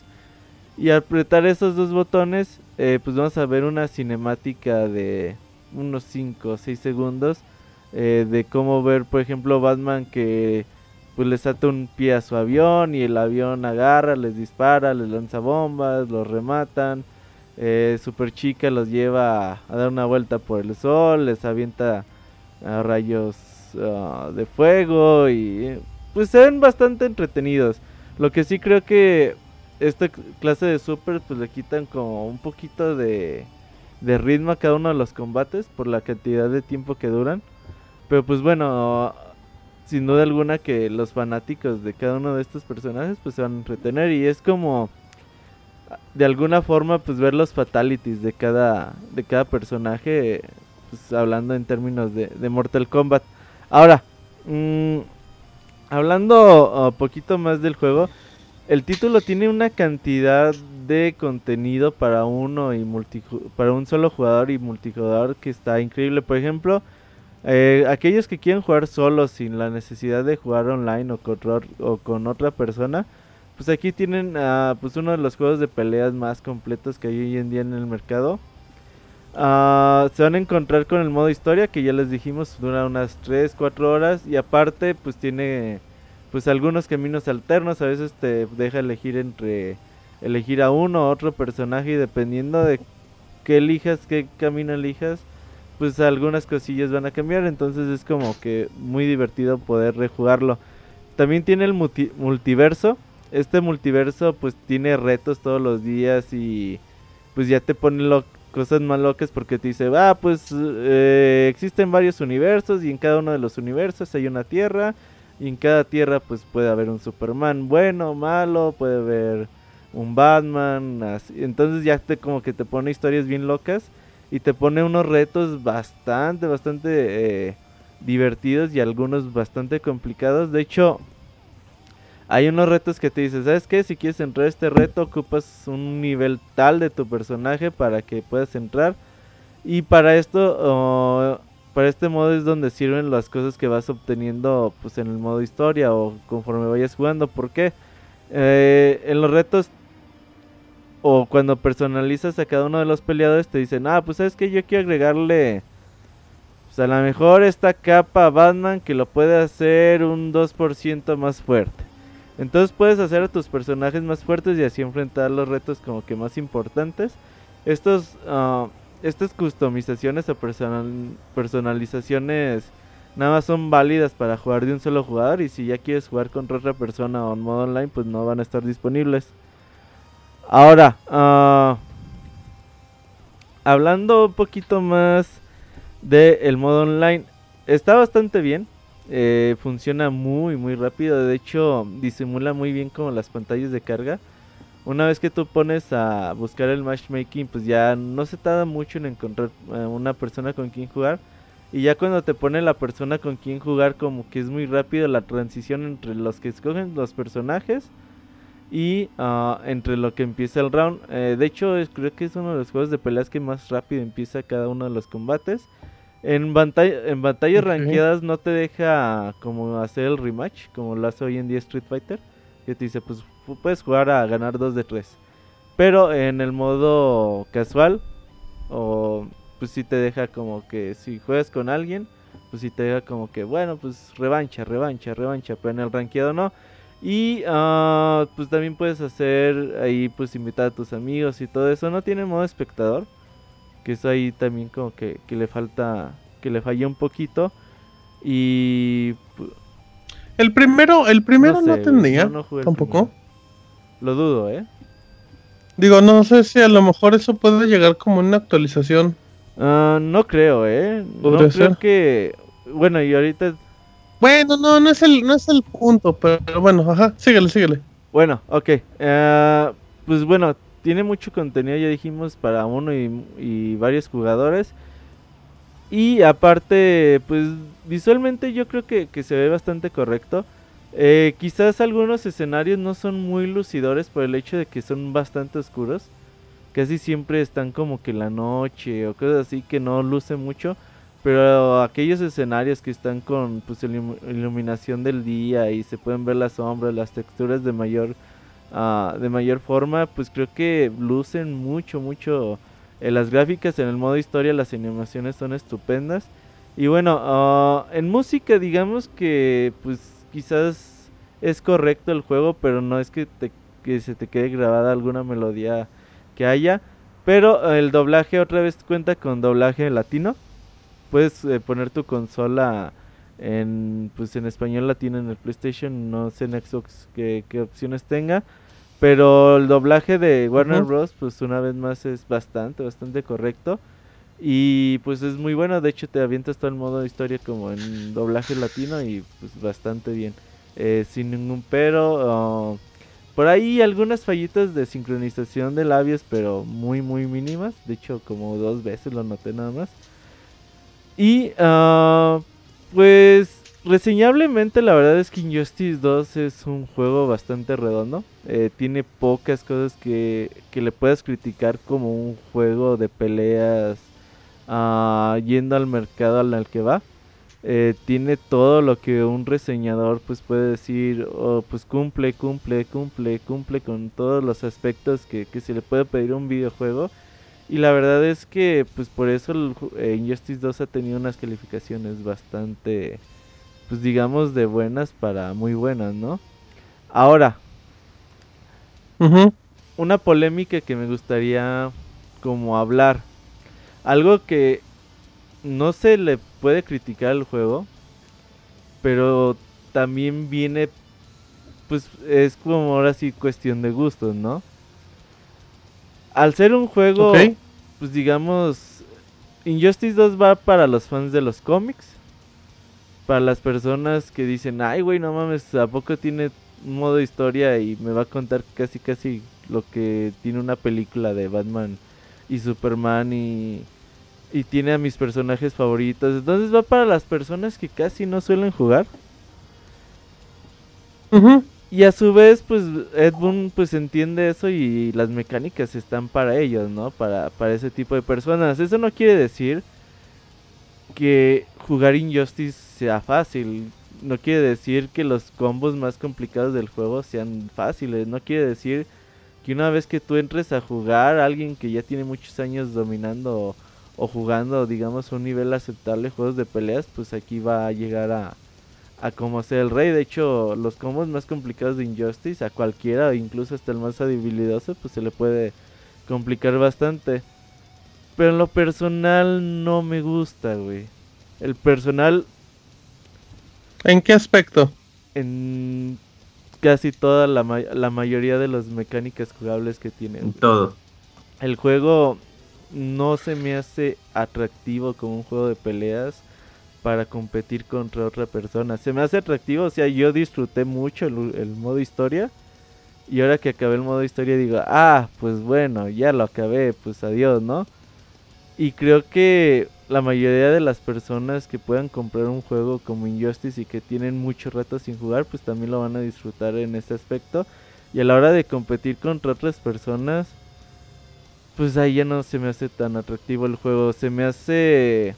Y al apretar esos dos botones, eh, pues vamos a ver una cinemática de unos 5 o 6 segundos eh, de cómo ver, por ejemplo, Batman que pues les ata un pie a su avión y el avión agarra, les dispara, les lanza bombas, los rematan. Eh, Super Chica los lleva a, dar una vuelta por el sol, les avienta rayos ah, de fuego y pues se ven bastante entretenidos. Lo que sí creo que esta clase de super pues le quitan como un poquito de, de ritmo a cada uno de los combates por la cantidad de tiempo que duran. Pero pues bueno, sin duda alguna que los fanáticos de cada uno de estos personajes pues se van a entretener y es como de alguna forma pues ver los fatalities de cada de cada personaje pues hablando en términos de, de Mortal Kombat. Ahora, mm, hablando un poquito más del juego, el título tiene una cantidad de contenido para uno y para un solo jugador y multijugador que está increíble. Por ejemplo, eh, aquellos que quieren jugar solos sin la necesidad de jugar online o con, otra persona, pues aquí tienen pues uno de los juegos de peleas más completos que hay hoy en día en el mercado. Uh, se van a encontrar con el modo historia que ya les dijimos dura unas 3, 4 horas y aparte pues tiene pues algunos caminos alternos, a veces te deja elegir entre elegir a uno o otro personaje y dependiendo de qué elijas, qué camino elijas, pues algunas cosillas van a cambiar, entonces es como que muy divertido poder rejugarlo. También tiene el multiverso, este multiverso pues tiene retos todos los días y pues ya te pone cosas más locas porque te dice, ah, pues eh, existen varios universos y en cada uno de los universos hay una tierra y en cada tierra pues puede haber un Superman bueno, malo, puede haber un Batman, así. entonces ya te como que te pone historias bien locas y te pone unos retos bastante, bastante eh, divertidos y algunos bastante complicados. De hecho, hay unos retos que te dicen, ¿sabes qué? Si quieres entrar a este reto, ocupas un nivel tal de tu personaje para que puedas entrar. Y para esto, para este modo es donde sirven las cosas que vas obteniendo pues en el modo historia o conforme vayas jugando. ¿Por qué? Eh, en los retos o cuando personalizas a cada uno de los peleadores te dicen, ah, pues sabes que yo quiero agregarle, pues a lo mejor esta capa a Batman que lo puede hacer un 2% más fuerte. Entonces puedes hacer a tus personajes más fuertes y así enfrentar los retos como que más importantes. Estos, uh, estas customizaciones o personalizaciones nada más son válidas para jugar de un solo jugador y si ya quieres jugar con otra persona o en modo online pues no van a estar disponibles. Ahora, uh, hablando un poquito más del el modo online, está bastante bien. Eh, funciona muy, muy rápido. De hecho, disimula muy bien como las pantallas de carga. Una vez que tú pones a buscar el matchmaking, pues ya no se tarda mucho en encontrar una persona con quien jugar. Y ya cuando te pone la persona con quien jugar, como que es muy rápido la transición entre los que escogen los personajes y ah, entre lo que empieza el round. Eh, de hecho, creo que es uno de los juegos de peleas que más rápido empieza cada uno de los combates. En, en batallas ranqueadas no te deja como hacer el rematch, como lo hace hoy en día Street Fighter. Que te dice, pues puedes jugar a ganar 2 de 3. Pero en el modo casual, o pues si te deja como que si juegas con alguien, pues si te deja como que, bueno, pues revancha, revancha, revancha. Pero en el ranqueado no. Y uh, pues también puedes hacer ahí, pues invitar a tus amigos y todo eso. No tiene modo espectador. Que eso ahí también como que, que le falta, que le falla un poquito. Y... El primero, el primero no, tendría, tampoco. Lo dudo, ¿eh? Digo, no sé si a lo mejor eso puede llegar como una actualización. Uh, no creo, ¿eh? No creo que... Bueno, y ahorita bueno, no, no es el, no es el punto, pero bueno, ajá, síguele, síguele. Bueno, ok. Uh, pues bueno, tiene mucho contenido, ya dijimos, para uno y, varios jugadores. Y aparte, pues visualmente yo creo que, que se ve bastante correcto. Eh, quizás algunos escenarios no son muy lucidores por el hecho de que son bastante oscuros. Casi siempre están como que la noche o cosas así que no luce mucho. Pero aquellos escenarios que están con pues, iluminación del día y se pueden ver las sombras, las texturas de mayor, uh, de mayor forma, pues creo que lucen mucho, mucho. Eh, las gráficas en el modo historia, las animaciones son estupendas. Y bueno, uh, en música digamos que pues quizás es correcto el juego, pero no es que, te, que se te quede grabada alguna melodía que haya. Pero el doblaje otra vez cuenta con doblaje latino puedes eh, poner tu consola en pues en español latino en el PlayStation, no sé en Xbox qué, opciones tenga, pero el doblaje de Warner Bros. pues una vez más es bastante, bastante correcto. Y pues es muy bueno, de hecho te avientas todo el modo de historia como en doblaje latino y pues bastante bien. Eh, sin ningún pero. Oh, por ahí algunas fallitas de sincronización de labios, pero muy muy mínimas. De hecho como dos veces lo noté nada más. Y uh, pues reseñablemente la verdad es que Injustice 2 es un juego bastante redondo. Eh, tiene pocas cosas que, que, le puedas criticar como un juego de peleas uh, yendo al mercado al que va. Eh, tiene todo lo que un reseñador pues puede decir, oh, pues cumple, cumple, cumple, cumple con todos los aspectos que, que se le puede pedir a un videojuego. Y la verdad es que pues por eso el, eh, Injustice 2 ha tenido unas calificaciones bastante, pues digamos de buenas para muy buenas, ¿no? Ahora, una polémica que me gustaría como hablar. Algo que no se le puede criticar al juego, pero también viene, pues es como ahora sí cuestión de gustos, ¿no? Al ser un juego, pues digamos, Injustice 2 va para los fans de los cómics, para las personas que dicen, ay güey, no mames, ¿a poco tiene un modo historia y me va a contar casi casi lo que tiene una película de Batman y Superman y y tiene a mis personajes favoritos. Entonces va para las personas que casi no suelen jugar. Y a su vez, pues Ed Boon pues entiende eso y las mecánicas están para ellos, ¿no? Para, para ese tipo de personas. Eso no quiere decir que jugar Injustice sea fácil. No quiere decir que los combos más complicados del juego sean fáciles. No quiere decir que una vez que tú entres a jugar, alguien que ya tiene muchos años dominando o jugando, digamos, a un nivel aceptable juegos de peleas, pues aquí va a llegar a, a como ser el rey. De hecho, los combos más complicados de Injustice, a cualquiera, incluso hasta el más habilidoso, pues se le puede complicar bastante. Pero en lo personal no me gusta, güey. El personal... ¿En qué aspecto? En casi toda la, la mayoría de las mecánicas jugables que tiene. En todo. El juego no se me hace atractivo como un juego de peleas para competir contra otra persona. Se me hace atractivo, o sea, yo disfruté mucho el, modo historia. Y ahora que acabé el modo historia digo, ah, pues bueno, ya lo acabé, pues adiós, ¿no? Y creo que la mayoría de las personas que puedan comprar un juego como Injustice y que tienen mucho rato sin jugar, pues también lo van a disfrutar en ese aspecto. Y a la hora de competir contra otras personas, pues ahí ya no se me hace tan atractivo el juego. Se me hace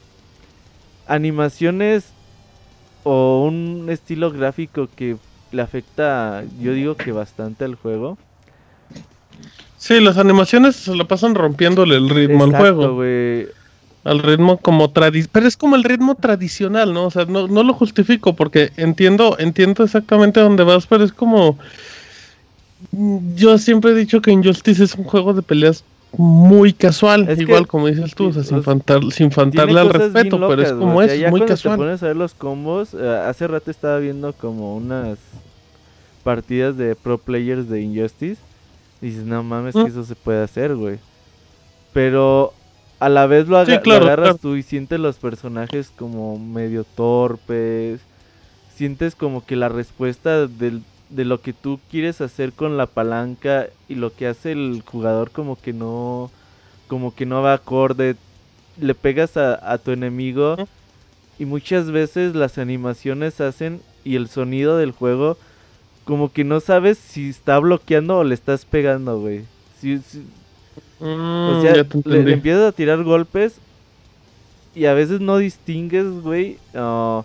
animaciones o un estilo gráfico que le afecta, yo digo que bastante al juego. Sí, las animaciones se lo pasan rompiéndole el ritmo al juego. Al ritmo como tradicional, pero es como el ritmo tradicional, ¿no? O sea, no, no lo justifico porque entiendo, entiendo exactamente dónde vas, pero es como... Yo siempre he dicho que Injustice es un juego de peleas muy casual, igual como dices tú, o sea, sin, sin faltarle al respeto, pero es como es, muy casual. te pones a ver los combos, eh, hace rato estaba viendo como unas partidas de pro players de Injustice, y dices, no mames, que ¿Mm? eso se puede hacer, güey. Pero a la vez lo, agarras tú y sientes los personajes como medio torpes, sientes como que la respuesta del de lo que tú quieres hacer con la palanca y lo que hace el jugador como que no como que no va acorde le pegas a, tu enemigo y muchas veces las animaciones hacen y el sonido del juego como que no sabes si está bloqueando o le estás pegando, güey. Mm, sea, le, empiezas a tirar golpes y a veces no distingues, güey. Uh,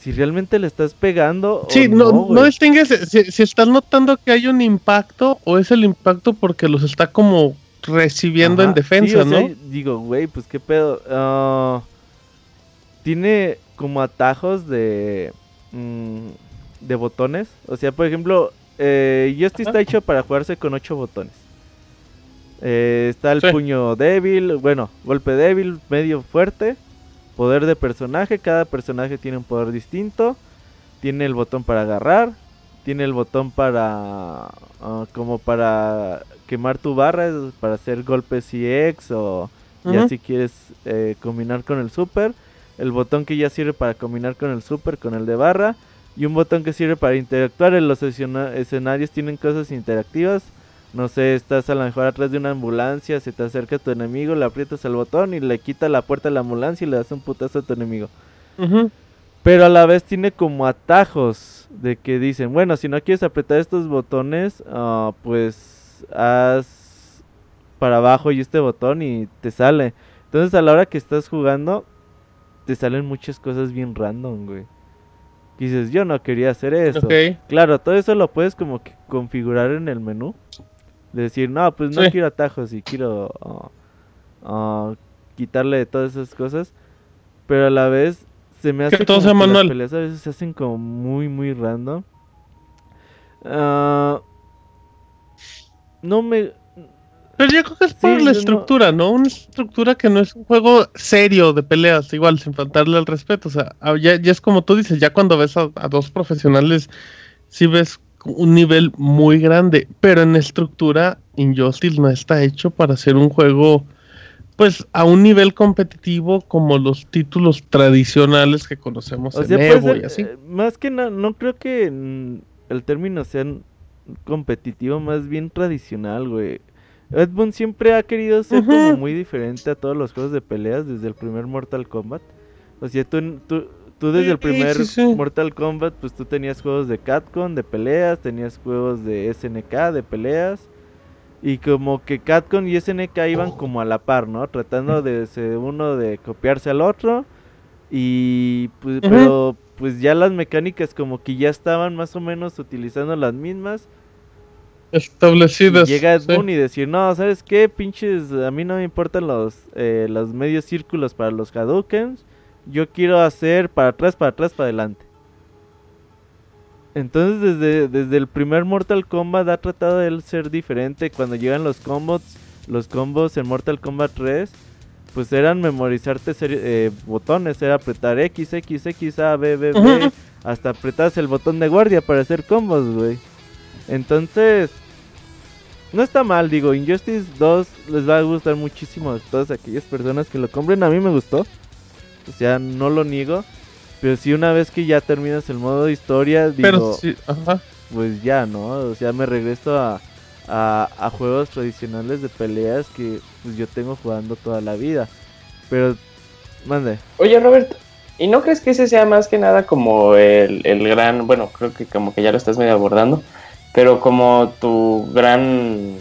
si realmente le estás pegando. Sí, no, no, distingues si, estás notando que hay un impacto o es el impacto porque los está como recibiendo en defensa, ¿no? digo, güey, pues qué pedo. Ah, tiene como atajos de. Mm, de botones. O sea, por ejemplo, eh, Justice está hecho para jugarse con ocho botones. Eh, está el puño débil, bueno, golpe débil, medio fuerte Poder de personaje, cada personaje tiene un poder distinto. Tiene el botón para agarrar, tiene el botón para ah, como para quemar tu barra, para hacer golpes EX o ya si quieres eh, combinar con el super. El botón que ya sirve para combinar con el super, con el de barra. Y un botón que sirve para interactuar. En los escenarios tienen cosas interactivas no sé, estás a lo mejor atrás de una ambulancia, se te acerca tu enemigo, le aprietas el botón y le quita la puerta de la ambulancia y le das un putazo a tu enemigo. Pero a la vez tiene como atajos de que dicen, bueno, si no quieres apretar estos botones, ah, pues haz para abajo y este botón y te sale. Entonces a la hora que estás jugando, te salen muchas cosas bien random, güey. Y dices, yo no quería hacer eso. Claro, todo eso lo puedes como que configurar en el menú. De decir, no, pues no quiero atajos y quiero ah, ah, quitarle todas esas cosas. Pero a la vez se me hace que todo sea manual. las peleas a veces se hacen como muy, muy random. Uh, no me. Pero yo creo que es por la estructura, no... Una estructura que no es un juego serio de peleas, igual, sin faltarle al respeto. O sea, ah, ya, ya es como tú dices, ya cuando ves a, a dos profesionales, sí ves un nivel muy grande. Pero en estructura, Injustice no está hecho para ser un juego pues a un nivel competitivo como los títulos tradicionales que conocemos en Evo y así. Eh, más que nada, no creo que el término sea competitivo, más bien tradicional, güey. Ed siempre ha querido ser como muy diferente a todos los juegos de peleas desde el primer Mortal Kombat. O sea, tú, tú, desde el primer Mortal Kombat, pues tú tenías juegos de Capcom de peleas, tenías juegos de SNK de peleas y como que Catcon y SNK iban como a la par, ¿no? Tratando de uno de copiarse al otro. Y pues, pero pues ya las mecánicas como que ya estaban más o menos utilizando las mismas. Establecidas. Y llega Ed y decir, no, ¿sabes qué? Pinches, a mí no me importan los, eh, los medios círculos para los Hadoukens. Yo quiero hacer para atrás, para atrás, para adelante. Entonces desde, desde el primer Mortal Kombat ha tratado de ser diferente. Cuando llegan los combos, los combos en Mortal Kombat 3, pues eran memorizarte eh, botones, era apretar X, X, X, A, B, B, B, hasta apretas el botón de guardia para hacer combos, güey. Entonces, no está mal, digo, Injustice 2 les va a gustar muchísimo a todas aquellas personas que lo compren. A mí me gustó, o sea, no lo niego. Pero si una vez que ya terminas el modo de historia, digo, pues ya, ¿no? O sea, me regreso a, a, juegos tradicionales de peleas que pues, yo tengo jugando toda la vida. Pero, mande. Oye, Robert, ¿y no crees que ese sea más que nada como el, el gran, bueno, creo que como que ya lo estás medio abordando, pero como tu gran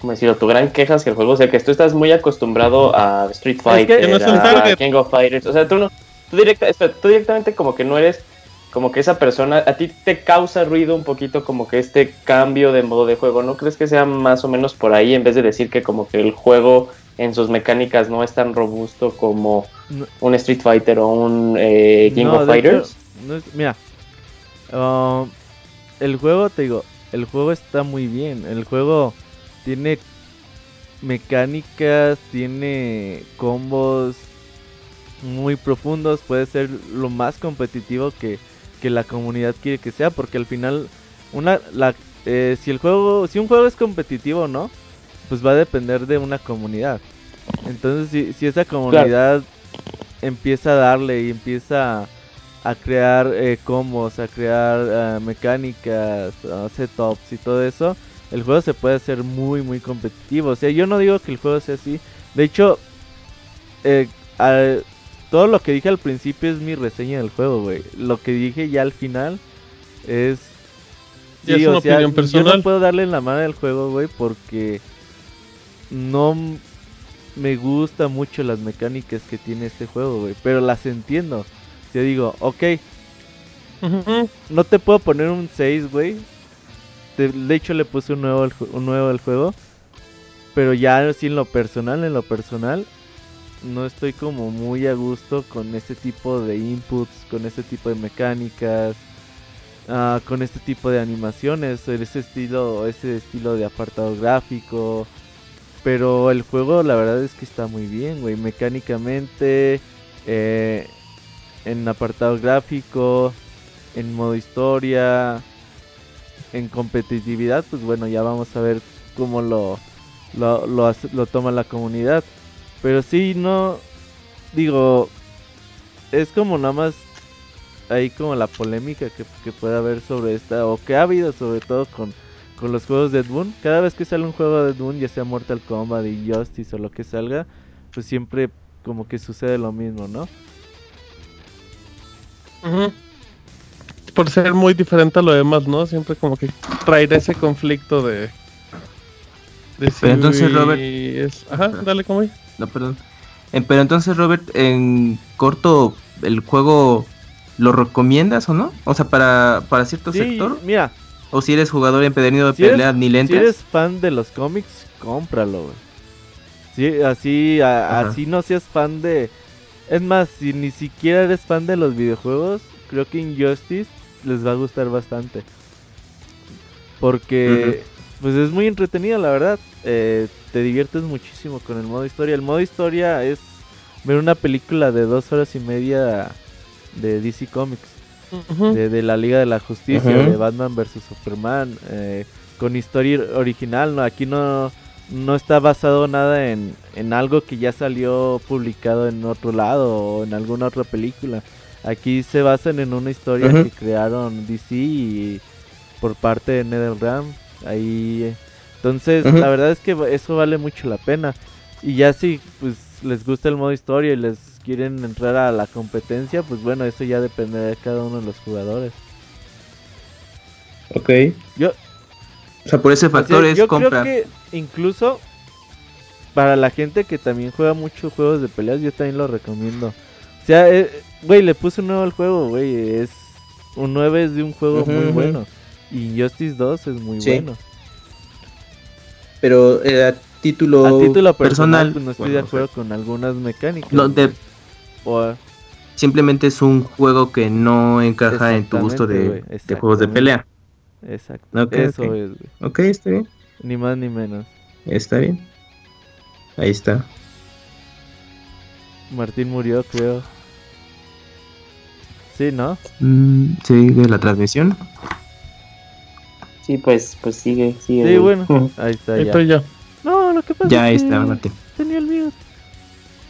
¿cómo decirlo? Tu gran queja es que el juego, o sea, que tú estás muy acostumbrado a Street Fighter, a King of Fighters, o sea, tú no, tú, directa, tú directamente como que no eres como que esa persona, a ti te causa ruido un poquito como que este cambio de modo de juego, ¿no crees que sea más o menos por ahí en vez de decir que como que el juego en sus mecánicas no es tan robusto como un Street Fighter o un eh, King of Fighters? mira, um, el juego, te digo, el juego está muy bien, el juego tiene mecánicas, tiene combos, muy profundos, puede ser lo más competitivo que, la comunidad quiere que sea, porque al final una la eh, si el juego si un juego es competitivo o no, pues va a depender de una comunidad. Entonces si, si esa comunidad empieza a darle y empieza a, crear eh, combos, a crear eh, mecánicas, setups y todo eso, el juego se puede hacer muy muy competitivo. O sea, yo no digo que el juego sea así. De hecho, eh, todo lo que dije al principio es mi reseña del juego, güey. Lo que dije ya al final es. Sí, es una o sea, personal. Yo no puedo darle la mano al juego, güey, porque no me gusta mucho las mecánicas que tiene este juego, güey. Pero las entiendo. Yo digo, ok. No te puedo poner un 6, güey. De hecho, le puse un nuevo, un nuevo al juego. Pero ya así en lo personal, en lo personal, no estoy como muy a gusto con este tipo de inputs, con este tipo de mecánicas, uh, con este tipo de animaciones, ese estilo, ese estilo de apartado gráfico. Pero el juego la verdad es que está muy bien, güey, mecánicamente, eh, en apartado gráfico, en modo historia, en competitividad, pues bueno, ya vamos a ver cómo lo, lo, lo, toma la comunidad. Pero sí, no. Digo. Es como nada más. Ahí como la polémica que, que puede haber sobre esta. O que ha habido sobre todo con, con los juegos de Ed Cada vez que sale un juego de Ed ya sea Mortal Kombat, Injustice o lo que salga. Pues siempre como que sucede lo mismo, ¿no? Por ser muy diferente a lo demás, ¿no? Siempre como que traer ese conflicto de... de pero entonces Robert... Ajá, dale como No, perdón. Eh, pero entonces Robert, en corto, el juego lo recomiendas o no? O sea, para, para cierto sector. Mira. O si eres jugador empedernido de pelea ni lentes. Si eres fan de los cómics, cómpralo, güey. Sí, así, así no seas fan de... Es más, si ni siquiera eres fan de los videojuegos, creo que Injustice les va a gustar bastante. Porque, pues es muy entretenido, la verdad. Eh, te diviertes muchísimo con el modo historia. El modo historia es ver una película de dos horas y media de DC Comics. de, la Liga de la Justicia, de Batman vs. Superman. Eh, con historia original, ¿no? Aquí no no está basado nada en, en algo que ya salió publicado en otro lado o en alguna otra película. Aquí se basan en una historia que crearon DC y por parte de NetherRealm. Ahí, entonces, la verdad es que eso vale mucho la pena. Y ya si pues les gusta el modo historia y les quieren entrar a la competencia, pues bueno, eso ya depende de cada uno de los jugadores. Ok. Yo, o sea, por ese factor es yo Creo que incluso para la gente que también juega muchos juegos de peleas, yo también lo recomiendo. O sea, eh, güey, le puse un nuevo al juego, güey. Es un 9 es de un juego muy bueno. Y Justice 2 es muy bueno. Pero eh, a título, título personal, pues no estoy de acuerdo con algunas mecánicas. Simplemente es un juego que no encaja en tu gusto de, de juegos de pelea. Exacto. Eso es, Ok, está bien. Ni más ni menos. Está bien. Ahí está. Martín murió, creo. Sí, ¿no? Mm, ¿Sigue la transmisión? Sí, pues, pues sigue, sigue. Sí, bueno. Ahí está, ya. Estoy ya. No, lo que pasa ya es que está, Martín. Tenía el mío.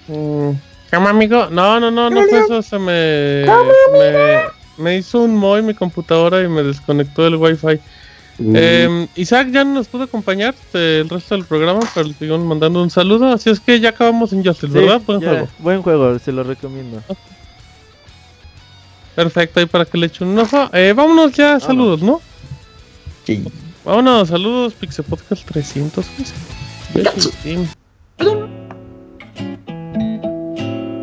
Mm, ¿Cómo, amigo? No, no, no, no fue eso. Se me... me me hizo un moy mi computadora y me desconectó el wifi. Eh, Isaac ya no nos pudo acompañar el resto del programa, pero le sigamos mandando un saludo. Así es que ya acabamos en Justice, ¿verdad? Buen juego. Buen juego, se lo recomiendo. Perfecto, ahí para que le echen un ojo. Eh, vámonos ya, saludos, ¿no? Sí. Vámonos, saludos, Pixel Podcast 300.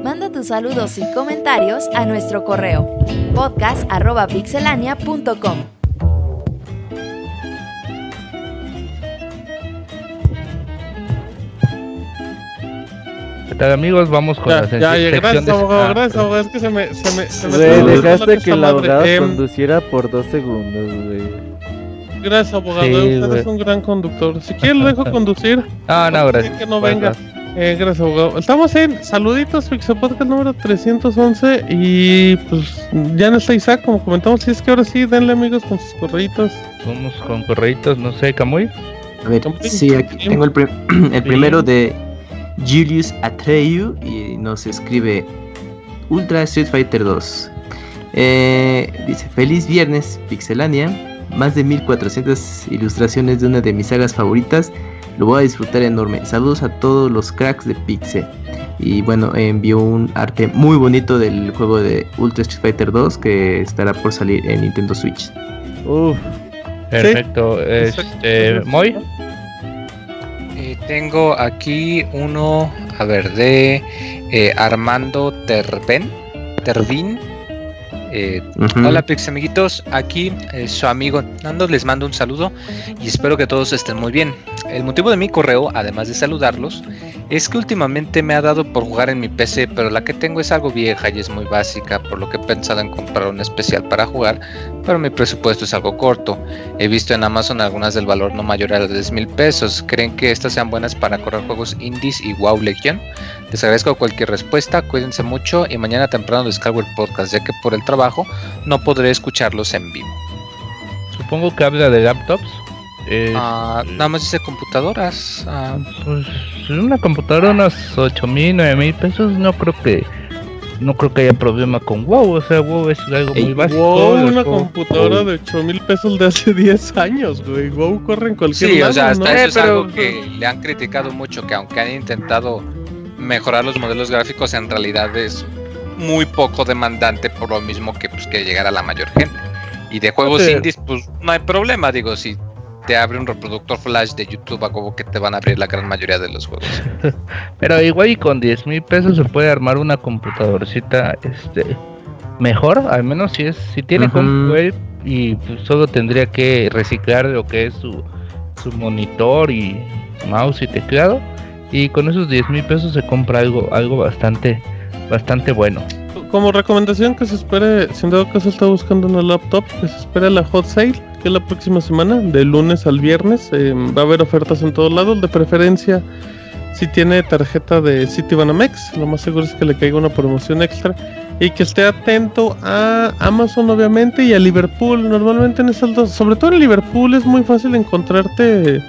Manda tus saludos y comentarios a nuestro correo podcast.pixelania.com. ¿Qué tal amigos? Vamos con ya, la ya, ya, gracias abogado, gracias abogado, es que se me... Se me, se me dejaste que el abogado eh, conduciera por dos segundos, güey. Gracias abogado, sí, usted es un gran conductor. Si quiere lo dejo conducir. Ah, no, gracias. Que no venga. Eh, gracias, abogado. Estamos en Saluditos Pixel Podcast número 311 y pues ya no está Isaac, como comentamos. Si es que ahora sí, denle amigos con sus correitos. Vamos con correitos, no sé, Camuy. A ver, sí, aquí tengo el, el primero de Julius Atreyu y nos escribe Ultra Street Fighter 2. Eh, dice, feliz viernes, Pixelania. Más de 1400 ilustraciones de una de mis sagas favoritas lo voy a disfrutar enorme. Saludos a todos los cracks de Pixel. Y bueno, envió un arte muy bonito del juego de Ultra Street Fighter 2 que estará por salir en Nintendo Switch. Uf, perfecto. Este, ¿Moy? Eh, tengo aquí uno, a ver, de eh, Armando Terben, Tervin. Eh, hola Pix amiguitos, aquí eh, su amigo Nando les mando un saludo y espero que todos estén muy bien. El motivo de mi correo, además de saludarlos, es que últimamente me ha dado por jugar en mi PC, pero la que tengo es algo vieja y es muy básica, por lo que he pensado en comprar una especial para jugar, pero mi presupuesto es algo corto. He visto en Amazon algunas del valor no mayor a los 10 mil pesos. ¿Creen que estas sean buenas para correr juegos indies y WoW Legion? Les agradezco cualquier respuesta, cuídense mucho y mañana temprano descargo el podcast, ya que por el trabajo no podré escucharlos en vivo. Supongo que habla de laptops. Ah, nada más dice computadoras. Ah, pues una computadora unos 8 mil, 9 mil pesos, no creo que no creo que haya problema con WoW, o sea, WoW es algo muy básico. WoW, una computadora de 8 mil pesos de hace 10 años, güey. WoW corre en cualquier Sí, o sea, hasta eso es algo que le han criticado mucho, que aunque han intentado mejorar los modelos gráficos, en realidad es muy poco demandante por lo mismo que pues que llegar a la mayor gente. Y de juegos Sí. indies, pues no hay problema, digo, si te abre un reproductor flash de YouTube, a como que te van a abrir la gran mayoría de los juegos. Pero igual y con 10 mil pesos se puede armar una computadorcita este mejor, al menos si es si tiene compu él, y pues solo tendría que reciclar lo que es su, su monitor y mouse y teclado y con esos 10 mil pesos se compra algo algo bastante bastante bueno. Como recomendación que se espere, si en dado caso está buscando una laptop, que se espere la hot sale, que la próxima semana, de lunes al viernes. eh, va a haber ofertas en todos lados, de preferencia si tiene tarjeta de Citibanamex, lo más seguro es que le caiga una promoción extra. Y que esté atento a Amazon obviamente y a Liverpool. Normalmente en esas dos, sobre todo en Liverpool es muy fácil encontrarte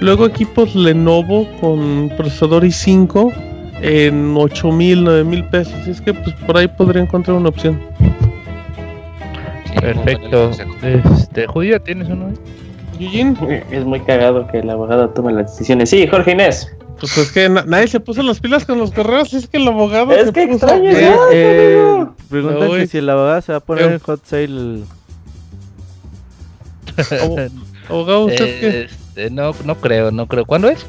luego equipos Lenovo con procesador i5 en 8 mil, 9 mil pesos. Así es que pues por ahí podría encontrar una opción. Perfecto. Este, Judía, ¿tienes uno? Es muy cagado que el abogado tome las decisiones. Sí, Jorge Inés. pues es que na- nadie se puso las pilas con los correos. Es que el abogado. Es que puso- extraño, Eh, eh, Uy. que si el abogado se va a poner Eh. en hot sale. Abo- Abogado, ¿usted qué? Este, no, no creo, no creo. ¿Cuándo es?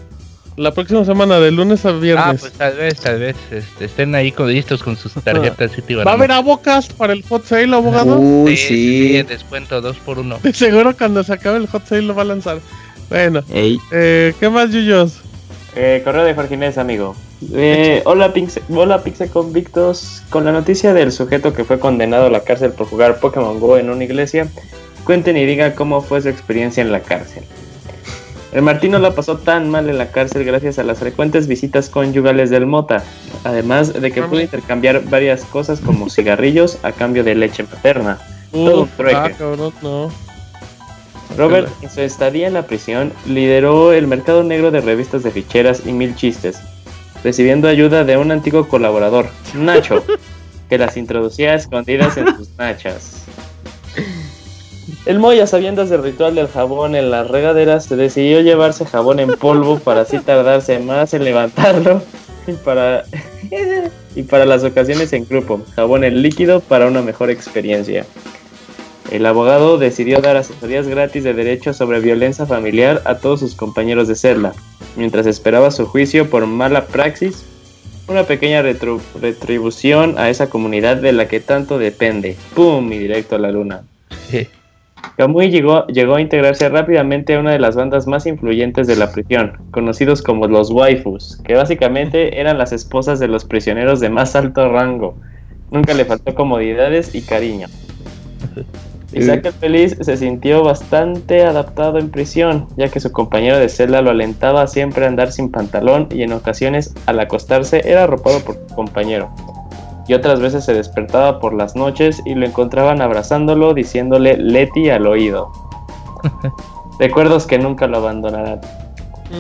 La próxima semana, de lunes a Ah, viernes. pues tal vez, tal vez este, estén ahí con listos con sus tarjetas Citibanamex. ¿Va a haber abocas para el hot sale, abogado? Uy, Sí, sí. en descuento 2 por 1 De seguro cuando se acabe el hot sale lo va a lanzar. Bueno, Ey, eh, ¿qué más, Yuyos? Eh, correo de Jorge Inés, amigo. Eh, hola, Pixe, hola, Pixe Convictos. Con la noticia del sujeto que fue condenado a la cárcel por jugar Pokémon Go en una iglesia, cuenten y digan cómo fue su experiencia en la cárcel. El Martino la pasó tan mal en la cárcel gracias a las frecuentes visitas conyugales del Mota, además de que pudo intercambiar varias cosas como cigarrillos a cambio de leche materna. Todo un trueque. ah, cabrón, no. Robert, en su estadía en la prisión, lideró el mercado negro de revistas de ficheras y mil chistes, recibiendo ayuda de un antiguo colaborador, Nacho, que las introducía a escondidas en sus nachas. El Moya, sabiendas del ritual del jabón en las regaderas, decidió llevarse jabón en polvo para así tardarse más en levantarlo y para, y para las ocasiones en grupo, jabón en líquido para una mejor experiencia. El abogado decidió dar asesorías gratis de derecho sobre violencia familiar a todos sus compañeros de celda, mientras esperaba su juicio por mala praxis, una pequeña retribución a esa comunidad de la que tanto depende. ¡Pum! Y directo a la luna. Kamui llegó, llegó a integrarse rápidamente a una de las bandas más influyentes de la prisión, conocidos como los waifus, que básicamente eran las esposas de los prisioneros de más alto rango. Nunca le faltó comodidades y cariño. Isaac el Feliz se sintió bastante adaptado en prisión, ya que su compañero de celda lo alentaba siempre a andar sin pantalón y en ocasiones al acostarse era arropado por su compañero. Y otras veces se despertaba por las noches y lo encontraban abrazándolo diciéndole Leti al oído. Recuerdos que nunca lo abandonarán.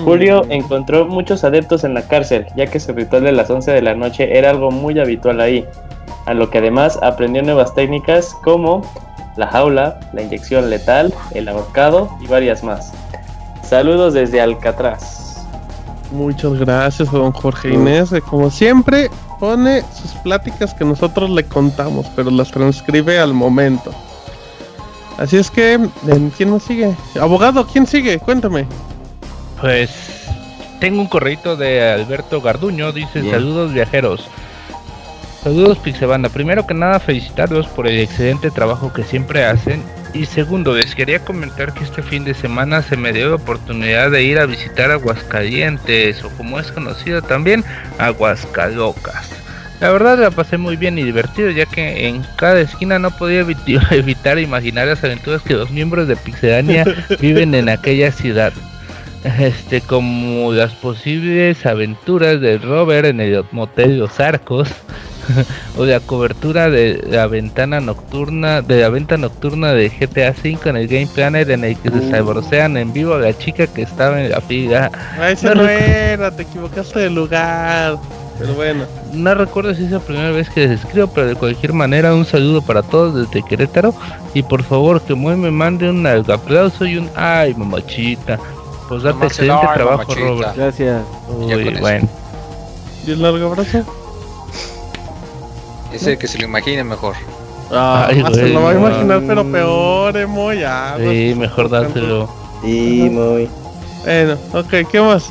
Julio encontró muchos adeptos en la cárcel, ya que su ritual de las 11 de la noche era algo muy habitual ahí, a lo que además aprendió nuevas técnicas como la jaula, la inyección letal, el ahorcado y varias más. Saludos desde Alcatraz. Muchas gracias, don Jorge Inés. Como siempre, pone sus pláticas que nosotros le contamos, pero las transcribe al momento. Así es que, ¿en ¿quién nos sigue? Abogado, ¿quién sigue? Cuéntame. Pues tengo un correito de Alberto Garduño, dice Bien. saludos viajeros. Saludos Pixebanda. Primero que nada felicitarlos por el excelente trabajo que siempre hacen. Y segundo, les quería comentar que este fin de semana se me dio la oportunidad de ir a visitar Aguascalientes, o como es conocido también, Aguascalocas. La verdad la pasé muy bien y divertido, ya que en cada esquina no podía evi- evitar imaginar las aventuras que los miembros de Pixelania viven en aquella ciudad este como las posibles aventuras de Robert en el motel Los Arcos o la cobertura de la ventana nocturna de la venta nocturna de GTA V en el Game Planet en el que se sabrosean en vivo a la chica que estaba en la fila. Ah, ese No era, te equivocaste de lugar. Pero bueno, No recuerdo si es la primera vez que les escribo, pero de cualquier manera un saludo para todos desde Querétaro y por favor que Moy me mande un aplauso y un ay mamachita. Pues date excelente trabajo mamachita. Robert. Gracias. Uy, eso. y un largo abrazo. Ese que se lo imagine mejor. Ah, se lo va a no. imaginar, pero peor, emo, ya. Sí, mejor dáselo. Sí, muy. Bueno, ok, ¿qué más?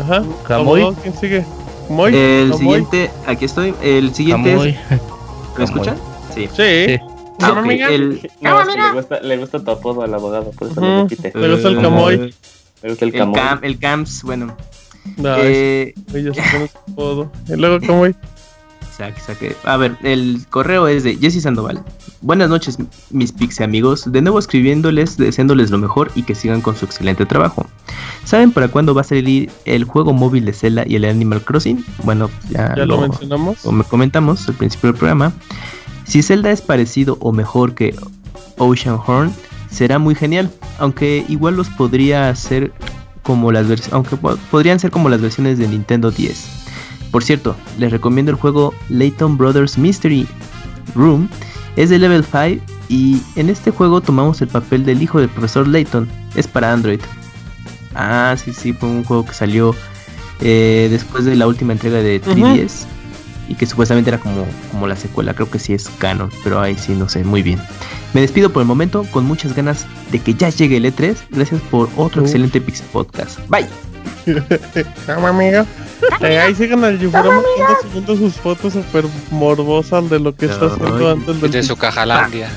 Ajá. Camuy. Abogado, ¿Quién sigue? Moy. El siguiente, aquí estoy. El siguiente Camuy. es. ¿Me escuchan? Sí. Sí. Sí. Ah, el, No, es que le gusta, le gusta tu apodo al abogado, por eso lo Ujú. repite. Le gusta el eh, Camuy. Le gusta el El, camoy. cam, el CAMS, bueno. No, eh. Y luego, saque, saque. A ver, el correo es de Jesse Sandoval. Buenas noches, mis Pixie amigos. De nuevo escribiéndoles, deseándoles lo mejor y que sigan con su excelente trabajo. ¿Saben para cuándo va a salir el juego móvil de Zelda y el Animal Crossing? Bueno, ya, Ya lo mencionamos. como comentamos al principio del programa, si Zelda es parecido o mejor que Ocean Horn, será muy genial, aunque igual los podría hacer como las aunque po- podrían ser como las versiones de Nintendo 10. Por cierto, les recomiendo el juego Layton Brothers Mystery Room, es de level 5 y en este juego tomamos el papel del hijo del profesor Layton, es para Android. Ah, sí, sí, fue un juego que salió eh, después de la última entrega de 3DS y que supuestamente era como, como la secuela, creo que sí es canon, pero ahí sí no sé, muy bien. Me despido por el momento con muchas ganas de que ya llegue el E3. Gracias por otro Uf. excelente Pixel Podcast. Bye. Cama, amiga. Eh, ahí sigan al anda subiendo sus fotos super morbosas de lo que está Ay. haciendo antes del De su cajalandia.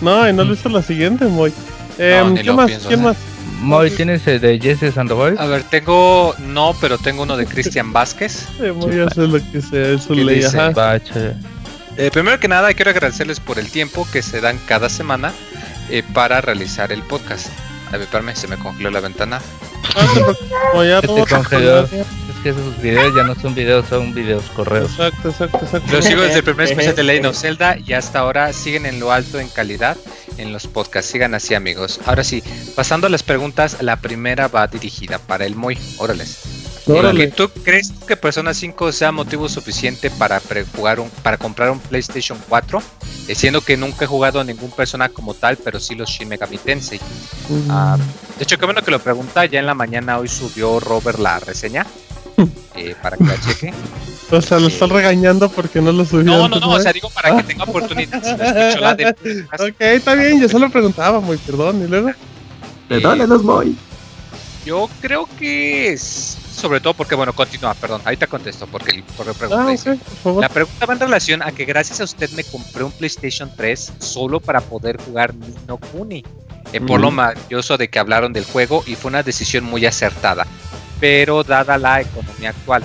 No, y no lo hizo la siguiente, Moy. Eh, ni ¿Qué más? pienso ¿Quién más? Moy, ¿tienes el de Jesse Sandoval? A ver, tengo. No, pero tengo uno de Cristian Vázquez. Eh, Moy hace lo que sea, es. Bache. Eh, primero que nada, quiero agradecerles por el tiempo que se dan cada semana eh, para realizar el podcast. A ver, espérame, se me congeló la ventana. Ah, te preocupes, Moy, ya Se te todo congeló. congelado. Es que esos videos ya no son videos, son videos correos. Exacto, exacto, exacto. Los sigo desde el primer especial de Legend of Zelda y hasta ahora siguen en lo alto en calidad en los podcasts. Sigan así, amigos. Ahora sí, pasando a las preguntas, la primera va dirigida para el Moy. Órales. Órale. ¿Tú crees que Persona 5 sea motivo suficiente para pre- jugar un, para comprar un PlayStation 4? Eh, siendo que nunca he jugado a ningún Persona como tal, pero sí los Shin Megami Tensei. Mm, Ah, de hecho, qué bueno que lo pregunta. Ya en la mañana hoy subió Robert la reseña. eh, para que la cheque. O sea, lo están regañando porque no lo subió. No, no, no, o sea, digo para que tenga oportunidad. Si no escucho la de Ok, está bien, yo solo preguntaba, muy perdón. Y luego, Perdónenos, Moy. Yo creo que es. Sobre todo porque, bueno, continúa, perdón. Ahí te contesto porque el correo pregunta. ah, dice, ok, por favor. La pregunta va en relación a que gracias a usted me compré un PlayStation 3 solo para poder jugar Nino Kuni. Eh, por lo maravilloso de que hablaron del juego y fue una decisión muy acertada. Pero dada la economía actual,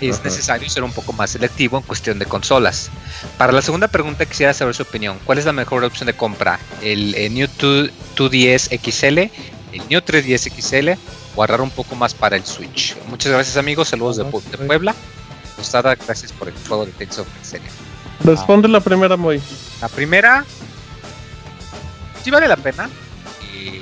es Ajá. necesario ser un poco más selectivo en cuestión de consolas. Para la segunda pregunta quisiera saber su opinión. ¿Cuál es la mejor opción de compra? ¿El, eh, New 2, 2DS XL? ¿El New 3DS XL? ¿O ahorrar un poco más para el Switch? Muchas gracias amigos, saludos de, Pu- de Puebla. Gustada, gracias por el juego de Tales of Excelia. Responde la primera, Moy. La primera, sí vale la pena. Y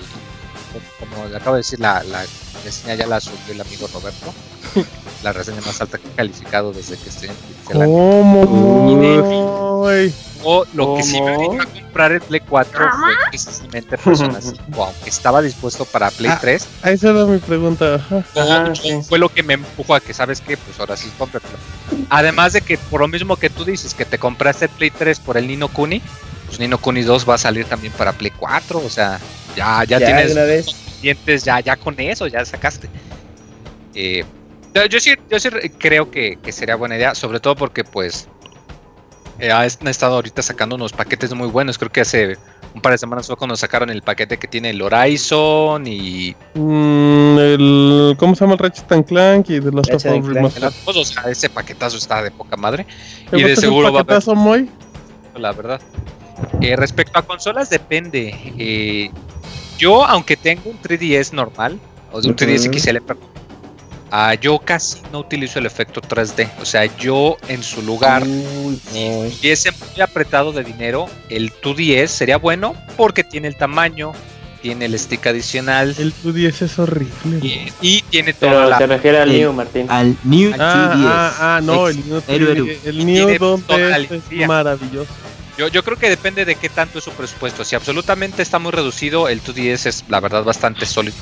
como- como le acabo de decir, la, la reseña ya la subió el amigo Roberto. la reseña más alta que he calificado desde que estoy en Pixelania. ¿Cómo? O lo que sí me vino a comprar el Play 4 fue precisamente Persona 5, aunque estaba dispuesto para Play Ah. 3. Ah, Esa era mi pregunta. Ajá. Fue- sí. Fue lo que me empujó a que, ¿sabes qué? Pues ahora sí, cómpratelo. Además de que, por lo mismo que tú dices, que te compraste el Play 3 por el Nino Kuni, pues Nino Kuni 2 va a salir también para Play 4, o sea, ya, ya, Ya, tienes dientes, ya, ya con eso, ya sacaste. Eh, yo, yo sí, yo sí creo que, que sería buena idea, sobre todo porque, pues, eh, han estado ahorita sacando unos paquetes muy buenos. Creo que hace un par de semanas fue cuando sacaron el paquete que tiene el Horizon y Mm, el, ¿Cómo se llama el Ratchet and Clank y de los of Ratchet and Clank. O sea, ese paquetazo está de poca madre. ¿Te Y de seguro va a haber, paquetazo, Moy? la verdad. Eh, respecto a consolas, depende. Eh, yo, aunque tengo un 3DS normal, o de un 3DS Ujú. XL, perdón, ah, yo casi no utilizo el efecto 3D. O sea, yo en su lugar, Uy, si estuviese muy apretado de dinero, el 2DS sería bueno porque tiene el tamaño, tiene el stick adicional El 2DS es horrible. y, y tiene toda Pero la. se refiere al Eh, New, Martín. Al New Ah, 2DS. ah, ah, no, Ex- el New. 3DS, el Y New 2DS es maravilloso. Yo, yo creo que depende de qué tanto es su presupuesto. Si absolutamente está muy reducido, el 2DS es la verdad bastante sólido.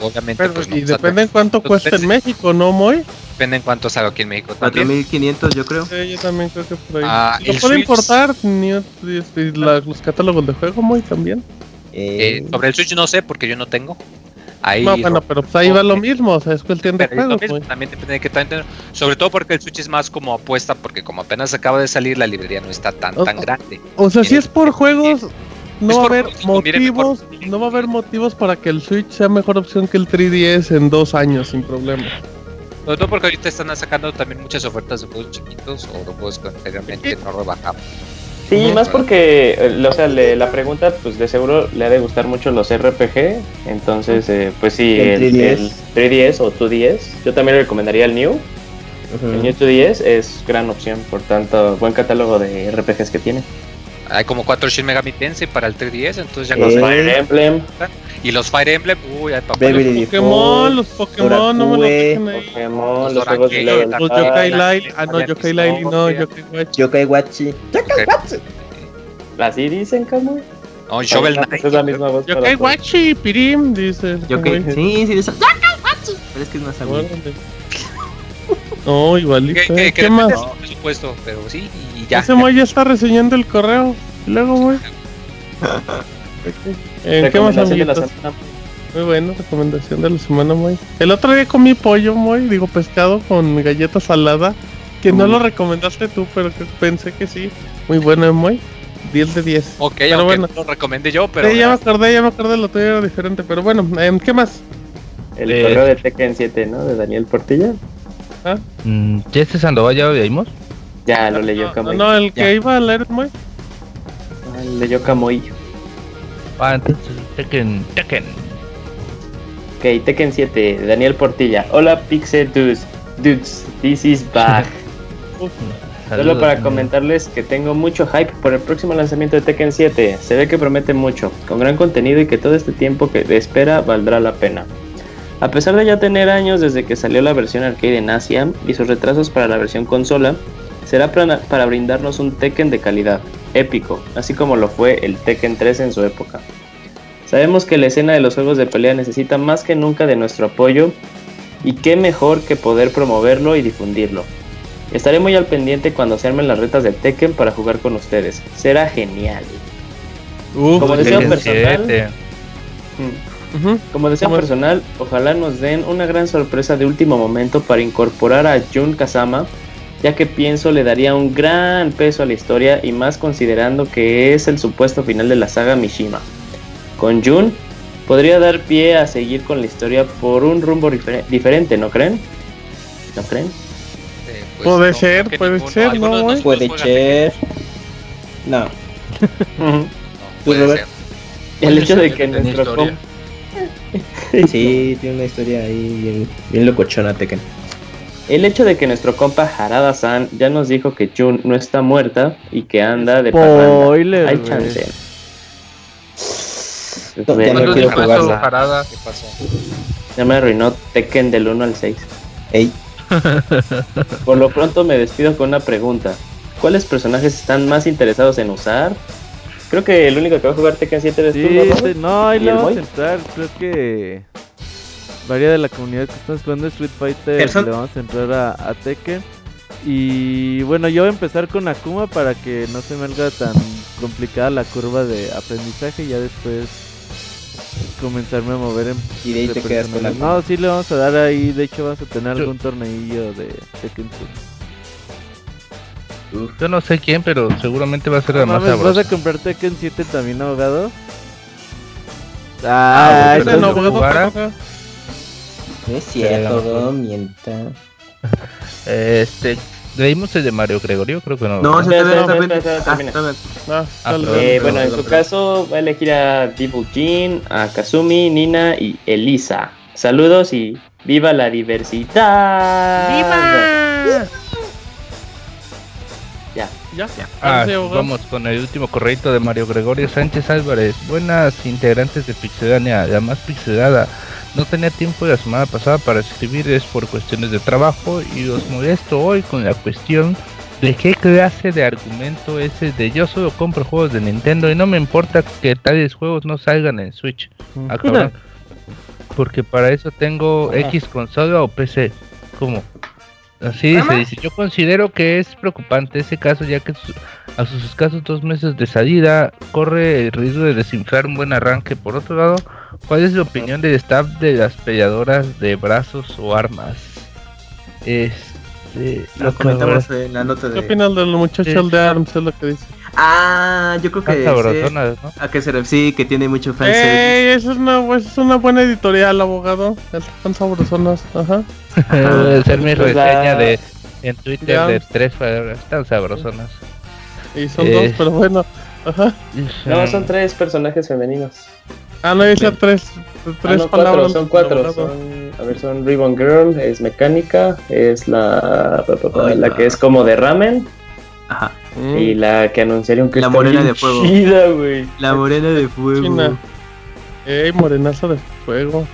Obviamente, Pero, pues y depende en cuánto pues, cuesta en México, ¿no, Moy? Depende en cuánto salga aquí en México. también. 4500 yo creo. Sí, yo también creo que por ahí. Ah, ¿Lo puede Switch. importar? Ni- este, la- los catálogos de juego, muy también. Eh, sobre el Switch no sé porque yo no tengo. Ahí No, bueno, pero pues ahí va lo mismo, o sea, es cuestión de juegos, mismo, también depende de qué tanto. Sobre todo porque el Switch es más como apuesta, porque como apenas acaba de salir, la librería no está tan, O- tan grande. O sea, si es por juegos, no va a haber motivos, no va a haber motivos para que el Switch sea mejor opción que el 3DS en dos años sin problema. Sobre todo porque ahorita están sacando también muchas ofertas de juegos chiquitos o de juegos que anteriormente no rebajaban. Sí, más porque, eh, o sea, le- la pregunta, pues de seguro le ha de gustar mucho los RPG. Entonces, eh, pues sí, El el, 3DS. el 3DS o 2DS. Yo también le recomendaría el New. El New 2DS es gran opción, por tanto, buen catálogo de RPGs que tiene. Hay como cuatro Shin Megami Tensei para el 3DS, entonces ya Eh, Los Fire Emblem, Y los Fire Emblem, uy, hay papá. Baby Los Pokémon, los Pokémon, no me los Orakue, dejen ahí. Pokémon, Los los juegos de Los Ah, Yokai la- Laili, ah no, Yokai Laili no. Yokai Watch. Yokai Watchi. Así dicen, Camuy. No, Shovel Knight. Es la misma voz. Yokai. Wachi, Pirim, dice. Yokai. Sí, sí, eso. Yokai Watchi. Pero es que es más agudo. No, igualito. ¿Qué más? presupuesto, pero sí, y ya. Ese Moy ya está reseñando el correo. Luego, güey. ¿Qué más, amiguitos? Muy bueno, recomendación de la semana, Moy. El otro día comí pollo, Moy, digo pescado con galleta salada. Que no lo recomendaste tú, pero que pensé que sí. Muy bueno, ¿eh, Moy. 10 de 10. Ok, Pero bueno. no lo recomendé yo, pero. Sí, ya me acordé, ya me acordé, lo tuyo era diferente. Pero bueno, ¿qué más? El Eh, correo de Tekken 7, ¿no? De Daniel Portilla. Mm, ¿Ya este Sandoval ya lo leímos? Ya lo leyó No, Camuy. no, el que iba a leer, Moy. Ah, leyó Camuy. Ah, entonces Tekken, Tekken. Ok, Tekken 7, Daniel Portilla. Hola Pixel Dudes. Dudes, this is back. Solo Saludos, para comentarles que tengo mucho hype por el próximo lanzamiento de Tekken 7. Se ve que promete mucho, con gran contenido y que todo este tiempo que de espera valdrá la pena. A pesar de ya tener años desde que salió la versión arcade en Asia y sus retrasos para la versión consola, será para, brindarnos un Tekken de calidad, épico, así como lo fue el Tekken 3 en su época. Sabemos que la escena de los juegos de pelea necesita más que nunca de nuestro apoyo y qué mejor que poder promoverlo y difundirlo. Estaré muy al pendiente cuando se armen las retas de Tekken para jugar con ustedes. Será genial. Como deseo personal, 7. Ujú. como deseo ¿Cómo es? personal, ojalá nos den una gran sorpresa de último momento para incorporar a Jun Kazama, ya que pienso le daría un gran peso a la historia y más considerando que es el supuesto final de la saga Mishima. Con Jun podría dar pie a seguir con la historia por un rumbo difer- diferente, ¿no creen? ¿No creen? Eh, pues, Puede no, ser, puede ninguno. ser, ¿no, nos Puede ser. No. No, ¿Tú, puede ser. El hecho de que nuestro Sí, tiene una historia ahí bien, bien locochona Tekken. El hecho de que nuestro compa Harada-san ya nos dijo que Jun no está muerta y que anda de parranda. Spoiler, Hay güey. chance. No, ya no ¿Cuándo quiero jugarla. Jarada? ¿Qué pasó? ya me arruinó Tekken del 1 al 6. Ey, Por lo pronto me despido con una pregunta. ¿Cuáles personajes están más interesados en usar? Creo que el único que va a jugar Tekken 7 eres Sí, tú, ¿no, sí, Robert? no, ahí ¿Y le vamos a entrar. Creo que varia de la comunidad que están jugando Street Fighter Person- le vamos a entrar a, a Tekken. Y bueno, yo voy a empezar con Akuma para que no se me haga tan complicada la curva de aprendizaje y ya después comenzarme a mover en y de ahí de te quedas con la. No, sí le vamos a dar ahí, de hecho vamos a tener algún torneillo de Tekken 7. Yo no sé quién, pero seguramente va a ser No la más ¿Vas a comprar Tekken 7 también, abogado? Ah, Ah, no, no No es cierto, no mienta. Este, leímos el de Mario Gregorio, creo que no. No, se espera, termina. Ah, Ah. Eh, bueno, en su caso va a elegir a Dibu Jin, a Kazumi, Nina y Elisa. Saludos y ¡viva la diversidad! ¡Viva! Ya. Ya, Ah, vamos con el último correito de Mario Gregorio Sánchez Álvarez. Buenas integrantes de Pixedania, la más pixelada. No tenía tiempo la semana pasada para escribirles por cuestiones de trabajo y os molesto hoy con la cuestión de qué clase de argumento es el de yo solo compro juegos de Nintendo y no me importa que tales juegos no salgan en Switch. Ah, cabrón. Porque para eso tengo. X consola o PC. ¿Cómo? Así dice, dice, yo considero que es preocupante ese caso ya que a sus escasos dos meses de salida corre el riesgo de desinflar un buen arranque. Por otro lado, ¿cuál es la opinión del staff de las peleadoras de brazos o armas? Este, lo comentamos en la nota de... ¿Qué opinas de los muchachos de ARMS? Es lo que dice. Ah, yo creo que sí, a que se sí, que tiene mucho fans. Ey, eso es una, es una buena editorial, abogado. Están sabrosonas, ajá. Debe ser mi reseña de en Twitter de tres palabras, están sabrosonas. Y son dos, pero bueno, ajá. No, son tres personajes femeninos. Ah, no, dice tres, tres ah, palabras. son cuatro, son, a ver, son Ribbon Girl, es mecánica, es la, la que es como de ramen. Ajá. Mm. Y la que anunciaron que la morena de fuego. Chida, güey. La morena de fuego. China. Ey, morenazo de fuego.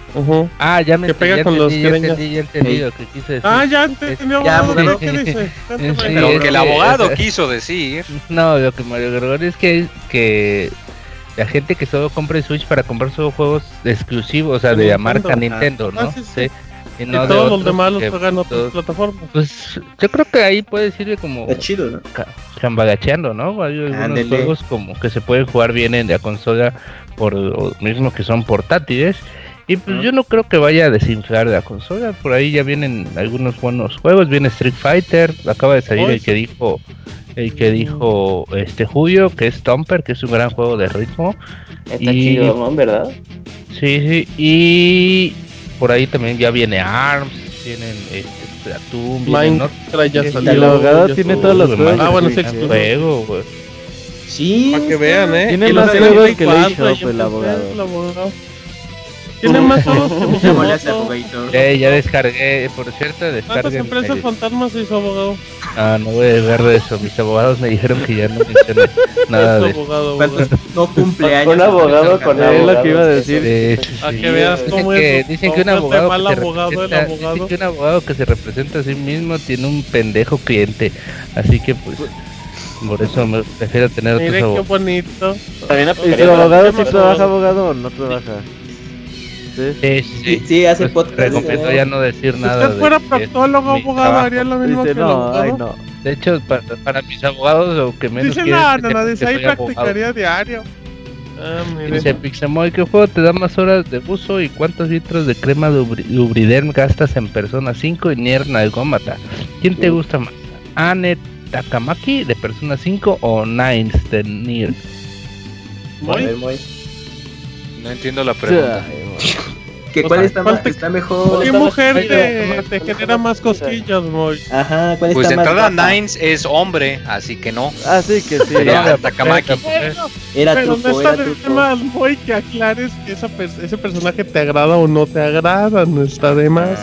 Ah, ya me que pega ya con entendí, los ya entendí, ya entendí lo que quise decir. Ah, ya entendí, ya, abogado, ¿qué dice? Sí, lo que el abogado quiso decir. No, lo que Mario Gregorio es que, que la gente que solo compra el Switch para comprar solo juegos exclusivos, o sea, de la marca Nintendo, ¿no? sí. sí. Y, no todos los demás los juegan en otras plataformas. Pues yo creo que ahí puede sirve como. Es chido, ¿no? Cambagacheando, ¿no? Hay algunos juegos como que se pueden jugar bien en la consola por lo mismo que son portátiles. Y pues yo no creo que vaya a desinflar la consola. Por ahí ya vienen algunos buenos juegos. Viene Street Fighter. Acaba de salir el que dijo el que dijo este Julio, que es Stomper, que es un gran juego de ritmo. Está y, chido, ¿verdad? Sí, sí. Y por ahí también ya viene ARMS, tienen este Splatoon, Minecraft ya salió. El abogado tiene todos los juegos. Ah, bueno, sí, juego, güey. Sí. Para que vean, eh. Tiene más juegos que el eShop, el abogado. Tiene más juegos que mi abogado. Eh, ya descargué, por cierto, descargué. ¿Cuántas empresas fantasmas hizo abogado? Ah, no voy a ver de eso. Mis abogados me dijeron que ya no mencioné nada de abogado, No cumpleaños. Un abogado con abogado. Es lo que iba a decir. A que veas cómo que, es. Dicen que un abogado, mal que se abogado, el abogado. Dicen que un abogado que se representa a sí mismo tiene un pendejo cliente. Así que pues... Por eso me prefiero tener Mire otros qué abogados. bonito. ¿Y tu abogado sí trabaja abogado o no trabaja? Sí, sí, Sí, sí, hace Pues, podcast. recomiendo ya no decir Si nada. usted fuera de- proctólogo, abogado, haría lo mismo Dice, que no, ay, no. De hecho, para, para mis abogados, lo que menos Dice, quieren no, no, que no, dice, ahí abogado. practicaría diario. Ah. Dice Pixemoy, ¿qué juego te da más horas de uso y cuántos litros de crema lubri- Lubriderm gastas en Persona 5 y Nier Nalgómata? ¿Quién te gusta más? ¿Ane Takamaki de Persona 5 o Nines de Nier? Muy. No entiendo la pregunta. ¿Que ¿Cuál está, ¿Cuál más, te- está mejor? ¿Qué mujer Pero- te, te genera más cosquillas, Moy? Ajá, ¿cuál Pues está más entrada guapa? Nines es hombre, así que no. Ah, sí, que sí. Sería Takamaki. Bueno, Era pero no está era de truco. más, Moy, que aclares que esa ese personaje te agrada o no te agrada, no está de más.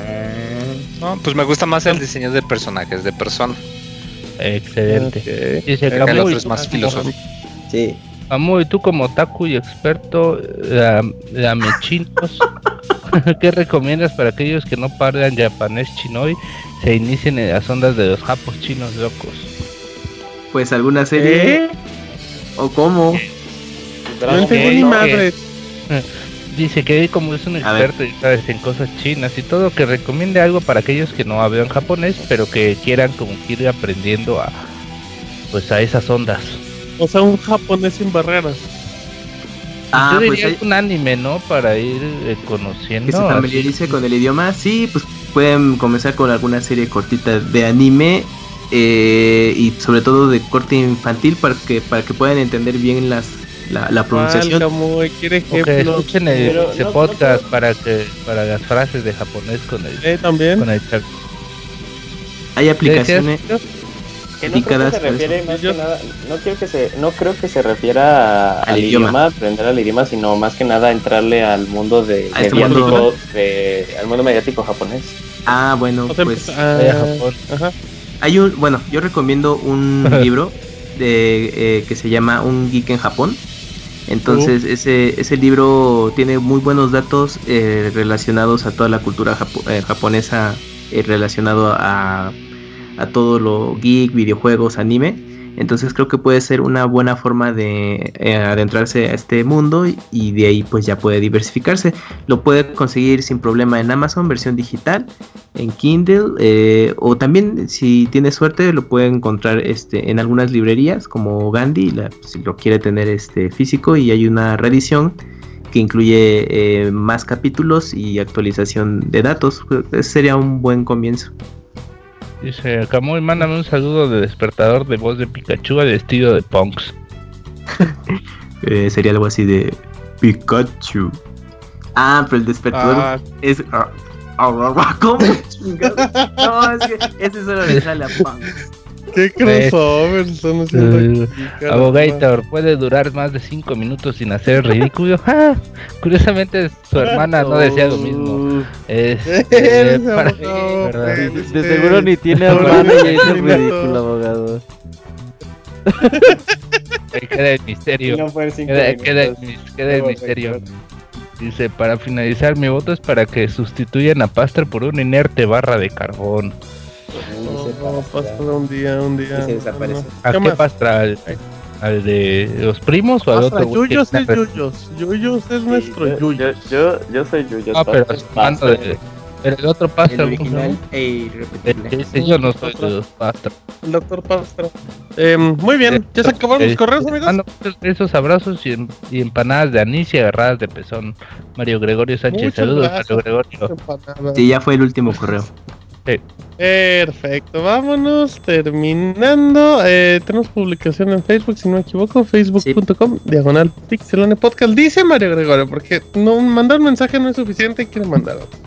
No, pues me gusta más el diseño de personajes, de persona. Excelente. Ok. Dice El otro es más filosófico. Sí. Kamui, tú como otaku y experto, la, la mechinos, ¿qué recomiendas para aquellos que no hablan japonés chinoy se inicien en las ondas de los japos chinos locos? Pues alguna serie. ¿Eh? ¿O cómo? No entendí ni madre. Dice que como es un experto y sabes en cosas chinas y todo, que recomiende algo para aquellos que no hablan japonés, pero que quieran como que ir aprendiendo a pues a esas ondas. O sea, un japonés sin barreras. Ah, Yo pues diría hay- un anime, ¿no? Para ir eh, que conociendo. se así. familiarice con el idioma. Sí, pues pueden comenzar con alguna serie cortita de anime eh, y sobre todo de corte infantil para que para que puedan entender bien las la, la pronunciación. Válgame, Moy, quiere O que ejemplos. escuchen el, Pero ese no- podcast para que para las frases de japonés con el Eh, también. con el chat. Hay aplicaciones. Que no creo que se refiere más que nada, no quiero que se, no creo que se refiera Al al, idioma. idioma. aprender al idioma, sino más que nada entrarle al mundo de A este mediático, mundo. de, al mundo mediático japonés. Ah, bueno, O sea, pues ah, Japón. ajá. hay un bueno, yo recomiendo un libro de eh, que se llama Un geek en Japón. Entonces ese ese libro tiene muy buenos datos eh, relacionados a toda la cultura japo- eh, japonesa eh, relacionado a a todo lo geek, videojuegos, anime. Entonces creo que puede ser una buena forma de eh, adentrarse a este mundo y, de ahí pues ya puede diversificarse. Lo puede conseguir sin problema en Amazon, versión digital, en Kindle eh, o también si tiene suerte lo puede encontrar este, en algunas librerías como Gandhi, si lo quiere tener este, físico y hay una reedición que incluye eh, más capítulos y actualización de datos. Ese sería un buen comienzo. Dice Camuy, mándame un saludo de despertador de voz de Pikachu al estilo de Punks. Eh, sería algo así de Pikachu. Ah, pero el despertador ah. es. ¿Cómo? no, es que ese solo le sale a Punks. ¿Qué crossover están haciendo aquí, Abogator puede durar más de 5 minutos sin hacer ridículo. Ah, curiosamente, su hermana no decía lo mismo. Este, para de seguro ni tiene hermana y es ridículo, abogado. queda el misterio. queda, queda, el, queda el misterio. Dice, para finalizar, mi voto es para que sustituyan a Pastor por una inerte barra de carbón. No, Pastra un día, un día. se desaparece. ¿A qué, Pastra? ¿Al, de los primos o al otro? Yuyos es Yuyos. Yuyos es nuestro Yuyos. Yo, yo, soy Yuyos. Ah, pero de, pero el otro Pastra. El original e Ese yo no soy de los Pastra. El doctor Pastra. Eh, muy bien, ¿ya se acabaron los correos, amigos? esos abrazos y, y, empanadas de anís y agarradas de pezón. Mario Gregorio Sánchez, Muchas saludos, Mario Gregorio. Sí, ya fue el último correo. Perfecto, vámonos terminando. Eh, tenemos publicación en Facebook, si no me equivoco, facebook.com, diagonal pixelone podcast. Dice Mario Gregorio, porque no mandar un mensaje no es suficiente, quiere mandar otro.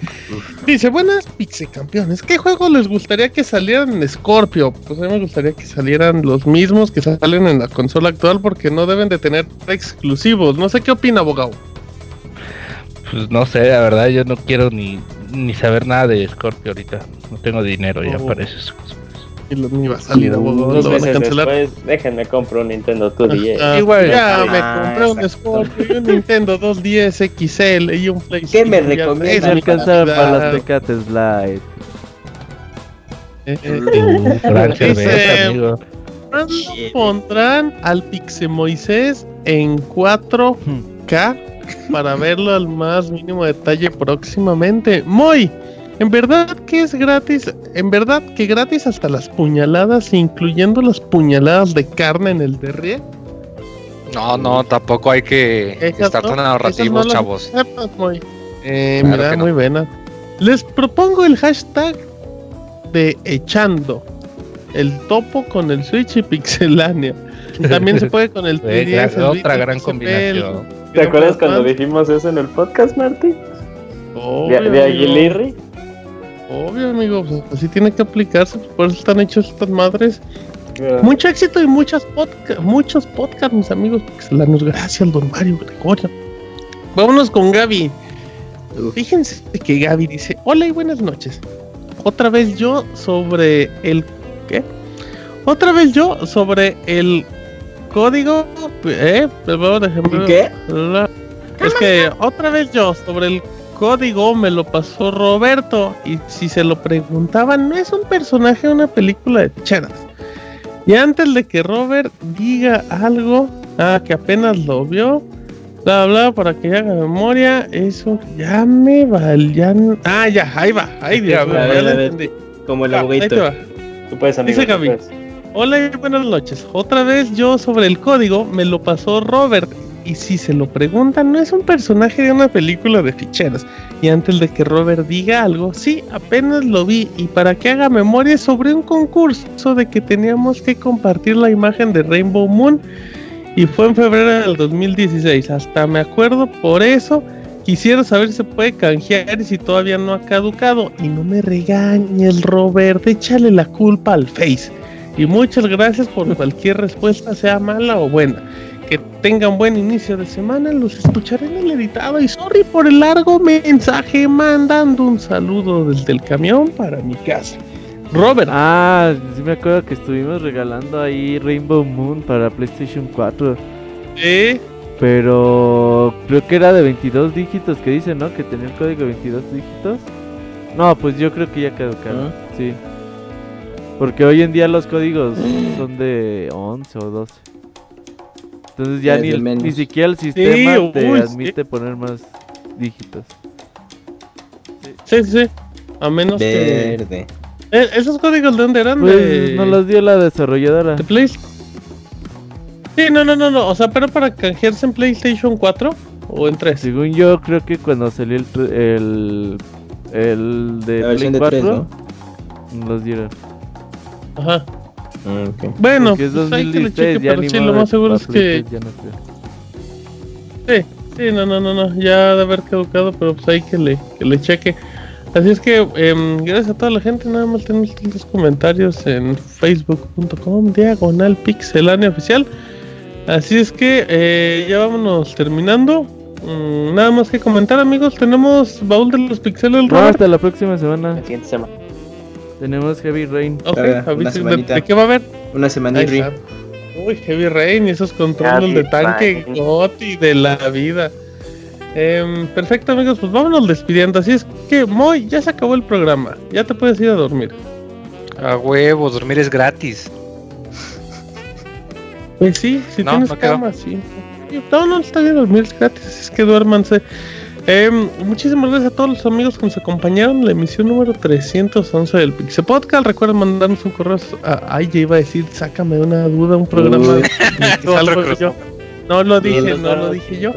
Dice, buenas pixel campeones, ¿qué juegos les gustaría que salieran en Scorpio? Pues a mí me gustaría que salieran los mismos que salen en la consola actual, porque no deben de tener exclusivos. No sé qué opina, abogado. Pues no sé, la verdad, yo no quiero ni ni saber nada de Scorpio ahorita. No tengo dinero ya oh. para esas cosas. Y lo ni va a salir, abogado. Dos meses después, déjenme comprar un Nintendo 2DS. Igual, ya me compré un Scorpio y un Nintendo 2DS XL y un PlayStation. ¿Qué me recomiendas? Me alcanzaba para las Tecates Light. Eh, eh, eh, pondrán al Pixe Moisés en 4K para verlo al más mínimo detalle próximamente. Muy, en verdad que es gratis, en verdad que gratis hasta las puñaladas, incluyendo las puñaladas de carne en el derrié. No, no, tampoco hay que estar tan narrativos, chavos. muy. Eh, mira, muy buena. Les propongo el hashtag de echando el topo con el Switch y Pixelania. También se puede con el 3DS. otra gran combinación. ¿Te acuerdas cuando dijimos eso en el podcast, Marty? Obvio, de, Aguilirri. Obvio, amigo, pues así tiene que aplicarse, por eso están hechos estas madres. Mucho éxito y muchas podcast, muchos podcasts, mis amigos, pixelanos. Gracias, don Mario Gregorio. Vámonos con Gaby. Fíjense que Gaby dice: Hola y buenas noches. Otra vez yo sobre el. ¿Qué? Otra vez yo sobre el código. ¿Eh? ¿Qué? Es que otra vez yo sobre el código me lo pasó Roberto. Y si se lo preguntaban, no es un personaje de una película de cheras. Y antes de que Robert diga algo, ah, que apenas lo vio, bla bla, para que haga memoria, eso ya me va, ya, ah, ya, ahí va, ahí Dios, ya, Como el abogado. Tú puedes, amigo, Dice Gaby. Hola y buenas noches. Otra vez yo sobre el código me lo pasó Robert. Y si se lo preguntan, no es un personaje de una película de ficheras. Y antes de que Robert diga algo, sí, apenas lo vi. Y para que haga memoria sobre un concurso de que teníamos que compartir la imagen de Rainbow Moon. Y fue en febrero del 2016. Hasta me acuerdo por eso. Quisiera saber si se puede canjear y si todavía no ha caducado. Y no me regañes, Robert. Échale la culpa al Face. Y muchas gracias por cualquier respuesta, sea mala o buena. Que tengan buen inicio de semana, los escucharé en el editado. Y sorry por el largo mensaje, mandando un saludo desde el camión para mi casa. Robert. Ah, sí me acuerdo que estuvimos regalando ahí Rainbow Moon para PlayStation 4. Sí. Pero creo que era de 22 dígitos que dice, ¿no? Que tenía el código de 22 dígitos. No, pues yo creo que ya caducaron. Sí. Porque hoy en día los códigos son de 11 o 12. Entonces ya ni, el- ni siquiera el sistema uy, te sí. admite poner más dígitos. Sí, sí, sí. A menos que. Verde. Eh, ¿Esos códigos de dónde eran? Pues de... no los dio la desarrolladora. ¿De Play? Sí, no, no, no, no. O sea, pero para canjearse en PlayStation 4 o en 3. Según yo, creo que cuando salió el, el, el de La Play versión de 4, 3, ¿no? nos los dieron. Ajá. Ah. Bueno, Porque es pues hay que le 2016, cheque, pero sí, lo más seguro es que. 3, ya no. Sí, sí, no, no, no, no. Ya de haber caducado, pero pues hay que le, que le cheque. Así es que, em, gracias a toda la gente. Nada más tenemos tantos comentarios en facebook.com diagonal pixelania oficial. Así es que eh, ya vámonos terminando. Mm, nada más que comentar, amigos. Tenemos baúl de los pixeles, No, hasta la próxima semana. La siguiente semana. Tenemos Heavy Rain. Ok, Todavía, una avisen, ¿de, qué va a haber? Una semana. Uy, Heavy Rain y esos controles Heavy de tanque Rain. Goti de la vida. Em, perfecto, amigos, pues vámonos despidiendo. Así es que, Moy, ya se acabó el programa. Ya te puedes ir a dormir. A huevo, dormir es gratis. Pues sí, si No, tienes no cama, sí. Sí, No, no, está bien dormir, es gratis. Así es que duérmanse. Em, muchísimas gracias a todos los amigos que nos acompañaron en la emisión número 311 del Pixel Podcast. Recuerden mandarnos un correo. a- Ay, ya iba a decir, sácame una duda, un programa. Yo. No lo dije, no lo dije yo.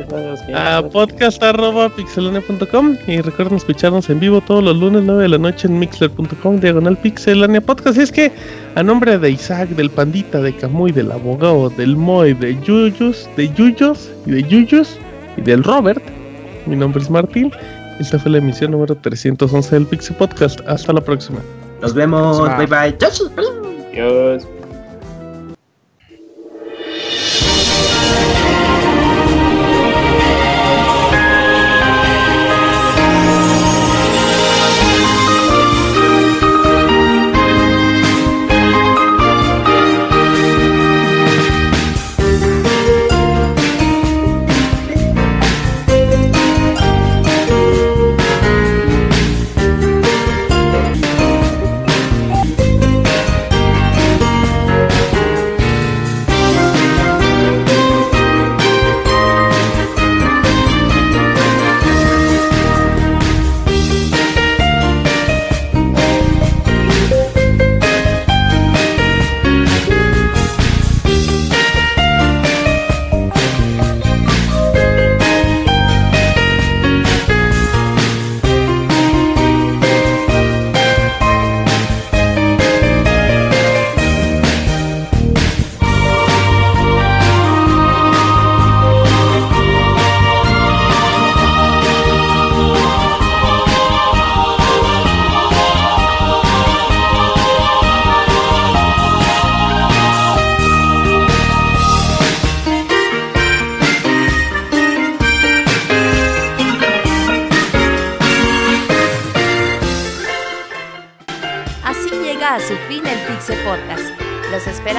a podcast.pixelania.com y recuerden escucharnos en vivo todos los lunes 9 de la noche en mixler.com diagonal pixelania podcast y es que a nombre de Isaac, del Pandita, de Camuy, del abogado, del Moy, de Yuyus, de Yuyos y de Yuyus y del Robert, mi nombre es Martín esta fue la emisión número 311 del Pixel Podcast hasta la próxima Nos vemos. Bye bye. Adiós.